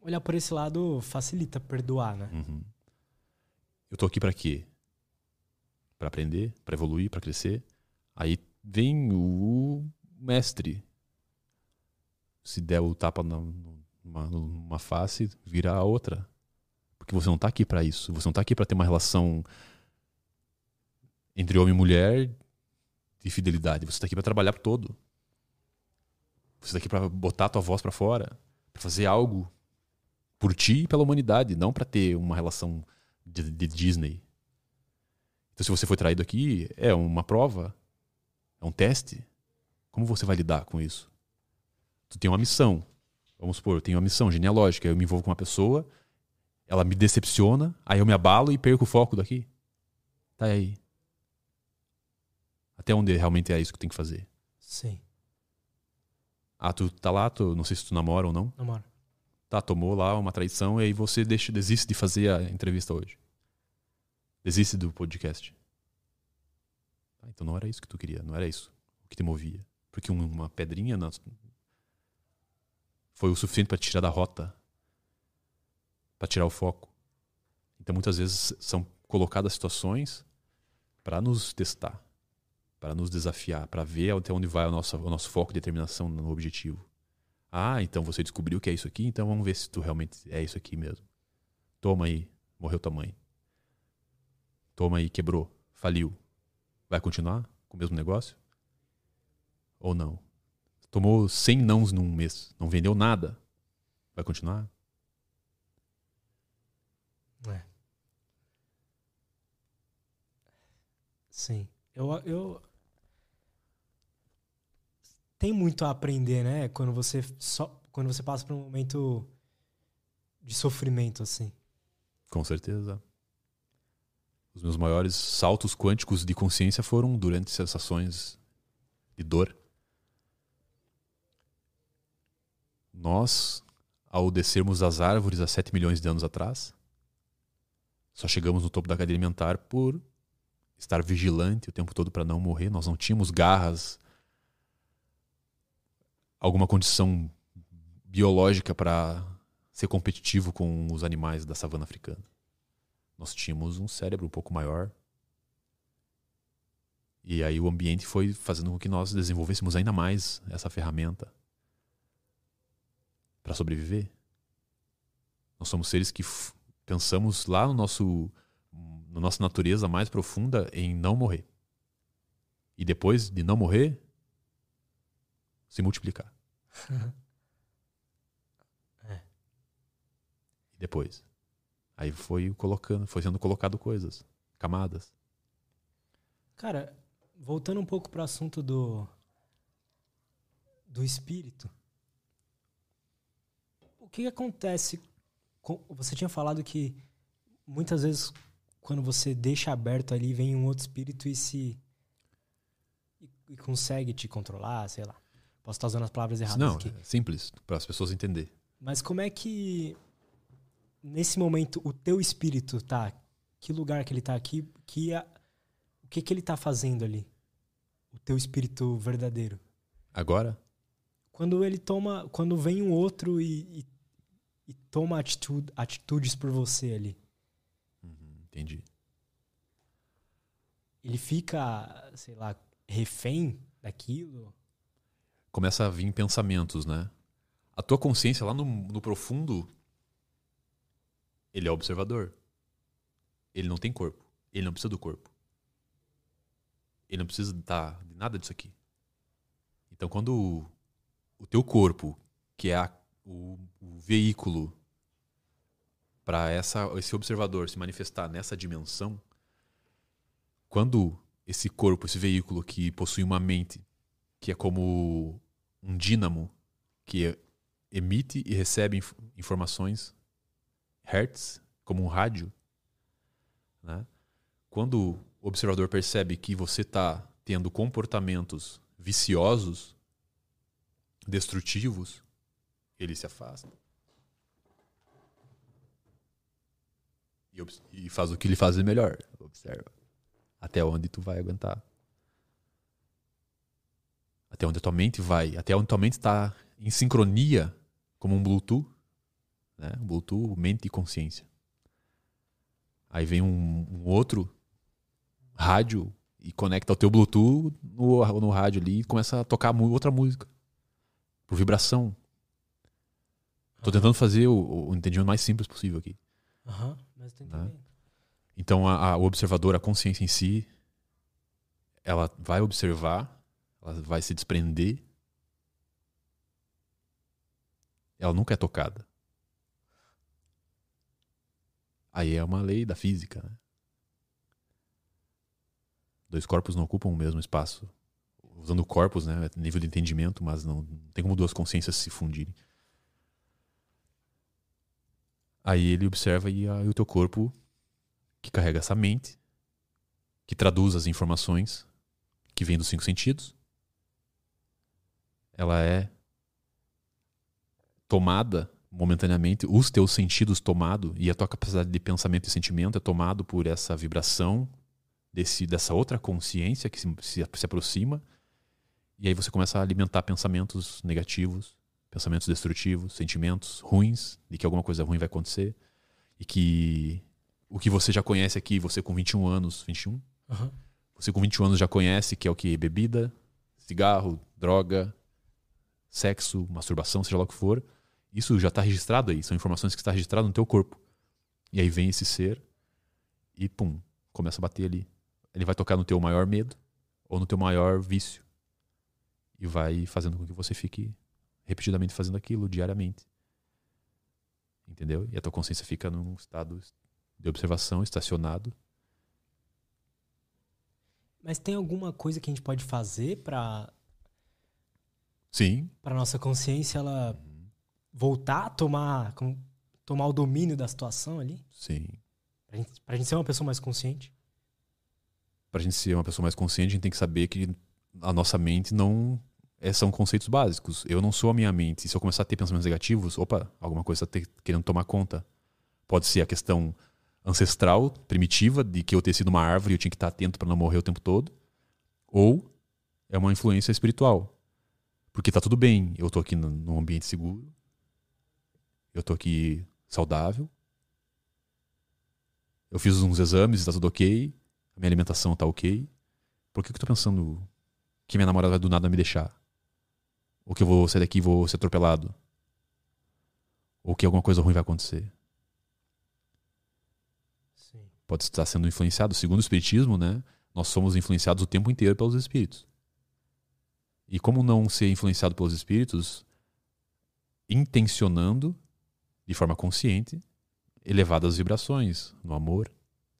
Olhar por esse lado facilita perdoar, né? Uhum. Eu tô aqui para quê? Para aprender, para evoluir, para crescer. Aí vem o mestre. Se der o tapa numa, numa face, vira a outra. Porque você não tá aqui para isso. Você não tá aqui para ter uma relação entre homem e mulher de fidelidade. Você tá aqui para trabalhar pro todo. Você tá aqui para botar a tua voz para fora, para fazer algo por ti e pela humanidade, não para ter uma relação de, de, Disney. Então, se você foi traído aqui, é uma prova, é um teste. Como você vai lidar com isso? Tu tem uma missão. Vamos supor, eu tenho uma missão genealógica. Eu me envolvo com uma pessoa, ela me decepciona, aí eu me abalo e perco o foco daqui. Tá aí. Até onde realmente é isso que tem que fazer? Sim. Ah, tu tá lá, tu, não sei se tu namora ou não. Namora. Tá, tomou lá uma traição e aí você deixa, desiste de fazer a entrevista hoje. Desiste do podcast. Ah, então não era isso que tu queria, não era isso o que te movia. Porque uma pedrinha na... foi o suficiente para te tirar da rota, para tirar o foco. Então muitas vezes são colocadas situações para nos testar, para nos desafiar, para ver até onde vai o nosso, o nosso foco e determinação no objetivo. Ah, então você descobriu que é isso aqui, então vamos ver se tu realmente é isso aqui mesmo. Toma aí, morreu tua mãe. Toma aí, quebrou, faliu. Vai continuar com o mesmo negócio? Ou não? Tomou 100 nãos num mês, não vendeu nada. Vai continuar? É. Sim. Eu, eu, tem muito a aprender, né? Quando você só quando você passa por um momento de sofrimento assim. Com certeza. Os meus maiores saltos quânticos de consciência foram durante sensações de dor. Nós, ao descermos das árvores há 7 milhões de anos atrás, só chegamos no topo da cadeia alimentar por estar vigilante o tempo todo para não morrer. Nós não tínhamos garras alguma condição biológica para ser competitivo com os animais da savana africana. Nós tínhamos um cérebro um pouco maior. E aí o ambiente foi fazendo com que nós desenvolvêssemos ainda mais essa ferramenta para sobreviver. Nós somos seres que pensamos lá no nosso na nossa natureza mais profunda em não morrer. E depois de não morrer, se multiplicar. [LAUGHS] é. E depois? Aí foi colocando, foi sendo colocado coisas, camadas. Cara, voltando um pouco para o assunto do do espírito. O que, que acontece? Com, você tinha falado que muitas vezes quando você deixa aberto ali vem um outro espírito e se e, e consegue te controlar, sei lá. Posso estar usando as palavras erradas Não, aqui. É simples, para as pessoas entenderem. Mas como é que, nesse momento, o teu espírito tá? Que lugar que ele tá aqui? Que a, o que, que ele tá fazendo ali? O teu espírito verdadeiro. Agora? Quando ele toma. Quando vem um outro e, e, e toma atitude, atitudes por você ali. Uhum, entendi. Ele fica, sei lá, refém daquilo? começa a vir pensamentos, né? A tua consciência lá no, no profundo, ele é observador. Ele não tem corpo. Ele não precisa do corpo. Ele não precisa tá, de nada disso aqui. Então, quando o, o teu corpo, que é a, o, o veículo para esse observador se manifestar nessa dimensão, quando esse corpo, esse veículo que possui uma mente, que é como um dínamo que emite e recebe inf informações, hertz, como um rádio. Né? Quando o observador percebe que você está tendo comportamentos viciosos, destrutivos, ele se afasta. E, faz o que ele faz melhor. Observa. Até onde tu vai aguentar. Até onde a tua mente vai. Até onde tua mente está em sincronia, como um Bluetooth. Né? Bluetooth, mente e consciência. Aí vem um, um outro rádio e conecta o teu Bluetooth no, no rádio ali e começa a tocar outra música. Por vibração. Tô tentando fazer o, o entendimento mais simples possível aqui. Aham, mas tô Né? entendendo. Então, a, a, o observador, a consciência em si, ela vai observar, ela vai se desprender. Ela nunca é tocada. Aí é uma lei da física. Né? Dois corpos não ocupam o mesmo espaço. Usando corpos, né? é Nível de entendimento, mas não, não tem como duas consciências se fundirem. Aí ele observa e, a- e o teu corpo que carrega essa mente, que traduz as informações que vêm dos cinco sentidos, ela é tomada momentaneamente, os teus sentidos tomado e a tua capacidade de pensamento e sentimento é tomado por essa vibração desse, dessa outra consciência que se, se, se aproxima e aí você começa a alimentar pensamentos negativos, pensamentos destrutivos, sentimentos ruins de que alguma coisa ruim vai acontecer e que o que você já conhece aqui, você com 21 anos, 21? Aham. Você com 21 anos já conhece que é o que? Bebida, cigarro, droga, sexo, masturbação, seja lá o que for. Isso já está registrado aí, são informações que está registrado no teu corpo. E aí vem esse ser e pum, começa a bater ali. Ele vai tocar no teu maior medo ou no teu maior vício. E vai fazendo com que você fique repetidamente fazendo aquilo diariamente. Entendeu? E a tua consciência fica num estado de observação, estacionado. Mas tem alguma coisa que a gente pode fazer pra, Sim, pra nossa consciência ela voltar a tomar, tomar o domínio da situação ali? sim. Pra gente, pra gente ser uma pessoa mais consciente? Pra gente ser uma pessoa mais consciente, a gente tem que saber que a nossa mente não é, são conceitos básicos. Eu não sou a minha mente. E se eu começar a ter pensamentos negativos, opa, alguma coisa está querendo tomar conta. Pode ser a questão ancestral, primitiva, de que eu ter sido uma árvore e eu tinha que estar atento para não morrer o tempo todo. Ou é uma influência espiritual. Porque tá tudo bem, eu tô aqui no- num ambiente seguro, eu tô aqui saudável, eu fiz uns exames, tá tudo ok, a minha alimentação tá ok. Por que, que eu tô pensando que minha namorada vai do nada me deixar? Ou que eu vou sair daqui e vou ser atropelado? Ou que alguma coisa ruim vai acontecer? Sim. Pode estar sendo influenciado. Segundo o Espiritismo, né? Nós somos influenciados o tempo inteiro pelos espíritos. E como não ser influenciado pelos espíritos, intencionando, de forma consciente, elevadas vibrações no amor.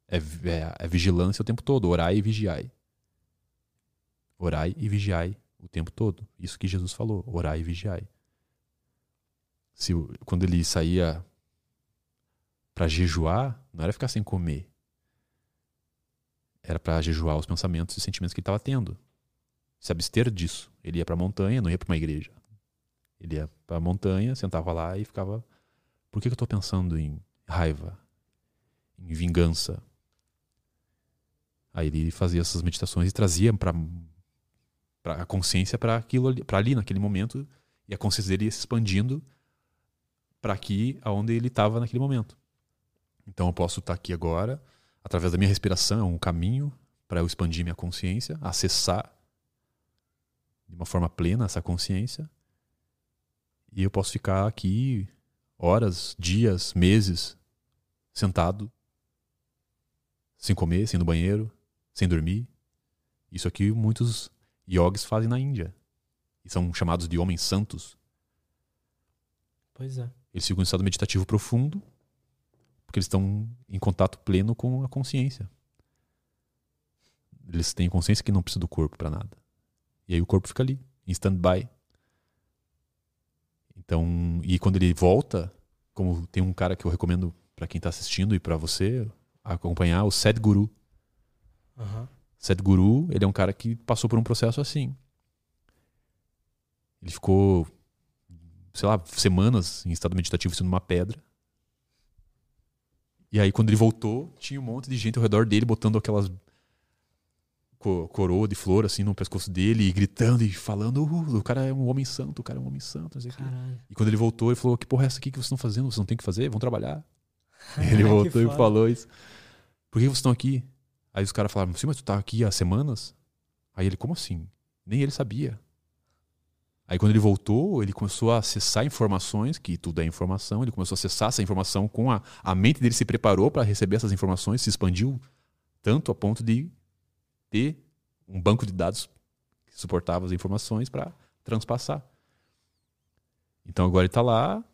É, é, é vigilância o tempo todo. Orai e vigiai. Orai e vigiai o tempo todo. Isso que Jesus falou. Orai e vigiai. Se, quando ele saía para jejuar, não era ficar sem comer. Era para jejuar os pensamentos e sentimentos que ele estava tendo. Se abster disso. Ele ia para a montanha, não ia para uma igreja. Ele ia para a montanha, sentava lá e ficava. Por que, eu estou pensando em raiva, em vingança? Aí ele fazia essas meditações e trazia para a consciência para aquilo para ali naquele momento e a consciência dele ia se expandindo para aqui aonde ele estava naquele momento. Então eu posso estar aqui agora através da minha respiração, é um caminho para eu expandir minha consciência, acessar de uma forma plena essa consciência. E eu posso ficar aqui horas, dias, meses sentado, sem comer, sem ir no banheiro, sem dormir. Isso aqui muitos yogis fazem na Índia. E são chamados de homens santos. Pois é. Eles ficam em estado meditativo profundo, porque eles estão em contato pleno com a consciência. Eles têm consciência que não precisa do corpo para nada. E aí o corpo fica ali, em stand-by. Então, e quando ele volta, como tem um cara que eu recomendo para quem tá assistindo e para você acompanhar, o Sadhguru. Aham. Sadhguru, ele é um cara que passou por um processo assim. Ele ficou, sei lá, semanas em estado meditativo sendo uma pedra. E aí, quando ele voltou, tinha um monte de gente ao redor dele botando aquelas coroa de flor assim no pescoço dele e gritando e falando: uh, o cara é um homem santo, o cara é um homem santo. E quando ele voltou, ele falou: Que porra é essa aqui que vocês estão fazendo? Vocês não tem que fazer? Vão trabalhar. [LAUGHS] ele voltou e falou isso. Por que vocês estão aqui? Aí os caras falaram: Sim, mas tu tá aqui há semanas? Aí ele: Como assim? Nem ele sabia. Aí quando ele voltou, ele começou a acessar informações, que tudo é informação, ele começou a acessar essa informação com a, a mente dele se preparou para receber essas informações, se expandiu tanto a ponto de ter um banco de dados que suportava as informações para transpassar. Então agora ele está lá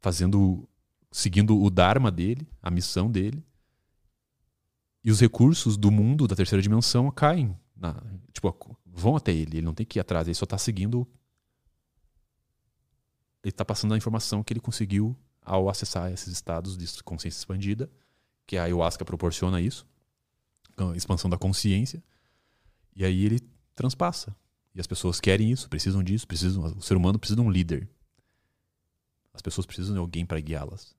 fazendo, seguindo o dharma dele, a missão dele, e os recursos do mundo da terceira dimensão caem, na, tipo vão até ele, ele não tem que ir atrás, ele só está seguindo. Ele está passando a informação que ele conseguiu ao acessar esses estados de consciência expandida, que a ayahuasca proporciona isso, expansão da consciência, e aí ele transpassa. E as pessoas querem isso, precisam disso, precisam, o ser humano precisa de um líder. As pessoas precisam de alguém para guiá-las.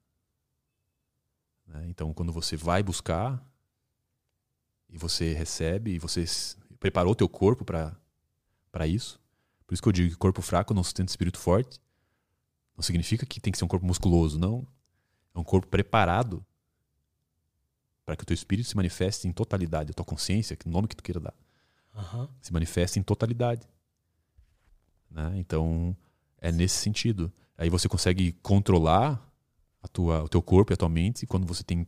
Né? Então, quando você vai buscar e você recebe e você preparou teu corpo para isso. Por isso que eu digo que corpo fraco não sustenta espírito forte. Não significa que tem que ser um corpo musculoso, não. É um corpo preparado para que o teu espírito se manifeste em totalidade, a tua consciência, que nome que tu queira dar, uhum. se manifeste em totalidade. Né? Então, é nesse sentido. Aí você consegue controlar a tua, o teu corpo e a tua mente quando você tem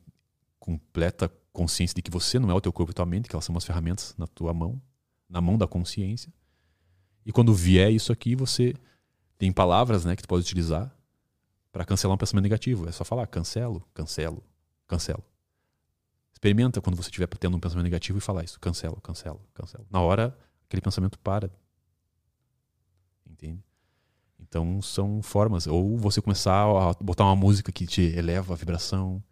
completa consciência de que você não é o teu corpo e tua mente, que elas são umas ferramentas na tua mão, na mão da consciência. E quando vier isso aqui, você tem palavras, né, que tu pode utilizar para cancelar um pensamento negativo. É só falar cancelo, cancelo, cancelo. Experimenta quando você estiver tendo um pensamento negativo e falar isso, cancelo, cancelo, cancelo. Na hora, aquele pensamento para. Entende? Então são formas. Ou você começar a botar uma música que te eleva a vibração,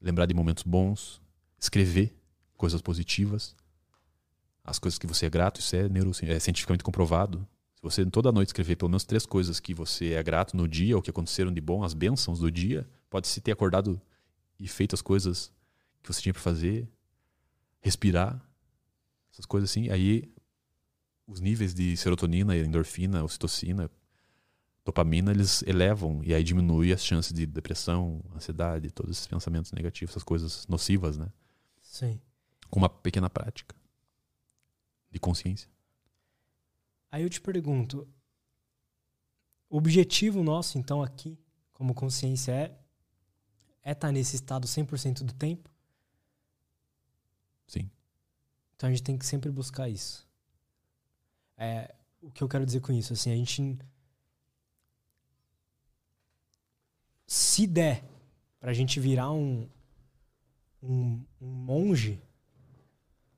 lembrar de momentos bons, escrever coisas positivas, as coisas que você é grato, isso é, neuro, é cientificamente comprovado. Se você toda noite escrever pelo menos três coisas que você é grato no dia, ou que aconteceram de bom, as bênçãos do dia, pode se ter acordado e feito as coisas que você tinha para fazer, respirar, essas coisas assim. Aí os níveis de serotonina, endorfina, ocitocina, dopamina, eles elevam e aí diminui as chances de depressão, ansiedade, todos esses pensamentos negativos, essas coisas nocivas, né? Sim. Com uma pequena prática de consciência. Aí eu te pergunto, o objetivo nosso, então, aqui, como consciência, é é estar tá nesse estado 100% do tempo? Sim. Então a gente tem que sempre buscar isso. É, o que eu quero dizer com isso, assim, a gente se der pra gente virar um, um, um monge,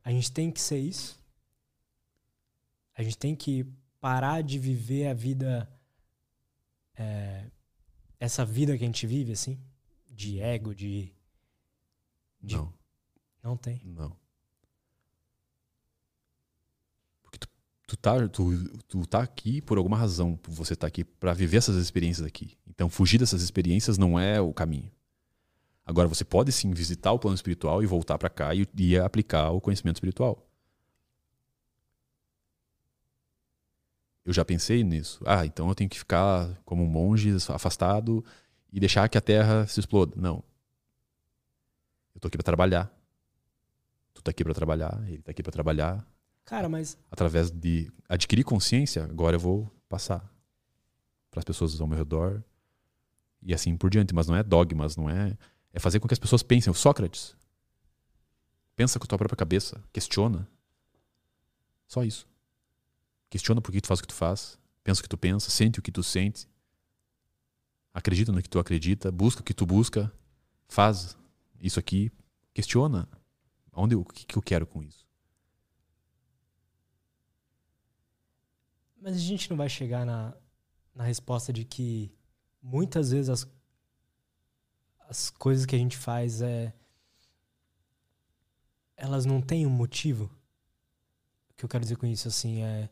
a gente tem que ser isso. A gente tem que parar de viver a vida. É, essa vida que a gente vive, assim, de ego, de. de não. Não tem. Não. Porque tu, tu, tá, tu, tu tá aqui por alguma razão. Você tá aqui para viver essas experiências aqui. Então, fugir dessas experiências não é o caminho. Agora, você pode sim visitar o plano espiritual e voltar para cá e, e aplicar o conhecimento espiritual. Eu já pensei nisso. Ah, então eu tenho que ficar como um monge afastado e deixar que a terra se exploda. Não. Eu tô aqui para trabalhar. Tu tá aqui para trabalhar, ele tá aqui para trabalhar. Cara, mas através de adquirir consciência, agora eu vou passar para as pessoas ao meu redor e assim por diante, mas não é dogmas, não é é fazer com que as pessoas pensem. O Sócrates pensa com a tua própria cabeça, questiona. Só isso. Questiona por que tu faz o que tu faz, pensa o que tu pensa, sente o que tu sente, acredita no que tu acredita, busca o que tu busca, faz isso aqui, questiona. Onde, o que, que eu quero com isso? Mas a gente não vai chegar na, na resposta de que muitas vezes as as coisas que a gente faz é elas não têm um motivo. O que eu quero dizer com isso assim é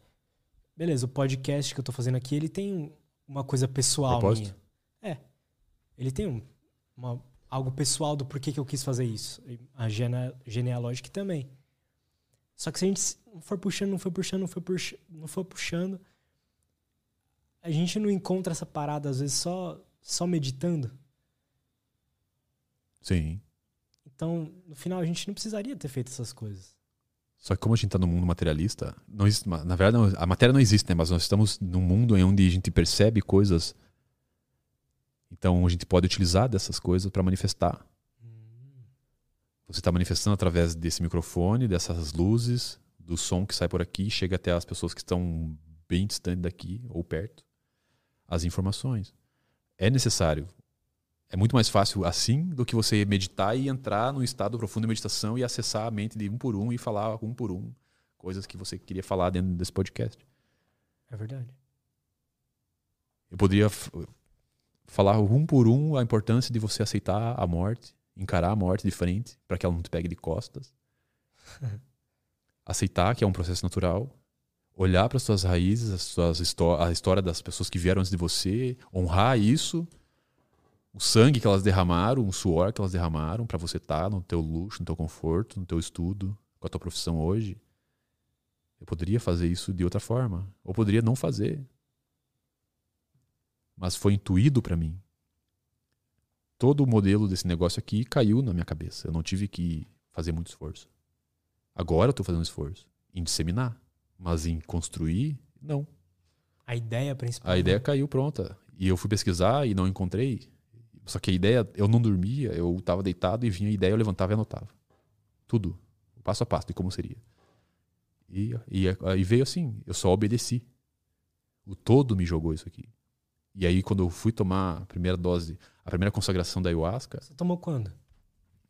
beleza, o podcast que eu tô fazendo aqui, ele tem uma coisa pessoal Propósito? minha. É. Ele tem um, uma, algo pessoal do porquê que eu quis fazer isso. A gene, genealógica também. Só que se a gente não for puxando, não for puxando, não for puxando, não for puxando, a gente não encontra essa parada, às vezes, só, só meditando. Sim. Então, no final, a gente não precisaria ter feito essas coisas. Só que como a gente está no mundo materialista, não existe, na verdade não, a matéria não existe, né? Mas nós estamos num mundo em onde a gente percebe coisas. Então a gente pode utilizar dessas coisas para manifestar. Você está manifestando através desse microfone, dessas luzes, do som que sai por aqui, chega até as pessoas que estão bem distantes daqui ou perto, as informações. É necessário. É muito mais fácil assim do que você meditar e entrar num estado profundo de meditação e acessar a mente de um por um e falar um por um coisas que você queria falar dentro desse podcast. É verdade. Eu poderia falar um por um a importância de você aceitar a morte, encarar a morte de frente para que ela não te pegue de costas. [LAUGHS] aceitar que é um processo natural, olhar para as suas raízes, as suas a história das pessoas que vieram antes de você, honrar isso, o sangue que elas derramaram, o suor que elas derramaram para você estar tá no teu luxo, no teu conforto, no teu estudo, com a tua profissão hoje. Eu poderia fazer isso de outra forma, ou poderia não fazer. Mas foi intuído para mim. Todo o modelo desse negócio aqui caiu na minha cabeça. Eu não tive que fazer muito esforço. Agora eu estou fazendo esforço em disseminar, mas em construir, não. A ideia principal. A ideia caiu pronta. E eu fui pesquisar e não encontrei. Só que a ideia, eu não dormia, eu estava deitado e vinha a ideia, eu levantava e anotava. Tudo. Passo a passo de como seria. E, e aí veio assim, eu só obedeci. O todo me jogou isso aqui. E aí, quando eu fui tomar a primeira dose, a primeira consagração da ayahuasca. Você tomou quando?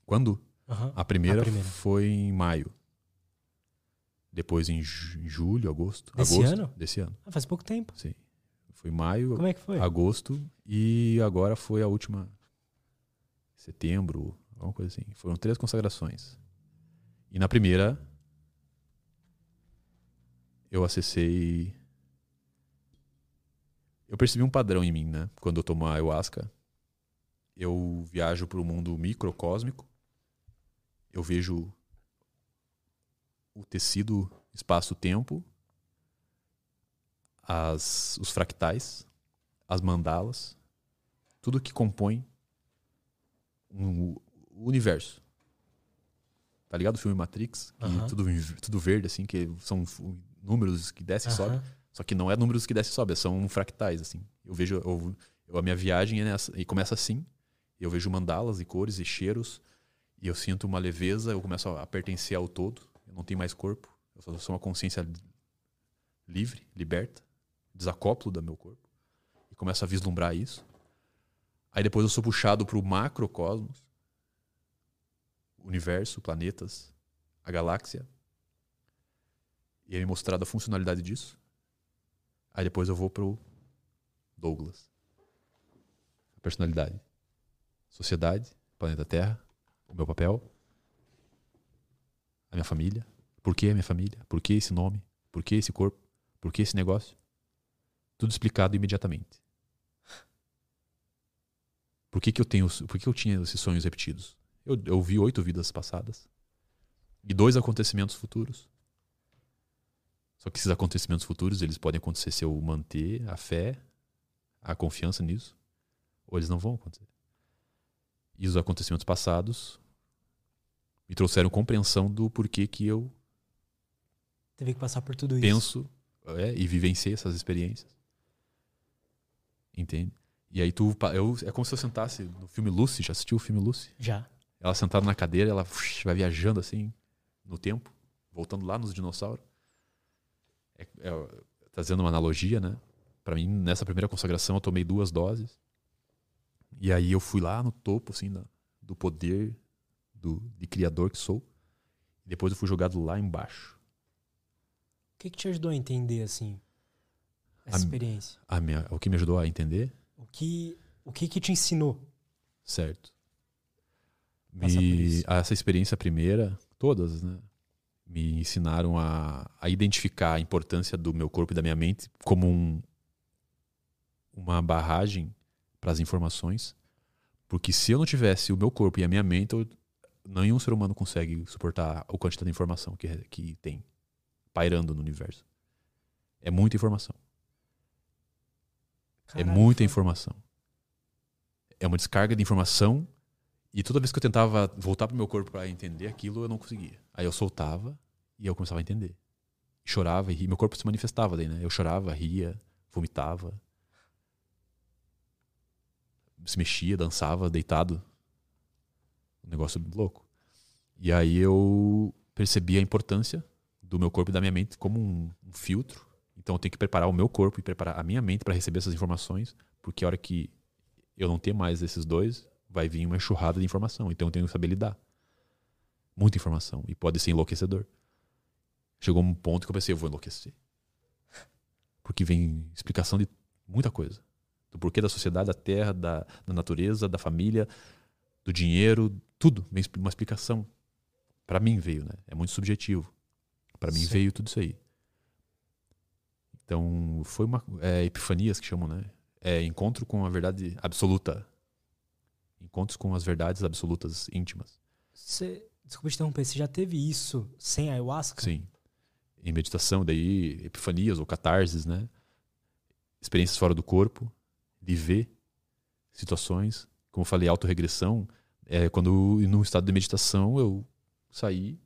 Quando? Uhum. A, primeira a, primeira foi em maio. Depois em julho, agosto. Desse agosto, ano? Desse ano. Ah, faz pouco tempo. Sim. Foi maio. Como é que foi? Agosto. E agora foi a última. Setembro, alguma coisa assim. Foram três consagrações. E na primeira. Eu acessei. Eu percebi um padrão em mim, né? Quando eu tomo ayahuasca. Eu viajo para o mundo microcósmico. Eu vejo o tecido espaço-tempo, as, os fractais, as mandalas, tudo que compõe um, o universo. Tá ligado o filme Matrix? Que tudo, tudo verde, assim, que são números que descem e sobem. Só que não é números que descem e sobem, são fractais, assim. Eu vejo. Eu, eu, a minha viagem é nessa, e começa assim. Eu vejo mandalas e cores e cheiros. E eu sinto uma leveza, eu começo a pertencer ao todo eu não tenho mais corpo, eu só sou uma consciência livre, liberta, desacoplo do meu corpo e começo a vislumbrar isso. Aí depois eu sou puxado para o macrocosmos, universo, planetas, a galáxia. E é me mostrada a funcionalidade disso. Aí depois eu vou pro Douglas. Personalidade. Sociedade, planeta Terra, o meu papel, a minha família. Por que a minha família? Por que esse nome? Por que esse corpo? Por que esse negócio? Tudo explicado imediatamente. Por que, que eu tenho, por que eu tinha esses sonhos repetidos? Eu, eu vi oito vidas passadas e dois acontecimentos futuros. Só que esses acontecimentos futuros eles podem acontecer se eu manter a fé, a confiança nisso, ou eles não vão acontecer. E os acontecimentos passados me trouxeram compreensão do porquê que eu teve que passar por tudo penso, isso. É, e vivenciei essas experiências. Entende? E aí tu eu, é como se eu sentasse no filme Lucy, já assistiu o filme Lucy? Já. Ela sentada na cadeira, ela vai viajando assim no tempo, voltando lá nos dinossauros. É, é, trazendo uma analogia, né? Para mim, nessa primeira consagração, eu tomei duas doses. E aí eu fui lá no topo, assim, da, do poder do, de criador que sou. E depois eu fui jogado lá embaixo. O que, que te ajudou a entender, assim, essa a, experiência? A minha, o que me ajudou a entender? O que, o que, que te ensinou? Certo. Me, essa experiência primeira, todas, né? Me ensinaram a, a identificar a importância do meu corpo e da minha mente como um, uma barragem para as informações. Porque se eu não tivesse o meu corpo e a minha mente, eu nenhum ser humano consegue suportar a quantidade de informação que, que tem pairando no universo. É muita informação. Caralho, é muita informação. É uma descarga de informação e toda vez que eu tentava voltar pro meu corpo para entender aquilo, eu não conseguia. Aí eu soltava e eu começava a entender. Chorava e ria. Meu corpo se manifestava daí, né? Eu chorava, ria, vomitava. Se mexia, dançava, deitado. Um negócio louco. E aí eu percebi a importância do meu corpo e da minha mente como um, um filtro. Então eu tenho que preparar o meu corpo e preparar a minha mente para receber essas informações, porque a hora que eu não ter mais esses dois, vai vir uma enxurrada de informação. Então eu tenho que saber lidar. Muita informação. E pode ser enlouquecedor. Chegou um ponto que eu pensei, eu vou enlouquecer. Porque vem explicação de muita coisa. Do porquê da sociedade, da terra, da, da natureza, da família, do dinheiro, tudo. Vem uma explicação. Para mim veio, né? É muito subjetivo. Para mim Sim. veio tudo isso aí. Então, foi uma é, epifanias que chamam, né? É encontro com a verdade absoluta. Encontros com as verdades absolutas íntimas. Você, desculpa te interromper, você já teve isso sem ayahuasca? Sim. Em meditação, daí epifanias ou catarses, né? Experiências fora do corpo, de ver situações. Como eu falei, autorregressão. É, quando, num estado de meditação, eu saí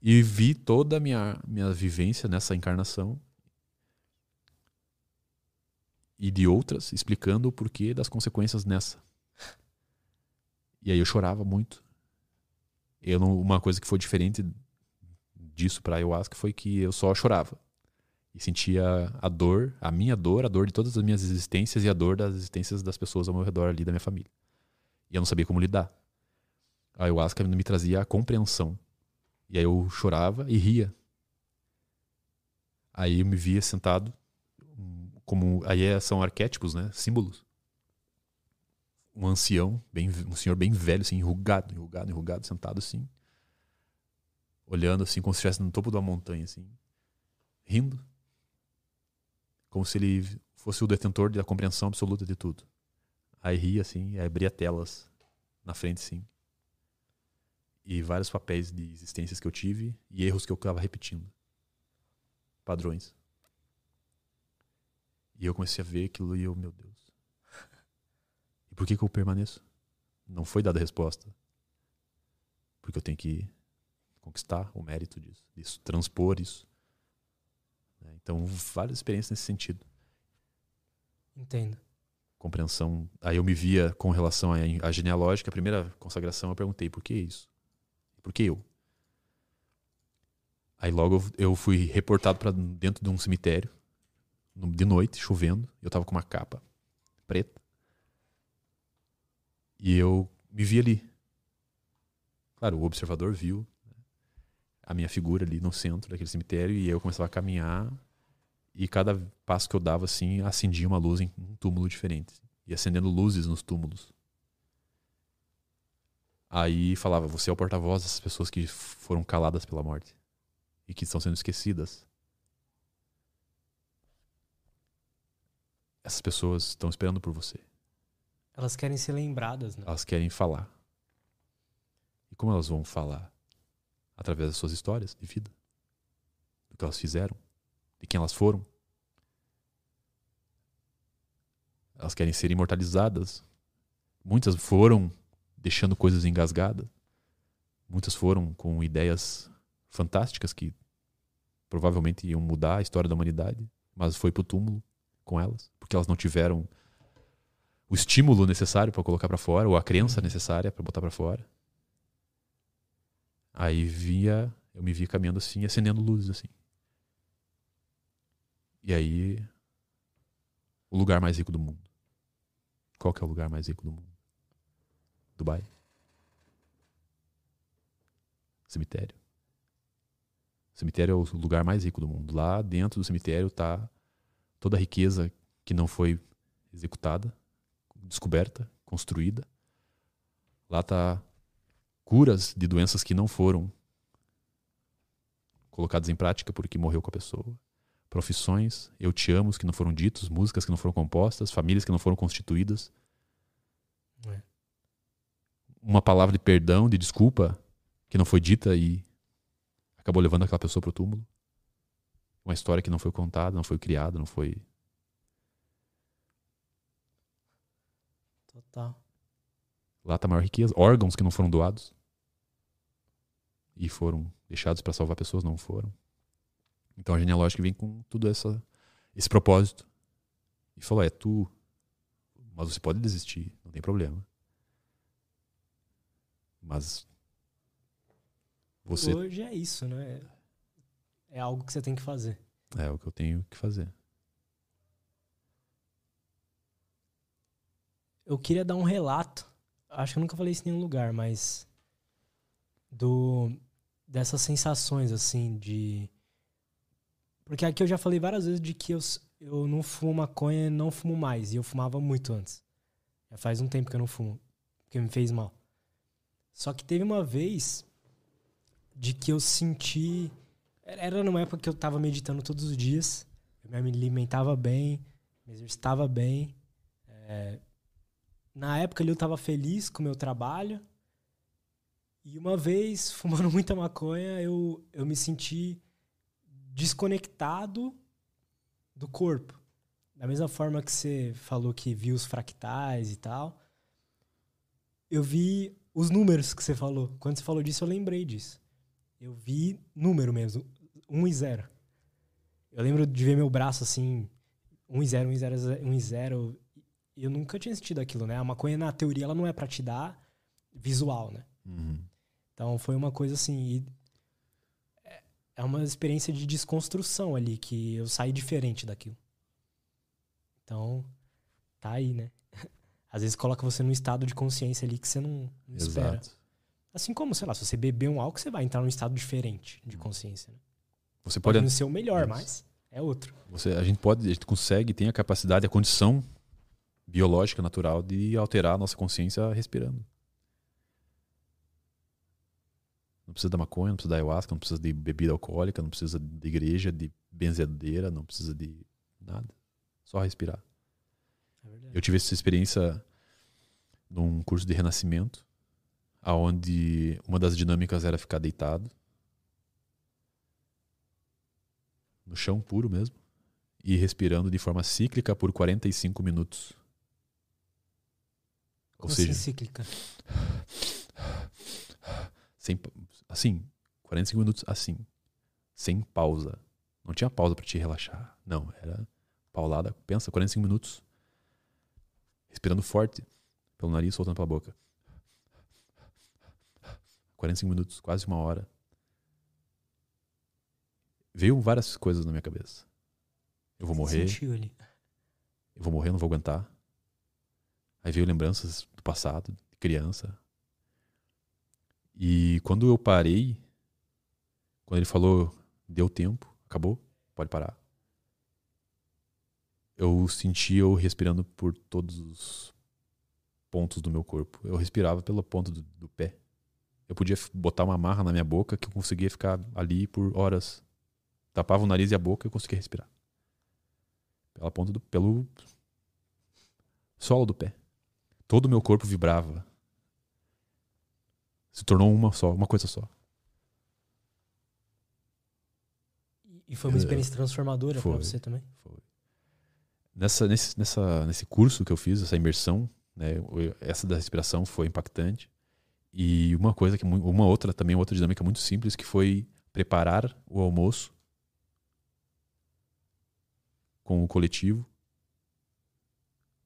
e vi toda a minha, minha vivência nessa encarnação e de outras, explicando o porquê das consequências nessa. E aí eu chorava muito. Eu não, uma coisa que foi diferente disso para ayahuasca foi que eu só chorava e sentia a dor, a minha dor, a dor de todas as minhas existências e a dor das existências das pessoas ao meu redor ali da minha família. E eu não sabia como lidar. A ayahuasca me trazia a compreensão. E aí eu chorava e ria. Aí eu me via sentado hum, como aí é- são arquétipos, né? Símbolos. Um ancião, bem, um senhor bem velho, assim, enrugado, enrugado, enrugado, sentado assim, olhando assim como se estivesse no topo de uma montanha, assim, rindo, como se ele fosse o detentor da compreensão absoluta de tudo. Aí ria assim, aí abria telas na frente, sim, e vários papéis de existências que eu tive e erros que eu estava repetindo, padrões. E eu comecei a ver aquilo e eu, meu Deus. Por que, que eu permaneço? Não foi dada a resposta. Porque eu tenho que conquistar o mérito disso, disso transpor isso. né? Então, várias experiências nesse sentido. Entendo. Compreensão. Aí eu me via com relação à genealógica, a primeira consagração, eu perguntei por que isso? Por que eu? Aí logo eu- fui reportado para dentro de um cemitério, de noite, chovendo. Eu tava com uma capa preta. E eu me vi ali. Claro, o observador viu né, a minha figura ali no centro daquele cemitério e eu começava a caminhar e cada passo que eu dava assim acendia uma luz em um túmulo diferente e acendendo luzes nos túmulos. Aí falava: "Você é o porta-voz dessas pessoas que foram caladas pela morte e que estão sendo esquecidas. Essas pessoas estão esperando por você. Elas querem ser lembradas, né? Elas querem falar. E como elas vão falar? Através das suas histórias de vida. Do que elas fizeram. De quem elas foram. Elas querem ser imortalizadas. Muitas foram deixando coisas engasgadas. Muitas foram com ideias fantásticas que provavelmente iam mudar a história da humanidade, mas foi pro túmulo com elas, porque elas não tiveram o estímulo necessário para colocar para fora, ou a crença necessária para botar para fora. Aí via, eu me vi caminhando assim, acendendo luzes assim. E aí o lugar mais rico do mundo. Qual que é o lugar mais rico do mundo? Dubai. Cemitério. Cemitério é o lugar mais rico do mundo. Lá dentro do cemitério está toda a riqueza que não foi executada, descoberta, construída. Lá está curas de doenças que não foram colocadas em prática porque morreu com a pessoa. Profissões, eu te amo, que não foram ditos, músicas que não foram compostas, famílias que não foram constituídas. É. Uma palavra de perdão, de desculpa que não foi dita e acabou levando aquela pessoa pro túmulo. Uma história que não foi contada, não foi criada, não foi. Total. Lá tá a maior riqueza. Órgãos que não foram doados e foram deixados para salvar pessoas, não foram. Então a genealógica vem com tudo essa, esse propósito. E falou: é tu, mas você pode desistir, não tem problema. Mas você Hoje é isso, né? É algo que você tem que fazer. é o que eu tenho que fazer. Eu queria dar um relato. Acho que eu nunca falei isso em nenhum lugar, mas do dessas sensações assim de porque aqui eu já falei várias vezes de que eu, eu não fumo maconha e não fumo mais. E eu fumava muito antes. Já faz um tempo que eu não fumo. Porque me fez mal. Só que teve uma vez de que eu senti. Era numa época que eu tava meditando todos os dias. Eu me alimentava bem, me exercitava bem. É, na época ali eu tava feliz com o meu trabalho. E uma vez, [LAUGHS] fumando muita maconha, eu, eu me senti desconectado do corpo. Da mesma forma que você falou que viu os fractais e tal, eu vi os números que você falou. Quando você falou disso, eu lembrei disso. Eu vi número mesmo, 1 e 0. Eu lembro de ver meu braço assim, 1 e 0, 1 e 0, 1 e 0. E eu nunca tinha sentido aquilo, né? A maconha, na teoria, ela não é pra te dar visual, né? Uhum. Então foi uma coisa assim. é- É uma experiência de desconstrução ali, que eu saí diferente daquilo. Então, tá aí, né? [LAUGHS] Às vezes coloca você num estado de consciência ali que você não, não espera. Assim como, sei lá, se você beber um álcool, você vai entrar num estado diferente de consciência. Né? Você Pode pode, não ser o melhor, Isso. mas é outro. você, a gente pode, a gente consegue, tem a capacidade, a condição biológica natural de alterar a nossa consciência respirando. Não precisa da maconha, não precisa da ayahuasca, não precisa de bebida alcoólica, não precisa de igreja, de benzedeira, não precisa de nada. Só respirar. É. Eu tive essa experiência num curso de renascimento, aonde uma das dinâmicas era ficar deitado no chão puro mesmo e respirando de forma cíclica por 45 minutos. Ou Como seja, assim, cíclica? sem assim, 45 minutos assim, sem pausa. Não tinha pausa pra te relaxar. Não, era paulada. Pensa, 45 minutos respirando forte pelo nariz, soltando pela boca. 45 minutos, quase uma hora. Veio várias coisas na minha cabeça. Eu vou morrer, eu vou morrer, não vou aguentar. Aí veio lembranças do passado, de criança. E quando eu parei, quando ele falou, deu tempo, acabou, pode parar. Eu senti eu respirando por todos os pontos do meu corpo. Eu respirava pela ponta do, do pé. Eu podia botar uma marra na minha boca que eu conseguia ficar ali por horas. Tapava o nariz e a boca e eu conseguia respirar. Pela ponta do, pelo solo do pé. Todo o meu corpo vibrava. Se tornou uma só, uma coisa só. E- foi uma É, experiência transformadora pra você também? Foi. Nessa, nesse, nessa, nesse curso que eu fiz, essa imersão, né, essa da respiração foi impactante. E uma coisa que mu- uma outra também outra dinâmica muito simples que foi preparar o almoço com o coletivo,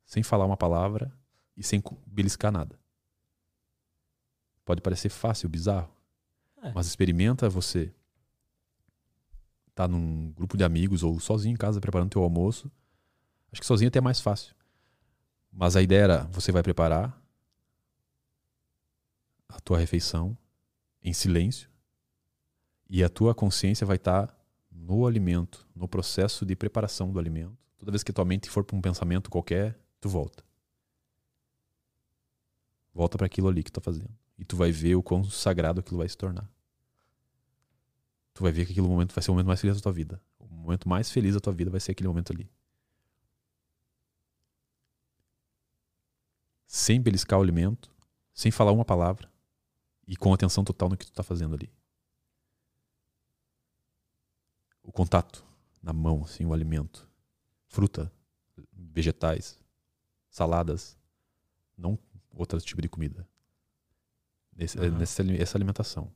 sem falar uma palavra e sem beliscar nada. Pode parecer fácil, bizarro, É. mas experimenta você tá num grupo de amigos ou sozinho em casa preparando teu almoço. Acho que sozinho até é mais fácil. Mas a ideia era, você vai preparar a tua refeição em silêncio e a tua consciência vai estar no alimento, no processo de preparação do alimento. Toda vez que tua mente for para um pensamento qualquer, tu volta. Volta para aquilo ali que tu tá fazendo. E tu vai ver o quão sagrado aquilo vai se tornar. Tu vai ver que aquele momento vai ser o momento mais feliz da tua vida. O momento mais feliz da tua vida vai ser aquele momento ali. Sem beliscar o alimento, sem falar uma palavra, e com atenção total no que tu está fazendo ali. O contato na mão, assim, o alimento. Fruta, vegetais, saladas, não outro tipo de comida. Nesse, uhum. nessa, essa alimentação.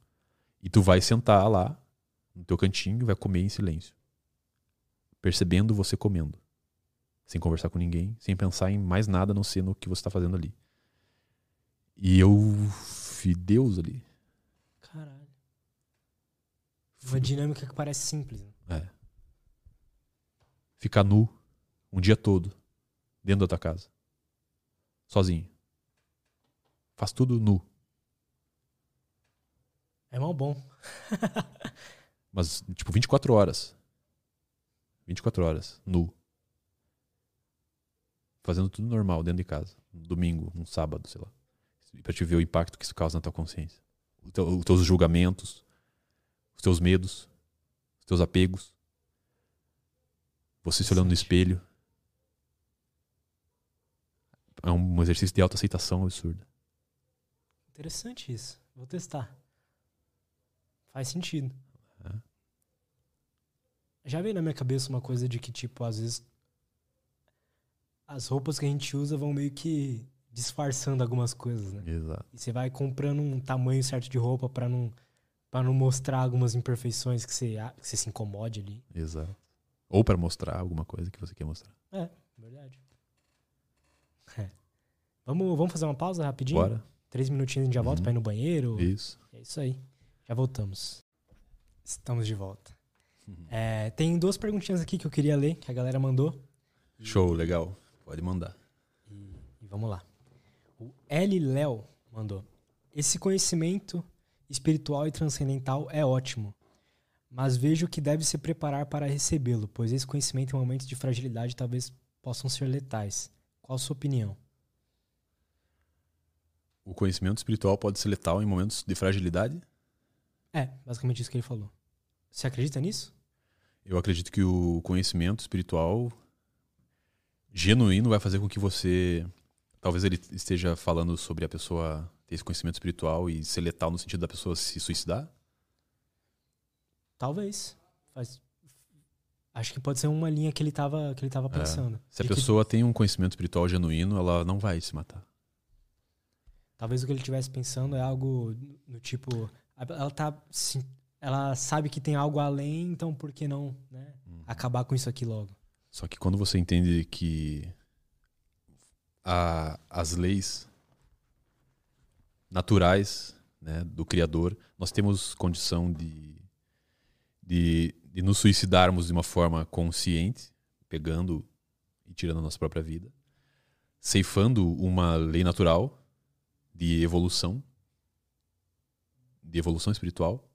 E tu vai sentar lá no teu cantinho e vai comer em silêncio. Percebendo você comendo. Sem conversar com ninguém, sem pensar em mais nada a não ser no que você está fazendo ali. E eu vi Deus ali. Caralho. Uma dinâmica que parece simples. Né? É. Ficar nu um dia todo dentro da tua casa. Sozinho. Faz tudo nu. É mal bom. [LAUGHS] Mas, tipo, 24 horas. 24 horas, nu. Fazendo tudo normal dentro de casa. Um domingo, um sábado, sei lá. Pra te ver o impacto que isso causa na tua consciência. Teu, os teus julgamentos, os teus medos, os teus apegos. Você se olhando no espelho. É um exercício de autoaceitação absurdo. Interessante isso. Vou testar. Faz sentido. É. Já veio na minha cabeça uma coisa de que, tipo, às vezes as roupas que a gente usa vão meio que disfarçando algumas coisas, né? Exato. E você vai comprando um tamanho certo de roupa para não para não mostrar algumas imperfeições que você, que você se incomode ali. Exato. Ou para mostrar alguma coisa que você quer mostrar. É, verdade. É. Vamos, vamos fazer uma pausa rapidinho? Bora. Três minutinhos a gente já volta uhum. pra ir no banheiro. Isso. É isso aí. Já voltamos. Estamos de volta. Uhum. É, tem duas perguntinhas aqui que eu queria ler, que a galera mandou. Show, legal. Pode mandar. E, e vamos lá. O L. Léo mandou. Esse conhecimento espiritual e transcendental é ótimo, mas vejo que deve se preparar para recebê-lo, pois esse conhecimento em momentos de fragilidade talvez possam ser letais. Qual a sua opinião? O conhecimento espiritual pode ser letal em momentos de fragilidade? É, basicamente isso que ele falou. Você acredita nisso? Eu acredito que o conhecimento espiritual genuíno vai fazer com que você. Talvez ele esteja falando sobre a pessoa ter esse conhecimento espiritual e ser letal no sentido da pessoa se suicidar? Talvez. Faz... Acho que pode ser uma linha que ele estava que ele tava é. pensando. É. Se a pessoa que... tem um conhecimento espiritual genuíno, ela não vai se matar. Talvez o que ele estivesse pensando é algo no tipo, ela tá ela sabe que tem algo além, então por que não, né? Uhum. Acabar com isso aqui logo. Só que quando você entende que a, as leis naturais né, do Criador, nós temos condição de, de, de nos suicidarmos de uma forma consciente, pegando e tirando a nossa própria vida, ceifando uma lei natural de evolução de evolução espiritual,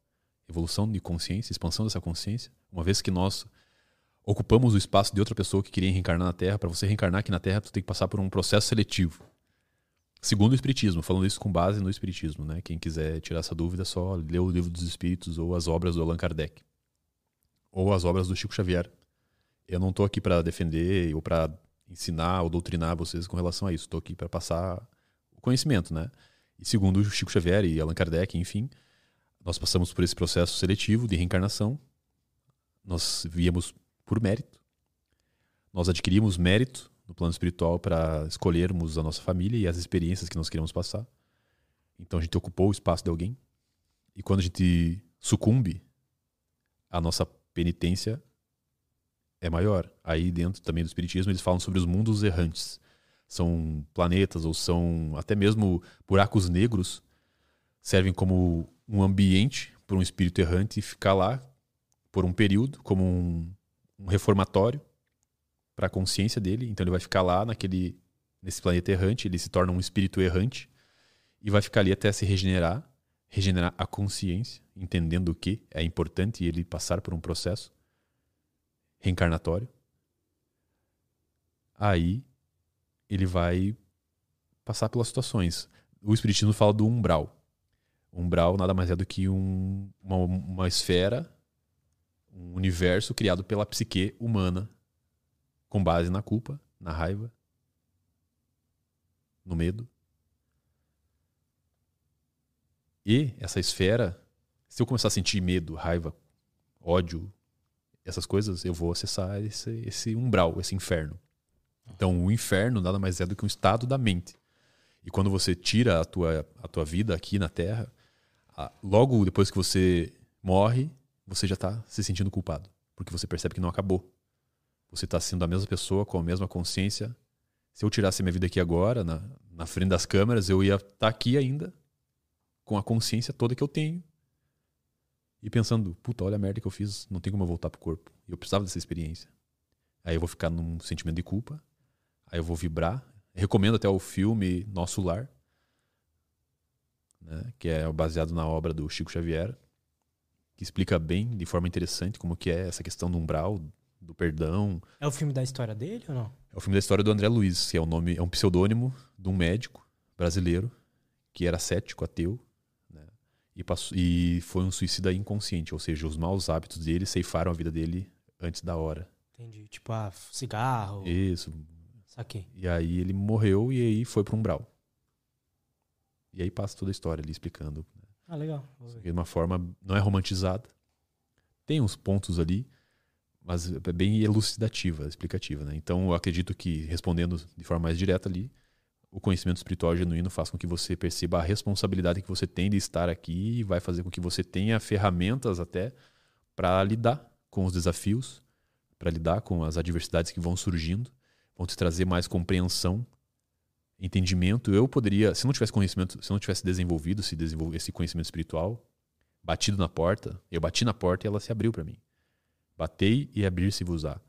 evolução de consciência, expansão dessa consciência, uma vez que nós ocupamos o espaço de outra pessoa que queria reencarnar na Terra, para você reencarnar aqui na Terra, tu tem que passar por um processo seletivo. Segundo o Espiritismo, falando isso com base no Espiritismo, né? Quem quiser tirar essa dúvida, só lê o Livro dos Espíritos ou as obras do Allan Kardec. Ou as obras do Chico Xavier. Eu não estou aqui para defender ou para ensinar ou doutrinar vocês com relação a isso. Estou aqui para passar conhecimento, né? E segundo Chico Xavier e Allan Kardec, enfim, nós passamos por esse processo seletivo de reencarnação. Nós viemos por mérito. Nós adquirimos mérito no plano espiritual para escolhermos a nossa família e as experiências que nós queremos passar. Então a gente ocupou o espaço de alguém. E quando a gente sucumbe, a nossa penitência é maior. Aí dentro também do espiritismo eles falam sobre os mundos errantes. São planetas ou são até mesmo buracos negros servem como um ambiente para um espírito errante ficar lá por um período, como um, um reformatório para a consciência dele. Então ele vai ficar lá naquele nesse planeta errante, ele se torna um espírito errante e vai ficar ali até se regenerar, regenerar a consciência, entendendo o que é importante ele passar por um processo reencarnatório. Aí ele vai passar pelas situações. O espiritismo fala do umbral. Umbral nada mais é do que um, uma, uma esfera, um universo criado pela psique humana, com base na culpa, na raiva, no medo. E essa esfera, se eu começar a sentir medo, raiva, ódio, essas coisas, eu vou acessar esse, esse umbral, esse inferno. Então, o inferno nada mais é do que um estado da mente. E quando você tira a tua, a tua vida aqui na Terra, logo depois que você morre, você já está se sentindo culpado. Porque você percebe que não acabou. Você está sendo a mesma pessoa, com a mesma consciência. Se eu tirasse minha vida aqui agora, na, na frente das câmeras, eu ia estar tá aqui ainda, com a consciência toda que eu tenho. E pensando, puta, olha a merda que eu fiz, não tem como eu voltar pro corpo. Eu precisava dessa experiência. Aí eu vou ficar num sentimento de culpa. Aí eu vou vibrar. Recomendo até o filme Nosso Lar, né, que é baseado na obra do Chico Xavier, que explica bem, de forma interessante, como que é essa questão do umbral, do perdão. É o filme da história dele ou não? É o filme da história do André Luiz, que é o nome, é um pseudônimo de um médico brasileiro que era cético, ateu, né? e, passou, e foi um suicida inconsciente, ou seja, os maus hábitos dele ceifaram a vida dele antes da hora. Entendi. Tipo, ah, cigarro. Isso. Saquei. E aí ele morreu e aí foi para um umbral. E aí passa toda a história ali explicando. Né? Ah, legal. De uma forma não é romantizada. Tem uns pontos ali, mas é bem elucidativa, explicativa. Né? Então, eu acredito que, respondendo de forma mais direta ali, o conhecimento espiritual genuíno faz com que você perceba a responsabilidade que você tem de estar aqui e vai fazer com que você tenha ferramentas até para lidar com os desafios, para lidar com as adversidades que vão surgindo, vão te trazer mais compreensão, entendimento. Eu poderia, se não tivesse conhecimento, se não tivesse desenvolvido esse, esse conhecimento espiritual, batido na porta, eu bati na porta e ela se abriu para mim. Batei e abrir-se-vos-á.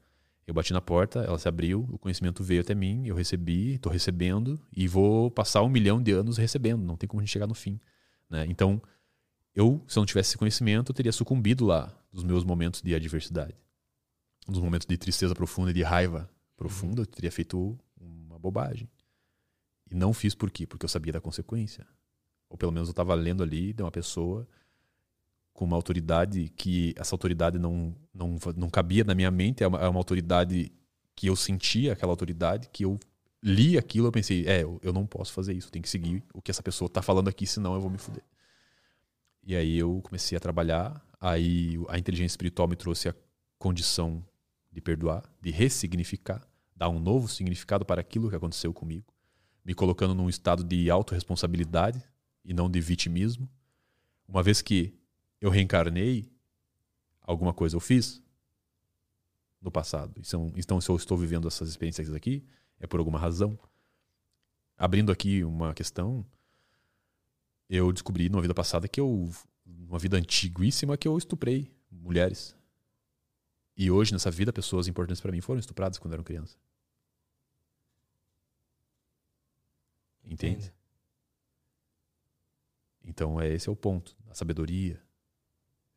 Eu bati na porta, ela se abriu, o conhecimento veio até mim, eu recebi, estou recebendo e vou passar um milhão de anos recebendo. Não tem como a gente chegar no fim. Né? Então, eu, se eu não tivesse esse conhecimento, eu teria sucumbido lá nos meus momentos de adversidade. Nos momentos de tristeza profunda e de raiva profunda, eu teria feito uma bobagem. E não fiz por quê? Porque eu sabia da consequência. Ou pelo menos eu estava lendo ali de uma pessoa com uma autoridade que essa autoridade não, não, não cabia na minha mente, é uma, é uma autoridade que eu sentia aquela autoridade, que eu li aquilo, eu pensei, é, eu, eu não posso fazer isso, tem que seguir o que essa pessoa está falando aqui, senão eu vou me fuder. E aí eu comecei a trabalhar, aí a inteligência espiritual me trouxe a condição de perdoar, de ressignificar, dar um novo significado para aquilo que aconteceu comigo, me colocando num estado de autorresponsabilidade e não de vitimismo. Uma vez que eu reencarnei, alguma coisa eu fiz no passado. Então, então, se eu estou vivendo essas experiências aqui, é por alguma razão. Abrindo aqui uma questão, eu descobri numa vida passada que eu, numa vida antiguíssima, que eu estuprei mulheres. E hoje, nessa vida, pessoas importantes para mim foram estupradas quando eram criança. Entende? Então, é, esse é o ponto. A sabedoria,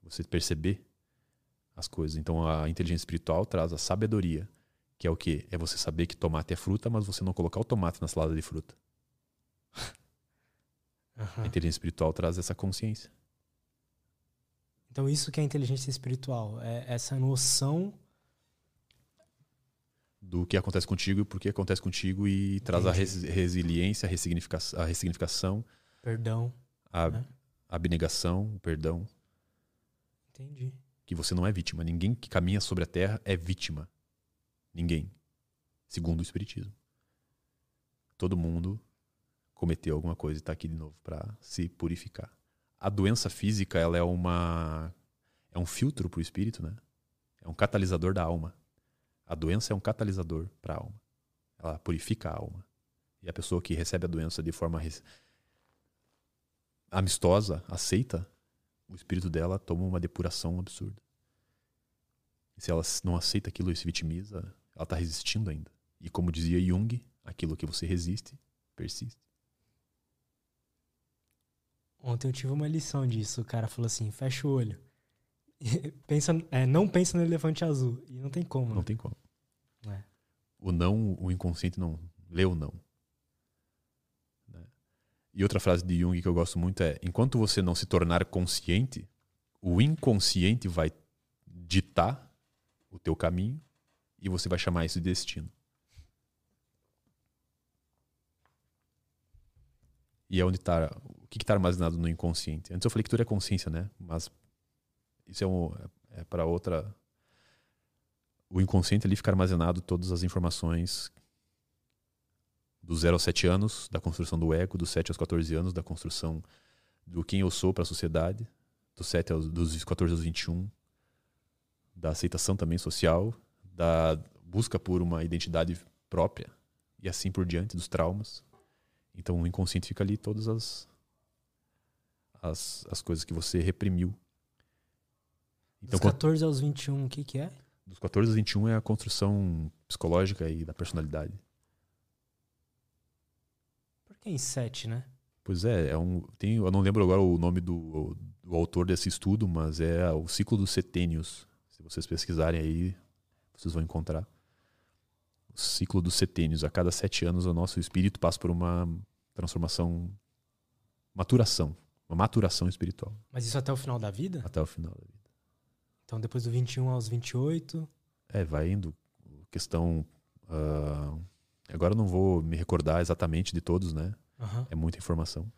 você perceber as coisas. Então a inteligência espiritual traz a sabedoria, que é o quê? É você saber que tomate é fruta, mas você não colocar o tomate na salada de fruta. [LAUGHS] Uhum. A inteligência espiritual traz essa consciência. Então isso que é inteligência espiritual, é essa noção do que acontece contigo e por que acontece contigo e Entendi. traz a res resiliência, a ressignificação, a ressignificação, perdão, a né? abnegação, o perdão. Entendi. Que você não é vítima. Ninguém que caminha sobre a terra é vítima. Ninguém. Segundo o Espiritismo. Todo mundo cometeu alguma coisa e está aqui de novo para se purificar. A doença física ela é uma é um filtro para o espírito, né? É um catalisador da alma. A doença é um catalisador para a alma. Ela purifica a alma. E a pessoa que recebe a doença de forma amistosa, aceita, o espírito dela toma uma depuração absurda. E se ela não aceita aquilo e se vitimiza, ela está resistindo ainda. E como dizia Jung, aquilo que você resiste, persiste. Ontem eu tive uma lição disso. O cara falou assim: fecha o olho. [LAUGHS] pensa, é, não pensa no elefante azul. E não tem como. Não né? tem como. É. O não, o inconsciente não. Lê o não. E outra frase de Jung que eu gosto muito é: enquanto você não se tornar consciente, o inconsciente vai ditar o teu caminho e você vai chamar isso de destino. E é onde está o que está armazenado no inconsciente. Antes eu falei que tudo é consciência, né? Mas isso é, um, é para outra. O inconsciente ali fica armazenado todas as informações do 0 aos 7 anos, da construção do ego, dos 7 aos 14 anos, da construção do quem eu sou para a sociedade, dos, 7 aos, dos 14 aos 21, da aceitação também social, da busca por uma identidade própria e assim por diante, dos traumas. Então o inconsciente fica ali todas as, as, as coisas que você reprimiu. Então, dos 14 aos 21, o que, que é? Dos 14 aos 21 é a construção psicológica e da personalidade. Por que em 7, né? Pois é, é um, tem, eu não lembro agora o nome do, do autor desse estudo, mas é o ciclo dos setênios. Se vocês pesquisarem aí, vocês vão encontrar. O ciclo dos setênios. A cada sete anos, o nosso espírito passa por uma transformação, maturação, uma maturação espiritual. Mas isso até o final da vida? Até o final da vida. Então, depois do 21 aos 28? É, vai indo. Questão. Uh, agora eu não vou me recordar exatamente de todos, né? Uhum. É muita informação.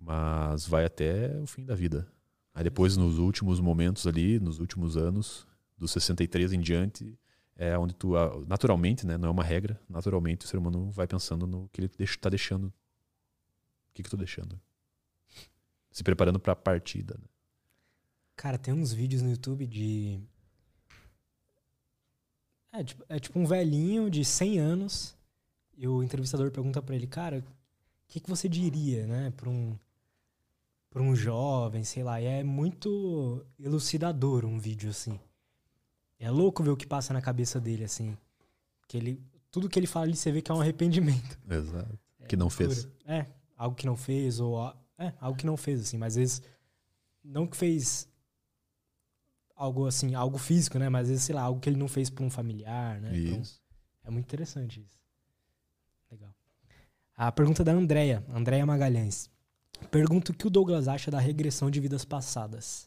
Mas vai até o fim da vida. Aí depois, nos últimos momentos ali, nos últimos anos, dos 63 em diante, é onde tu, ah, naturalmente, né? Não é uma regra, naturalmente o ser humano vai pensando no que ele está deixando. O que, que eu tô deixando? Se preparando para a partida, né? Cara, tem uns vídeos no YouTube de. É tipo, é tipo um velhinho de 100 anos e o entrevistador pergunta para ele, cara, o que, que você diria, né, pra um, pra um jovem, sei lá. E é muito elucidador um vídeo assim. É louco ver o que passa na cabeça dele, assim. Que ele, tudo que ele fala ali, você vê que é um arrependimento. Exato. É, que não fez. É, algo que não fez, ou. É, algo que não fez, assim. Mas às vezes. Não que fez algo assim, algo físico, né? Mas às vezes, sei lá, algo que ele não fez para um familiar, né? Então, isso. Então, é muito interessante isso. Legal. A pergunta da Andrea, Andrea Magalhães. Pergunta o que o Douglas acha da regressão de vidas passadas.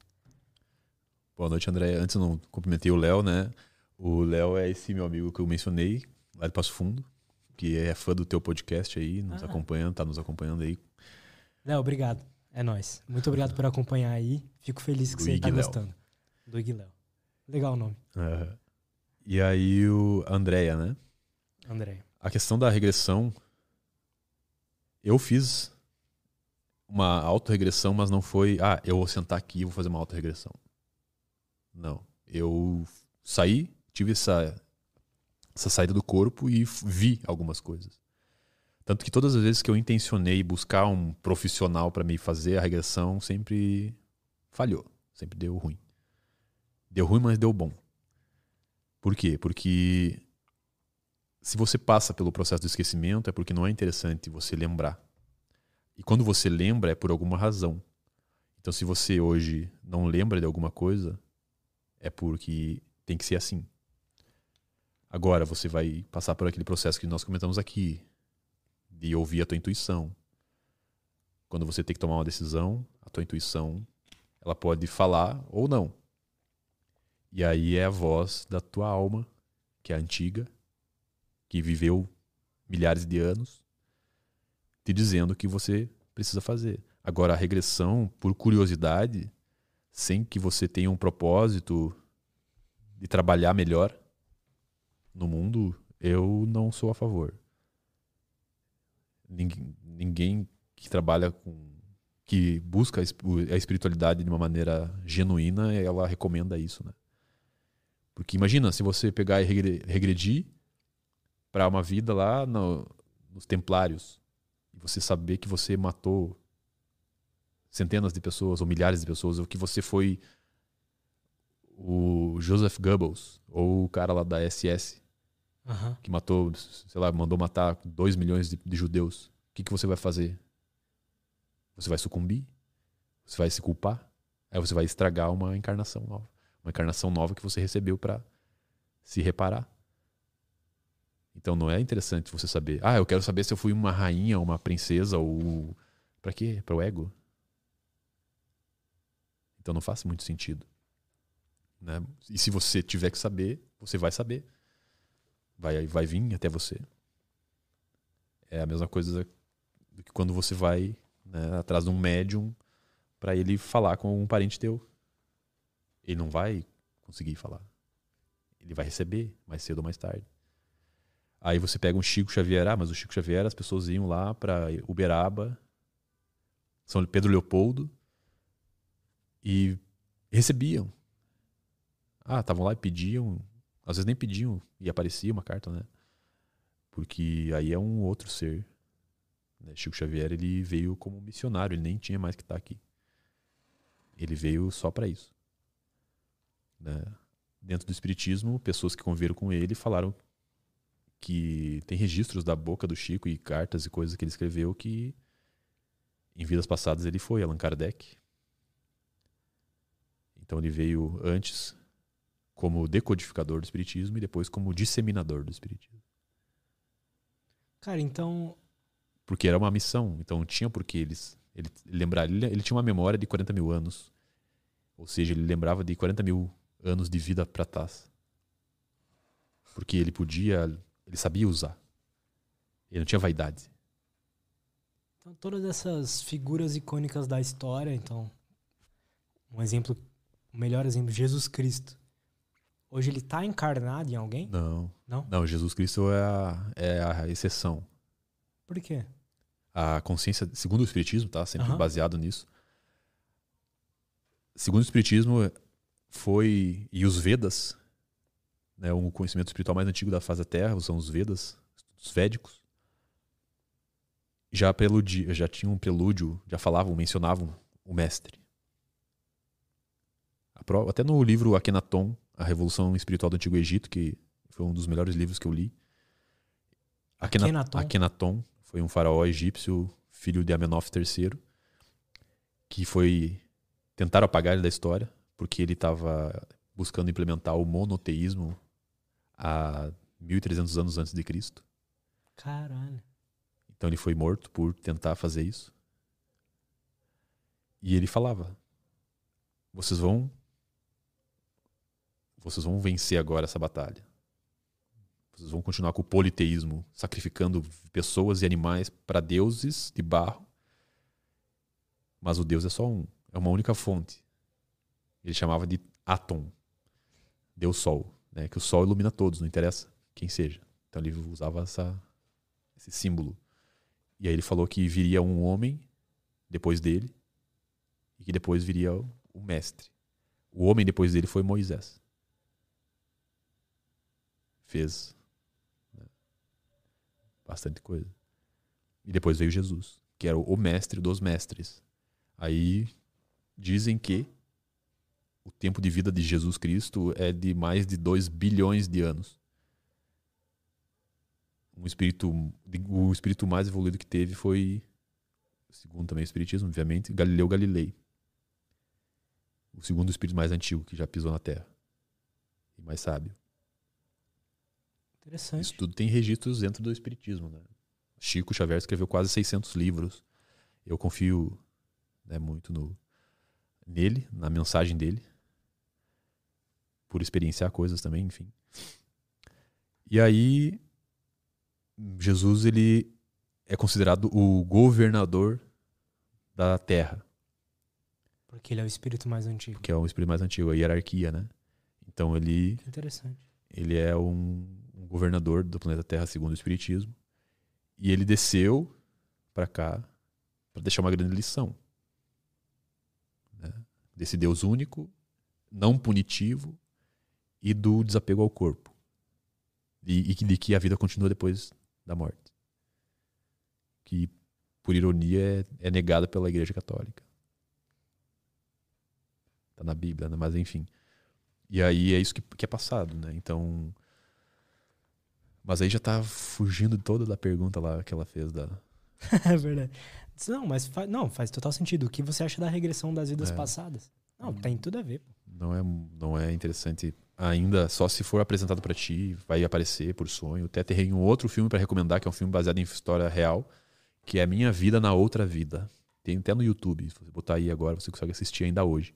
Boa noite, André. Antes eu não cumprimentei o Léo, né? O Léo é esse meu amigo que eu mencionei, lá de Passo Fundo, que é fã do teu podcast aí, nos ah. acompanhando, tá nos acompanhando aí. Léo, obrigado. É nós. Muito obrigado por acompanhar aí. Fico feliz que você tá gostando. Do Léo. Legal o nome. Uhum. E aí o Andréia, né? Andréia. A questão da regressão, eu fiz uma autorregressão, mas não foi, ah, eu vou sentar aqui e vou fazer uma autorregressão. Não. Eu saí, tive essa, essa saída do corpo e vi algumas coisas. Tanto que todas as vezes que eu intencionei buscar um profissional para me fazer a regressão, sempre falhou, sempre deu ruim. Deu ruim, mas deu bom. Por quê? Porque se você passa pelo processo do esquecimento, é porque não é interessante você lembrar. E quando você lembra, é por alguma razão. Então, se você hoje não lembra de alguma coisa, é porque tem que ser assim. Agora você vai passar por aquele processo que nós comentamos aqui, de ouvir a tua intuição. Quando você tem que tomar uma decisão, a tua intuição, ela pode falar ou não. E aí é a voz da tua alma, que é antiga, que viveu milhares de anos, te dizendo o que você precisa fazer. Agora, a regressão, por curiosidade, sem que você tenha um propósito de trabalhar melhor no mundo, eu não sou a favor. Ninguém, ninguém que trabalha com que busca a espiritualidade de uma maneira genuína, ela recomenda isso, né? Porque imagina se você pegar e regredir para uma vida lá no, nos Templários e você saber que você matou centenas de pessoas ou milhares de pessoas, ou que você foi o Joseph Goebbels, ou o cara lá da SS, uhum. que matou, sei lá, mandou matar 2 milhões de, de judeus. O que, que você vai fazer? Você vai sucumbir? Você vai se culpar? Aí você vai estragar uma encarnação nova. Uma encarnação nova que você recebeu para se reparar. Então não é interessante você saber. Ah, eu quero saber se eu fui uma rainha, uma princesa ou. Pra quê? Para o ego? Então não faz muito sentido. Né? E se você tiver que saber, você vai saber. Vai, vai vir até você. É a mesma coisa do que quando você vai né, atrás de um médium para ele falar com um parente teu. Ele não vai conseguir falar. Ele vai receber mais cedo ou mais tarde. Aí você pega um Chico Xavier, ah, mas o Chico Xavier, as pessoas iam lá para Uberaba, São Pedro Leopoldo, e recebiam. Ah, estavam lá e pediam, às vezes nem pediam e aparecia uma carta, né? Porque aí é um outro ser. Né? Chico Xavier ele veio como missionário, ele nem tinha mais que estar tá aqui. Ele veio só para isso. Né? Dentro do Espiritismo, pessoas que conviveram com ele falaram que tem registros da boca do Chico e cartas e coisas que ele escreveu que em vidas passadas ele foi Allan Kardec. Então ele veio antes como decodificador do espiritismo e depois como disseminador do espiritismo. Cara, então porque era uma missão, então tinha por que eles ele lembrar, ele, ele tinha uma memória de 40 mil anos, ou seja, ele lembrava de 40 mil anos de vida para trás, porque ele podia ele sabia usar. Ele não tinha vaidade. Então, todas essas figuras icônicas da história, então, um exemplo, o melhor exemplo, Jesus Cristo. Hoje ele está encarnado em alguém? Não. Não? Não, Jesus Cristo é a, é a exceção. Por quê? A consciência, segundo o Espiritismo, tá? Sempre uhum. baseado nisso. Segundo o Espiritismo, foi. E os Vedas, né, o conhecimento espiritual mais antigo da face da Terra, são os Vedas, os Védicos. Já, preludi, já tinham um prelúdio, já falavam, mencionavam o mestre. Até no livro Akhenaton, A Revolução Espiritual do Antigo Egito, que foi um dos melhores livros que eu li. Akhenaton. Akhenaton foi um faraó egípcio, filho de Amenófis III, que foi tentar apagar ele da história, porque ele estava buscando implementar o monoteísmo a 1300 anos antes de Cristo. Caralho. Então ele foi morto por tentar fazer isso. E ele falava: "Vocês vão vocês vão vencer agora essa batalha. Vocês vão continuar com o politeísmo, sacrificando pessoas e animais para deuses de barro. Mas o Deus é só um, é uma única fonte. Ele chamava de Atom, Deus Sol né? Que o sol ilumina todos, não interessa quem seja. Então ele usava essa, esse símbolo. E aí ele falou que viria um homem depois dele e que depois viria o, mestre. O homem depois dele foi Moisés. Fez né? bastante coisa. E depois veio Jesus, que era o mestre dos mestres. Aí dizem que o tempo de vida de Jesus Cristo é de mais de 2 bilhões de anos. Um espírito, o espírito mais evoluído que teve foi, segundo também o espiritismo, obviamente, Galileu Galilei. O segundo espírito mais antigo que já pisou na Terra. E mais sábio. Interessante. Isso tudo tem registros dentro do espiritismo, né? Chico Xavier escreveu quase 600 livros. Eu confio né, muito no, nele, na mensagem dele por experienciar coisas também, enfim. E aí Jesus ele é considerado o governador da terra. Porque ele é o espírito mais antigo. Que é o espírito mais antigo, a hierarquia, né? Então ele Interessante. Ele é um governador do planeta Terra segundo o espiritismo. E ele desceu para cá para deixar uma grande lição. Né? Desse Deus único, não punitivo, e do desapego ao corpo. E, e de que a vida continua depois da morte. Que, por ironia, é, é negada pela Igreja Católica. Está na Bíblia, né? mas enfim. E aí é isso que, que é passado, né? Então. Mas aí já tá fugindo toda da pergunta lá que ela fez da. [LAUGHS] é verdade. Não, mas faz, não, faz total sentido. O que você acha da regressão das vidas é. passadas? Não, tem tudo a ver. Não é, não é interessante ainda, só se for apresentado para ti, vai aparecer por sonho. Até tem um outro filme para recomendar, que é um filme baseado em história real, que é Minha Vida na Outra Vida. Tem até no YouTube, se você botar aí agora, você consegue assistir ainda hoje.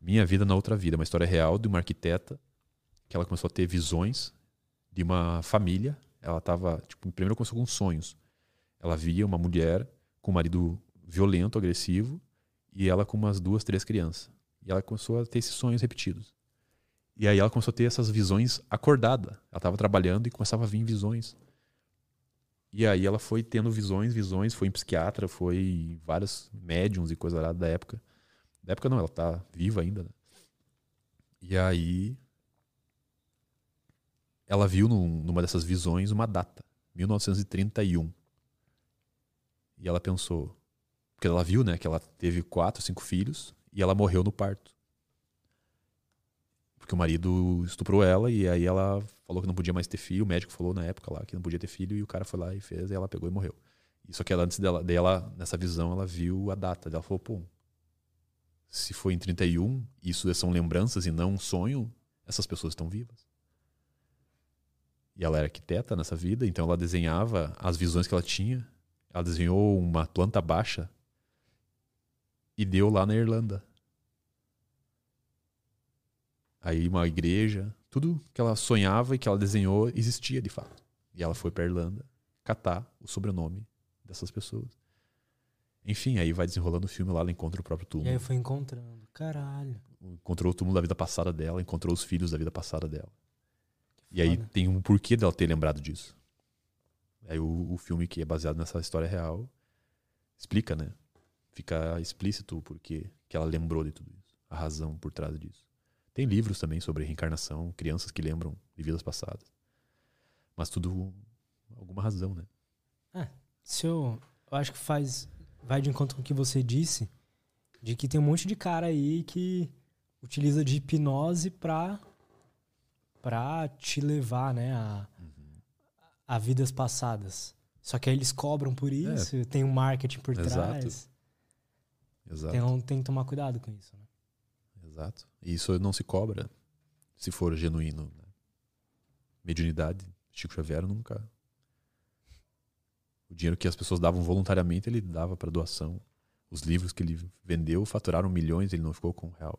Minha Vida na Outra Vida, uma história real de uma arquiteta que ela começou a ter visões de uma família. Ela estava, tipo, primeiro começou com sonhos. Ela via uma mulher com o marido violento, agressivo, e ela com umas duas, três crianças. E ela começou a ter esses sonhos repetidos. E aí ela começou a ter essas visões acordada. Ela estava trabalhando e começava a vir visões. E aí ela foi tendo visões, visões, foi em psiquiatra, foi em vários médiums e coisa lá da época. Da época não, ela tá viva ainda. Né? E aí ela viu num, numa dessas visões uma data, 1931. E ela pensou, porque ela viu, né, que ela teve quatro, cinco filhos e ela morreu no parto. Porque o marido estuprou ela e aí ela falou que não podia mais ter filho. O médico falou na época lá que não podia ter filho e o cara foi lá e fez e ela pegou e morreu. E só que ela, antes dela, dela, nessa visão, ela viu a data. Ela falou, pô, se foi em 31, isso são lembranças e não um sonho, essas pessoas estão vivas. E ela era arquiteta nessa vida, então ela desenhava as visões que ela tinha. Ela desenhou uma planta baixa e deu lá na Irlanda. Aí uma igreja, tudo que ela sonhava e que ela desenhou existia de fato. E ela foi para Irlanda catar o sobrenome dessas pessoas. Enfim, aí vai desenrolando o filme lá, ela encontra o próprio túmulo. E aí foi encontrando. Caralho. Encontrou o túmulo da vida passada dela, encontrou os filhos da vida passada dela. E aí tem um porquê dela ter lembrado disso. Aí o, o filme que é baseado nessa história real explica, né? Fica explícito o porquê que ela lembrou de tudo isso. A razão por trás disso. Tem livros também sobre reencarnação, crianças que lembram de vidas passadas. Mas tudo alguma razão, né? É, se eu, eu acho que faz vai de encontro com o que você disse, de que tem um monte de cara aí que utiliza de hipnose pra, pra te levar, né, a, uhum. a vidas passadas. Só que aí eles cobram por é. isso, é. tem um marketing por Exato. trás. Exato. Então tem que tomar cuidado com isso, né? Exato. E isso não se cobra se for genuíno. Né? Mediunidade, Chico Xavier nunca. O dinheiro que as pessoas davam voluntariamente, ele dava para doação. Os livros que ele vendeu faturaram milhões, ele não ficou com um real.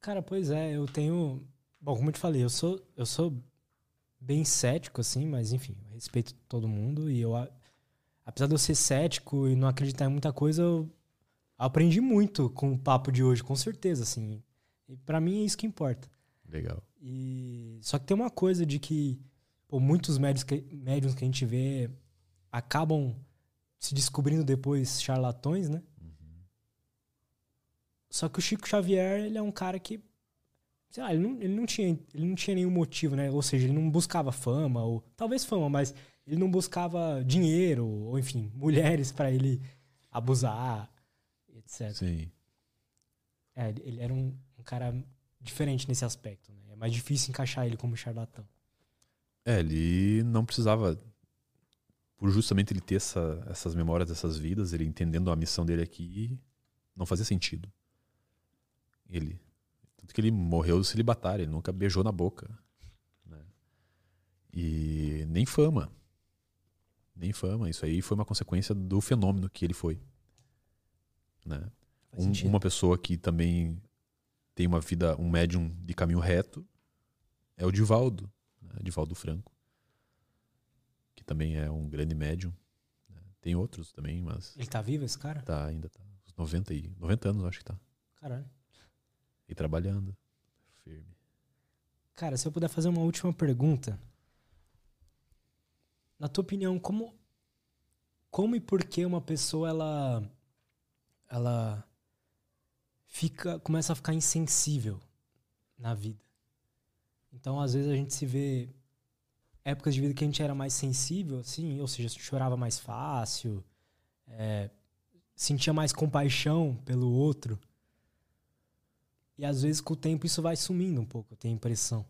Cara, pois é, eu tenho. Bom, como eu te falei, eu sou, eu sou bem cético, assim, mas enfim, eu respeito todo mundo e eu. Apesar de eu ser cético e não acreditar em muita coisa, eu aprendi muito com o papo de hoje, com certeza, assim. E para mim é isso que importa. Legal. E só que tem uma coisa de que pô, muitos médios que, médiums que a gente vê acabam se descobrindo depois charlatões, né? Uhum. Só que o Chico Xavier, ele é um cara que sei lá, ele não, ele não tinha ele não tinha nenhum motivo, né? Ou seja, ele não buscava fama ou talvez fama, mas ele não buscava dinheiro ou enfim, mulheres para ele abusar etc. Sim. É, ele era um, um, cara diferente nesse aspecto, né? É mais difícil encaixar ele como charlatão. É, ele não precisava, por justamente ele ter essa, essas memórias dessas vidas, ele entendendo a missão dele aqui, não fazia sentido. Ele. Tanto que ele morreu celibatário, ele nunca beijou na boca. Né? E nem fama. Nem fama. Isso aí foi uma consequência do fenômeno que ele foi. Né? Um, uma pessoa que também tem uma vida, um médium de caminho reto, é o Divaldo, né? Divaldo Franco, que também é um grande médium. Né? Tem outros também, mas. Ele tá vivo, esse cara? Tá, ainda tá. Uns 90, e, 90 anos, acho que tá. Caralho. E trabalhando. Firme. Cara, se eu puder fazer uma última pergunta. Na tua opinião, como, como e por que uma pessoa ela ela fica começa a ficar insensível na vida. Então, às vezes a gente se vê épocas de vida que a gente era mais sensível, assim, ou seja, chorava mais fácil, é, sentia mais compaixão pelo outro. E às vezes com o tempo isso vai sumindo um pouco, eu tenho a impressão.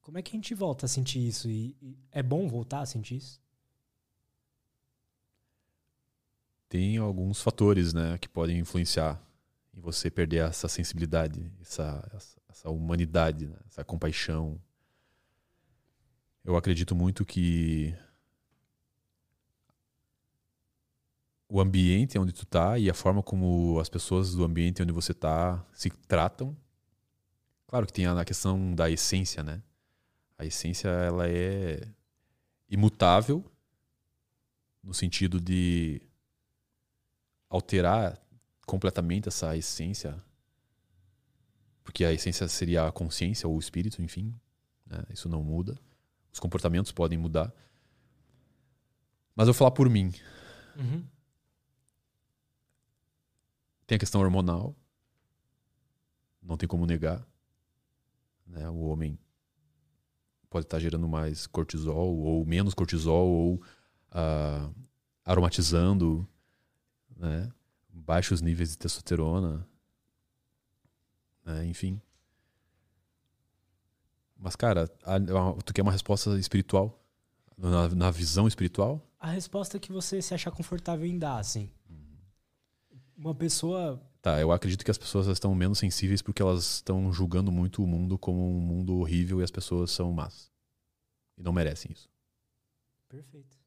Como é que a gente volta a sentir isso? E, e é bom voltar a sentir isso? tem alguns fatores né, que podem influenciar em você perder essa sensibilidade, essa, essa, essa humanidade, né, essa compaixão. Eu acredito muito que o ambiente onde tu tá e a forma como as pessoas do ambiente onde você tá se tratam. Claro que tem a questão da essência, né? A essência ela é imutável no sentido de alterar completamente essa essência, porque a essência seria a consciência ou o espírito, enfim, né? isso não muda. Os comportamentos podem mudar. Mas eu vou falar por mim. Uhum. Tem a questão hormonal, não tem como negar. Né? O homem pode estar gerando mais cortisol ou menos cortisol ou uh, aromatizando, né? baixos níveis de testosterona, né? enfim. Mas, cara, tu quer uma resposta espiritual? Na, na, visão espiritual? A resposta que você se achar confortável em dar, assim. Uma pessoa. Tá, eu acredito que as pessoas estão menos sensíveis porque elas estão julgando muito o mundo como um mundo horrível e as pessoas são más. E não merecem isso. Perfeito.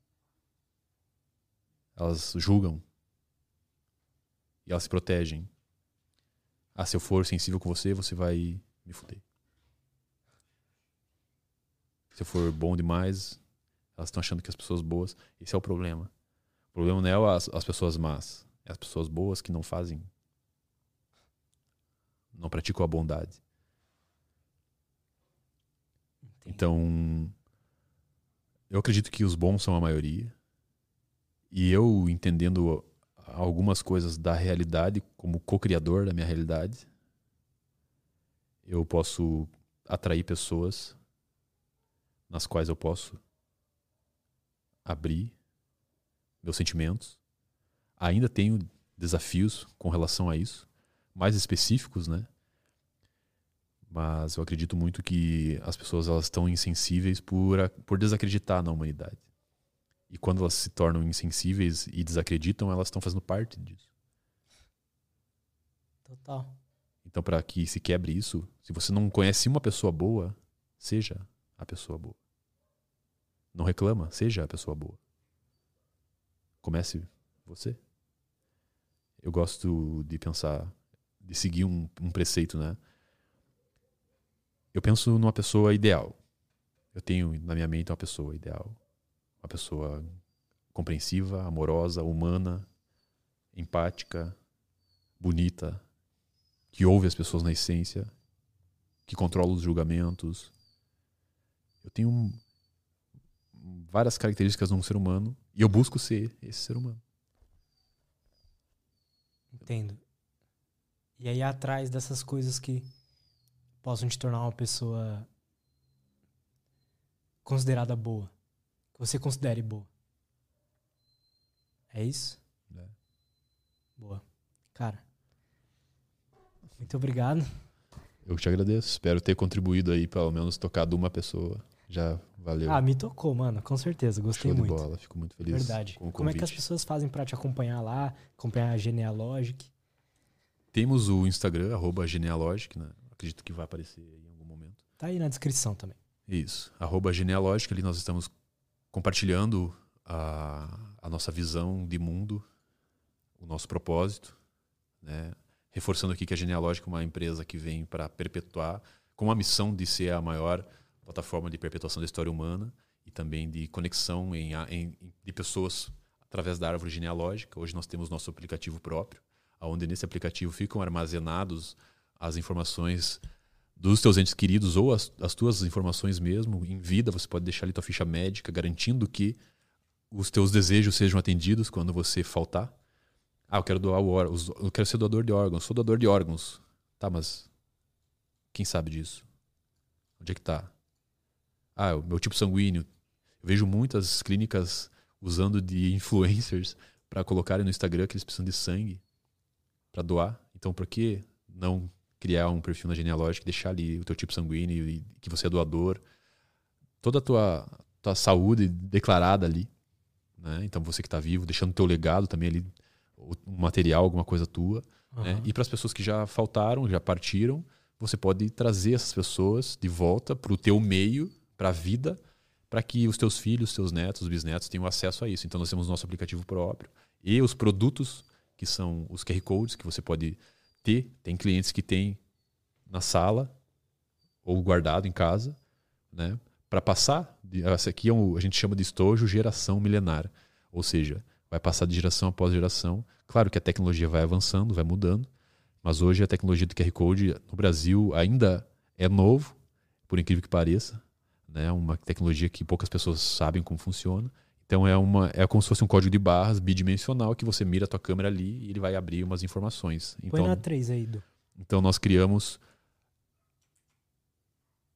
Elas julgam. E elas se protegem. Ah, se eu for sensível com você, você vai me fuder. Se eu for bom demais, elas estão achando que as pessoas boas. Esse é o problema. O problema não é as, as pessoas más, é as pessoas boas que não fazem. Não praticam a bondade. Entendi. Então, eu acredito que os bons são a maioria. E eu entendendo algumas coisas da realidade como co-criador da minha realidade, eu posso atrair pessoas nas quais eu posso abrir meus sentimentos. Ainda tenho desafios com relação a isso, mais específicos, né? Mas eu acredito muito que as pessoas elas estão insensíveis por, por desacreditar na humanidade. E quando elas se tornam insensíveis e desacreditam, elas estão fazendo parte disso. Total. Então, para que se quebre isso, se você não conhece uma pessoa boa, seja a pessoa boa. Não reclama, seja a pessoa boa. Comece você. Eu gosto de pensar, de seguir um, um preceito, né? Eu penso numa pessoa ideal. Eu tenho na minha mente uma pessoa ideal. Uma pessoa compreensiva, amorosa, humana, empática, bonita, que ouve as pessoas na essência, que controla os julgamentos. Eu tenho várias características de um ser humano e eu busco ser esse ser humano. Entendo. E aí atrás dessas coisas que possam te tornar uma pessoa considerada boa, que você considere boa. É isso? É. Boa. Cara, muito obrigado. Eu te agradeço. Espero ter contribuído aí, pelo menos tocado uma pessoa. Já valeu. Ah, me tocou, mano, com certeza. Gostei Show muito. De bola, fico muito feliz. Verdade. Com Como é que as pessoas fazem para te acompanhar lá, acompanhar a Genealogic? Temos o Instagram, arroba Genealogic, né? Acredito que vai aparecer em algum momento. Tá aí na descrição também. Isso. Arroba Genealogic, ali nós estamos compartilhando a, a nossa visão de mundo, o nosso propósito, né? Reforçando aqui que a Genealogic é uma empresa que vem para perpetuar, com a missão de ser a maior plataforma de perpetuação da história humana e também de conexão em, em, de pessoas através da árvore genealógica. Hoje nós temos nosso aplicativo próprio, onde nesse aplicativo ficam armazenados as informações dos teus entes queridos ou as, as tuas informações mesmo. Em vida, você pode deixar ali tua ficha médica, garantindo que os teus desejos sejam atendidos quando você faltar. Ah, eu quero doar o órgão, eu quero ser doador de órgãos, sou doador de órgãos. Tá, mas quem sabe disso? Onde é que tá? Ah, o meu tipo sanguíneo. Eu vejo muitas clínicas usando de influencers para colocarem no Instagram que eles precisam de sangue para doar. Então, por que não criar um perfil na genealógica, deixar ali o teu tipo sanguíneo e que você é doador, toda a tua, tua saúde declarada ali, né? Então, você que está vivo, deixando o teu legado também ali, um material, alguma coisa tua, uhum. né? E para as pessoas que já faltaram, já partiram, você pode trazer essas pessoas de volta para o teu meio para a vida, para que os teus filhos, teus netos, bisnetos tenham acesso a isso. Então nós temos nosso aplicativo próprio e os produtos que são os QR codes que você pode ter. Tem clientes que têm na sala ou guardado em casa, né? Para passar, essa aqui é um, a gente chama de estojo geração milenar, ou seja, vai passar de geração após geração. Claro que a tecnologia vai avançando, vai mudando, mas hoje a tecnologia do QR Code no Brasil ainda é novo, por incrível que pareça, né? Uma tecnologia que poucas pessoas sabem como funciona. Então é uma é como se fosse um código de barras bidimensional que você mira a tua câmera ali e ele vai abrir umas informações. Então, Põe na 3 aí, então nós criamos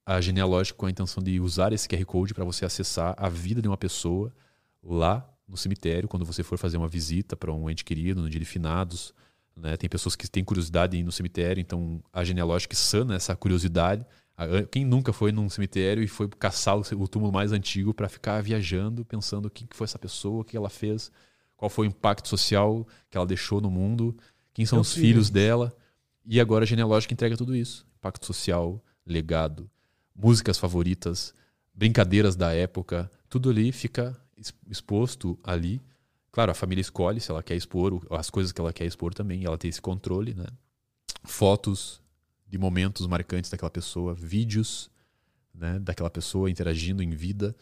a genealógica com a intenção de usar esse QR Code para você acessar a vida de uma pessoa lá no cemitério, quando você for fazer uma visita para um ente querido, no dia de finados. Né? Tem pessoas que têm curiosidade de ir no cemitério, então a genealógica sana essa curiosidade. Quem nunca foi num cemitério e foi caçar o túmulo mais antigo para ficar viajando, pensando quem que foi essa pessoa, o que ela fez, qual foi o impacto social que ela deixou no mundo, quem são Meu os filho. filhos dela. E agora a genealógica entrega tudo isso: impacto social, legado, músicas favoritas, brincadeiras da época, tudo ali fica ex- exposto ali. Claro, a família escolhe se ela quer expor o- as coisas que ela quer expor também, ela tem esse controle, né? Fotos de momentos marcantes daquela pessoa, vídeos né, daquela pessoa interagindo em vida,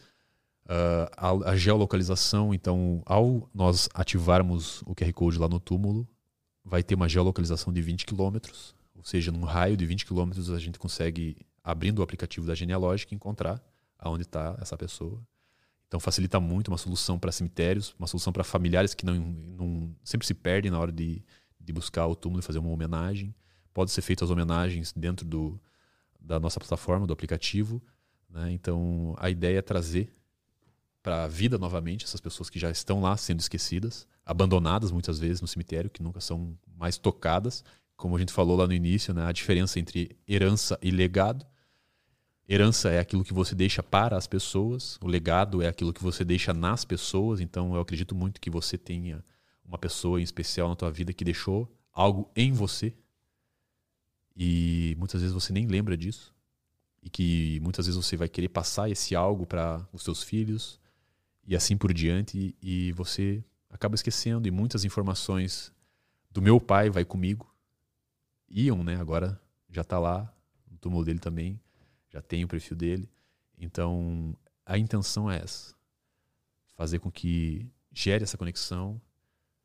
Ah, a, a geolocalização. Então, ao nós ativarmos o QR Code lá no túmulo, vai ter uma geolocalização de 20 quilômetros, ou seja, num raio de 20 quilômetros a gente consegue, abrindo o aplicativo da genealógica, encontrar aonde está essa pessoa. Então facilita muito uma solução para cemitérios, uma solução para familiares que não, não sempre se perdem na hora de, de buscar o túmulo e fazer uma homenagem. Pode ser feitas as homenagens dentro do, da nossa plataforma, do aplicativo. Né? Então a ideia é trazer para a vida novamente essas pessoas que já estão lá sendo esquecidas, abandonadas muitas vezes no cemitério, que nunca são mais tocadas. Como a gente falou lá no início, né? a diferença entre herança e legado. Herança é aquilo que você deixa para as pessoas, o legado é aquilo que você deixa nas pessoas. Então eu acredito muito que você tenha uma pessoa em especial na tua vida que deixou algo em você e muitas vezes você nem lembra disso. E que muitas vezes você vai querer passar esse algo para os seus filhos. E assim por diante. E você acaba esquecendo. E muitas informações do meu pai vai comigo. Iam, né? Agora já está lá no túmulo dele também, já tem o perfil dele. Então a intenção é essa: fazer com que gere essa conexão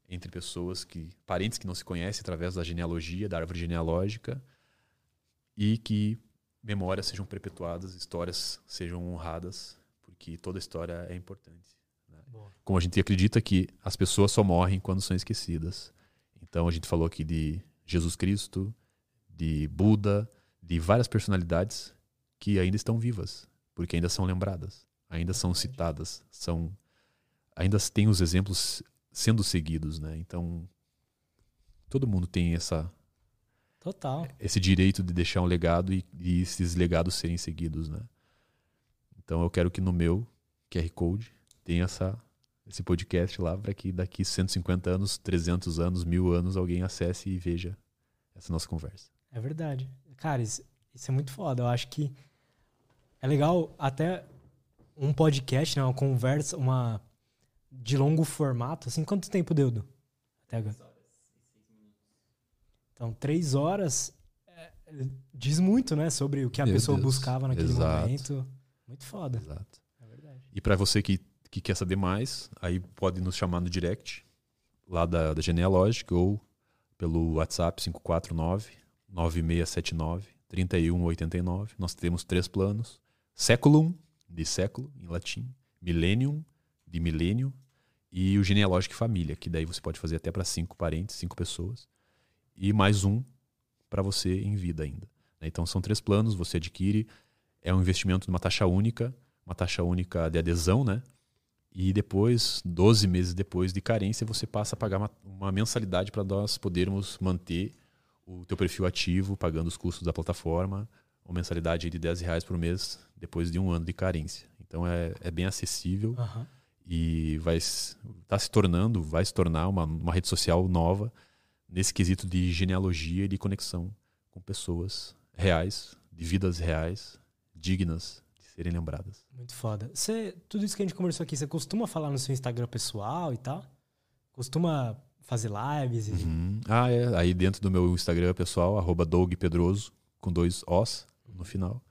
entre pessoas que parentes que não se conhecem através da genealogia, da árvore genealógica e que memórias sejam perpetuadas, histórias sejam honradas, porque toda história é importante. Né? Como a gente acredita que as pessoas só morrem quando são esquecidas. Então a gente falou aqui de Jesus Cristo, de Buda, de várias personalidades que ainda estão vivas, porque ainda são lembradas, ainda são citadas, são ainda tem os exemplos sendo seguidos, né? Então todo mundo tem essa Total. esse direito de deixar um legado e, e esses legados serem seguidos, né? Então eu quero que no meu QR Code tenha essa esse podcast lá para que daqui 150 anos, 300 anos, mil anos alguém acesse e veja essa nossa conversa. É verdade. Cara, isso, isso é muito foda. Eu acho que é legal até um podcast, né, uma conversa, uma de longo formato. Assim, quanto tempo deu, Du? Até agora? Então, três horas é, diz muito, né, sobre o que a Meu pessoa Deus. buscava naquele Exato. momento. Muito foda. Exato. É verdade. E para você que, que quer saber mais, aí pode nos chamar no direct lá da, da Genealogic ou pelo WhatsApp 549 9679 3189. Nós temos três planos: Séculum, de século em latim, Millennium, de milênio, e o Genealogic Família, que daí você pode fazer até para cinco parentes, cinco pessoas, e mais um para você em vida ainda. né? Então são três planos, você adquire, é um investimento numa taxa única, uma taxa única de adesão, né? E depois, 12 meses depois de carência, você passa a pagar uma, uma mensalidade para nós podermos manter o teu perfil ativo, pagando os custos da plataforma, uma mensalidade de 10 reais por mês depois de um ano de carência. Então é, é bem acessível Aham. e vai está se tornando, vai se tornar uma, uma rede social nova nesse quesito de genealogia e de conexão com pessoas reais, de vidas reais, dignas de serem lembradas. Muito foda. Você, tudo isso que a gente conversou aqui, você costuma falar no seu Instagram pessoal e tal? Costuma fazer lives? E... Uhum. Ah, é. Aí dentro do meu Instagram pessoal, arroba Doug Pedroso, com dois Os no final.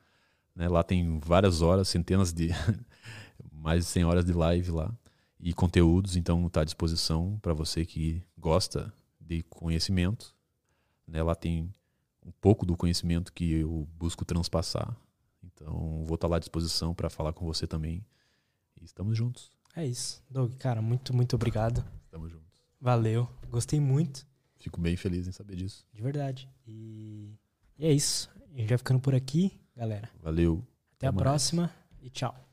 Né? Lá tem várias horas, centenas de. [LAUGHS] mais de 100 horas de live lá. e conteúdos, então está à disposição para você que gosta de conhecimento. Né? Lá tem um pouco do conhecimento que eu busco transpassar. Então, vou estar tá lá à disposição para falar com você também. E estamos juntos. É isso. Doug, cara, muito, muito obrigado. Estamos juntos. Valeu. Gostei muito. Fico bem feliz em saber disso. De verdade. E, e é isso. A gente vai ficando por aqui, galera. Valeu. Até, Até a mais. próxima e tchau.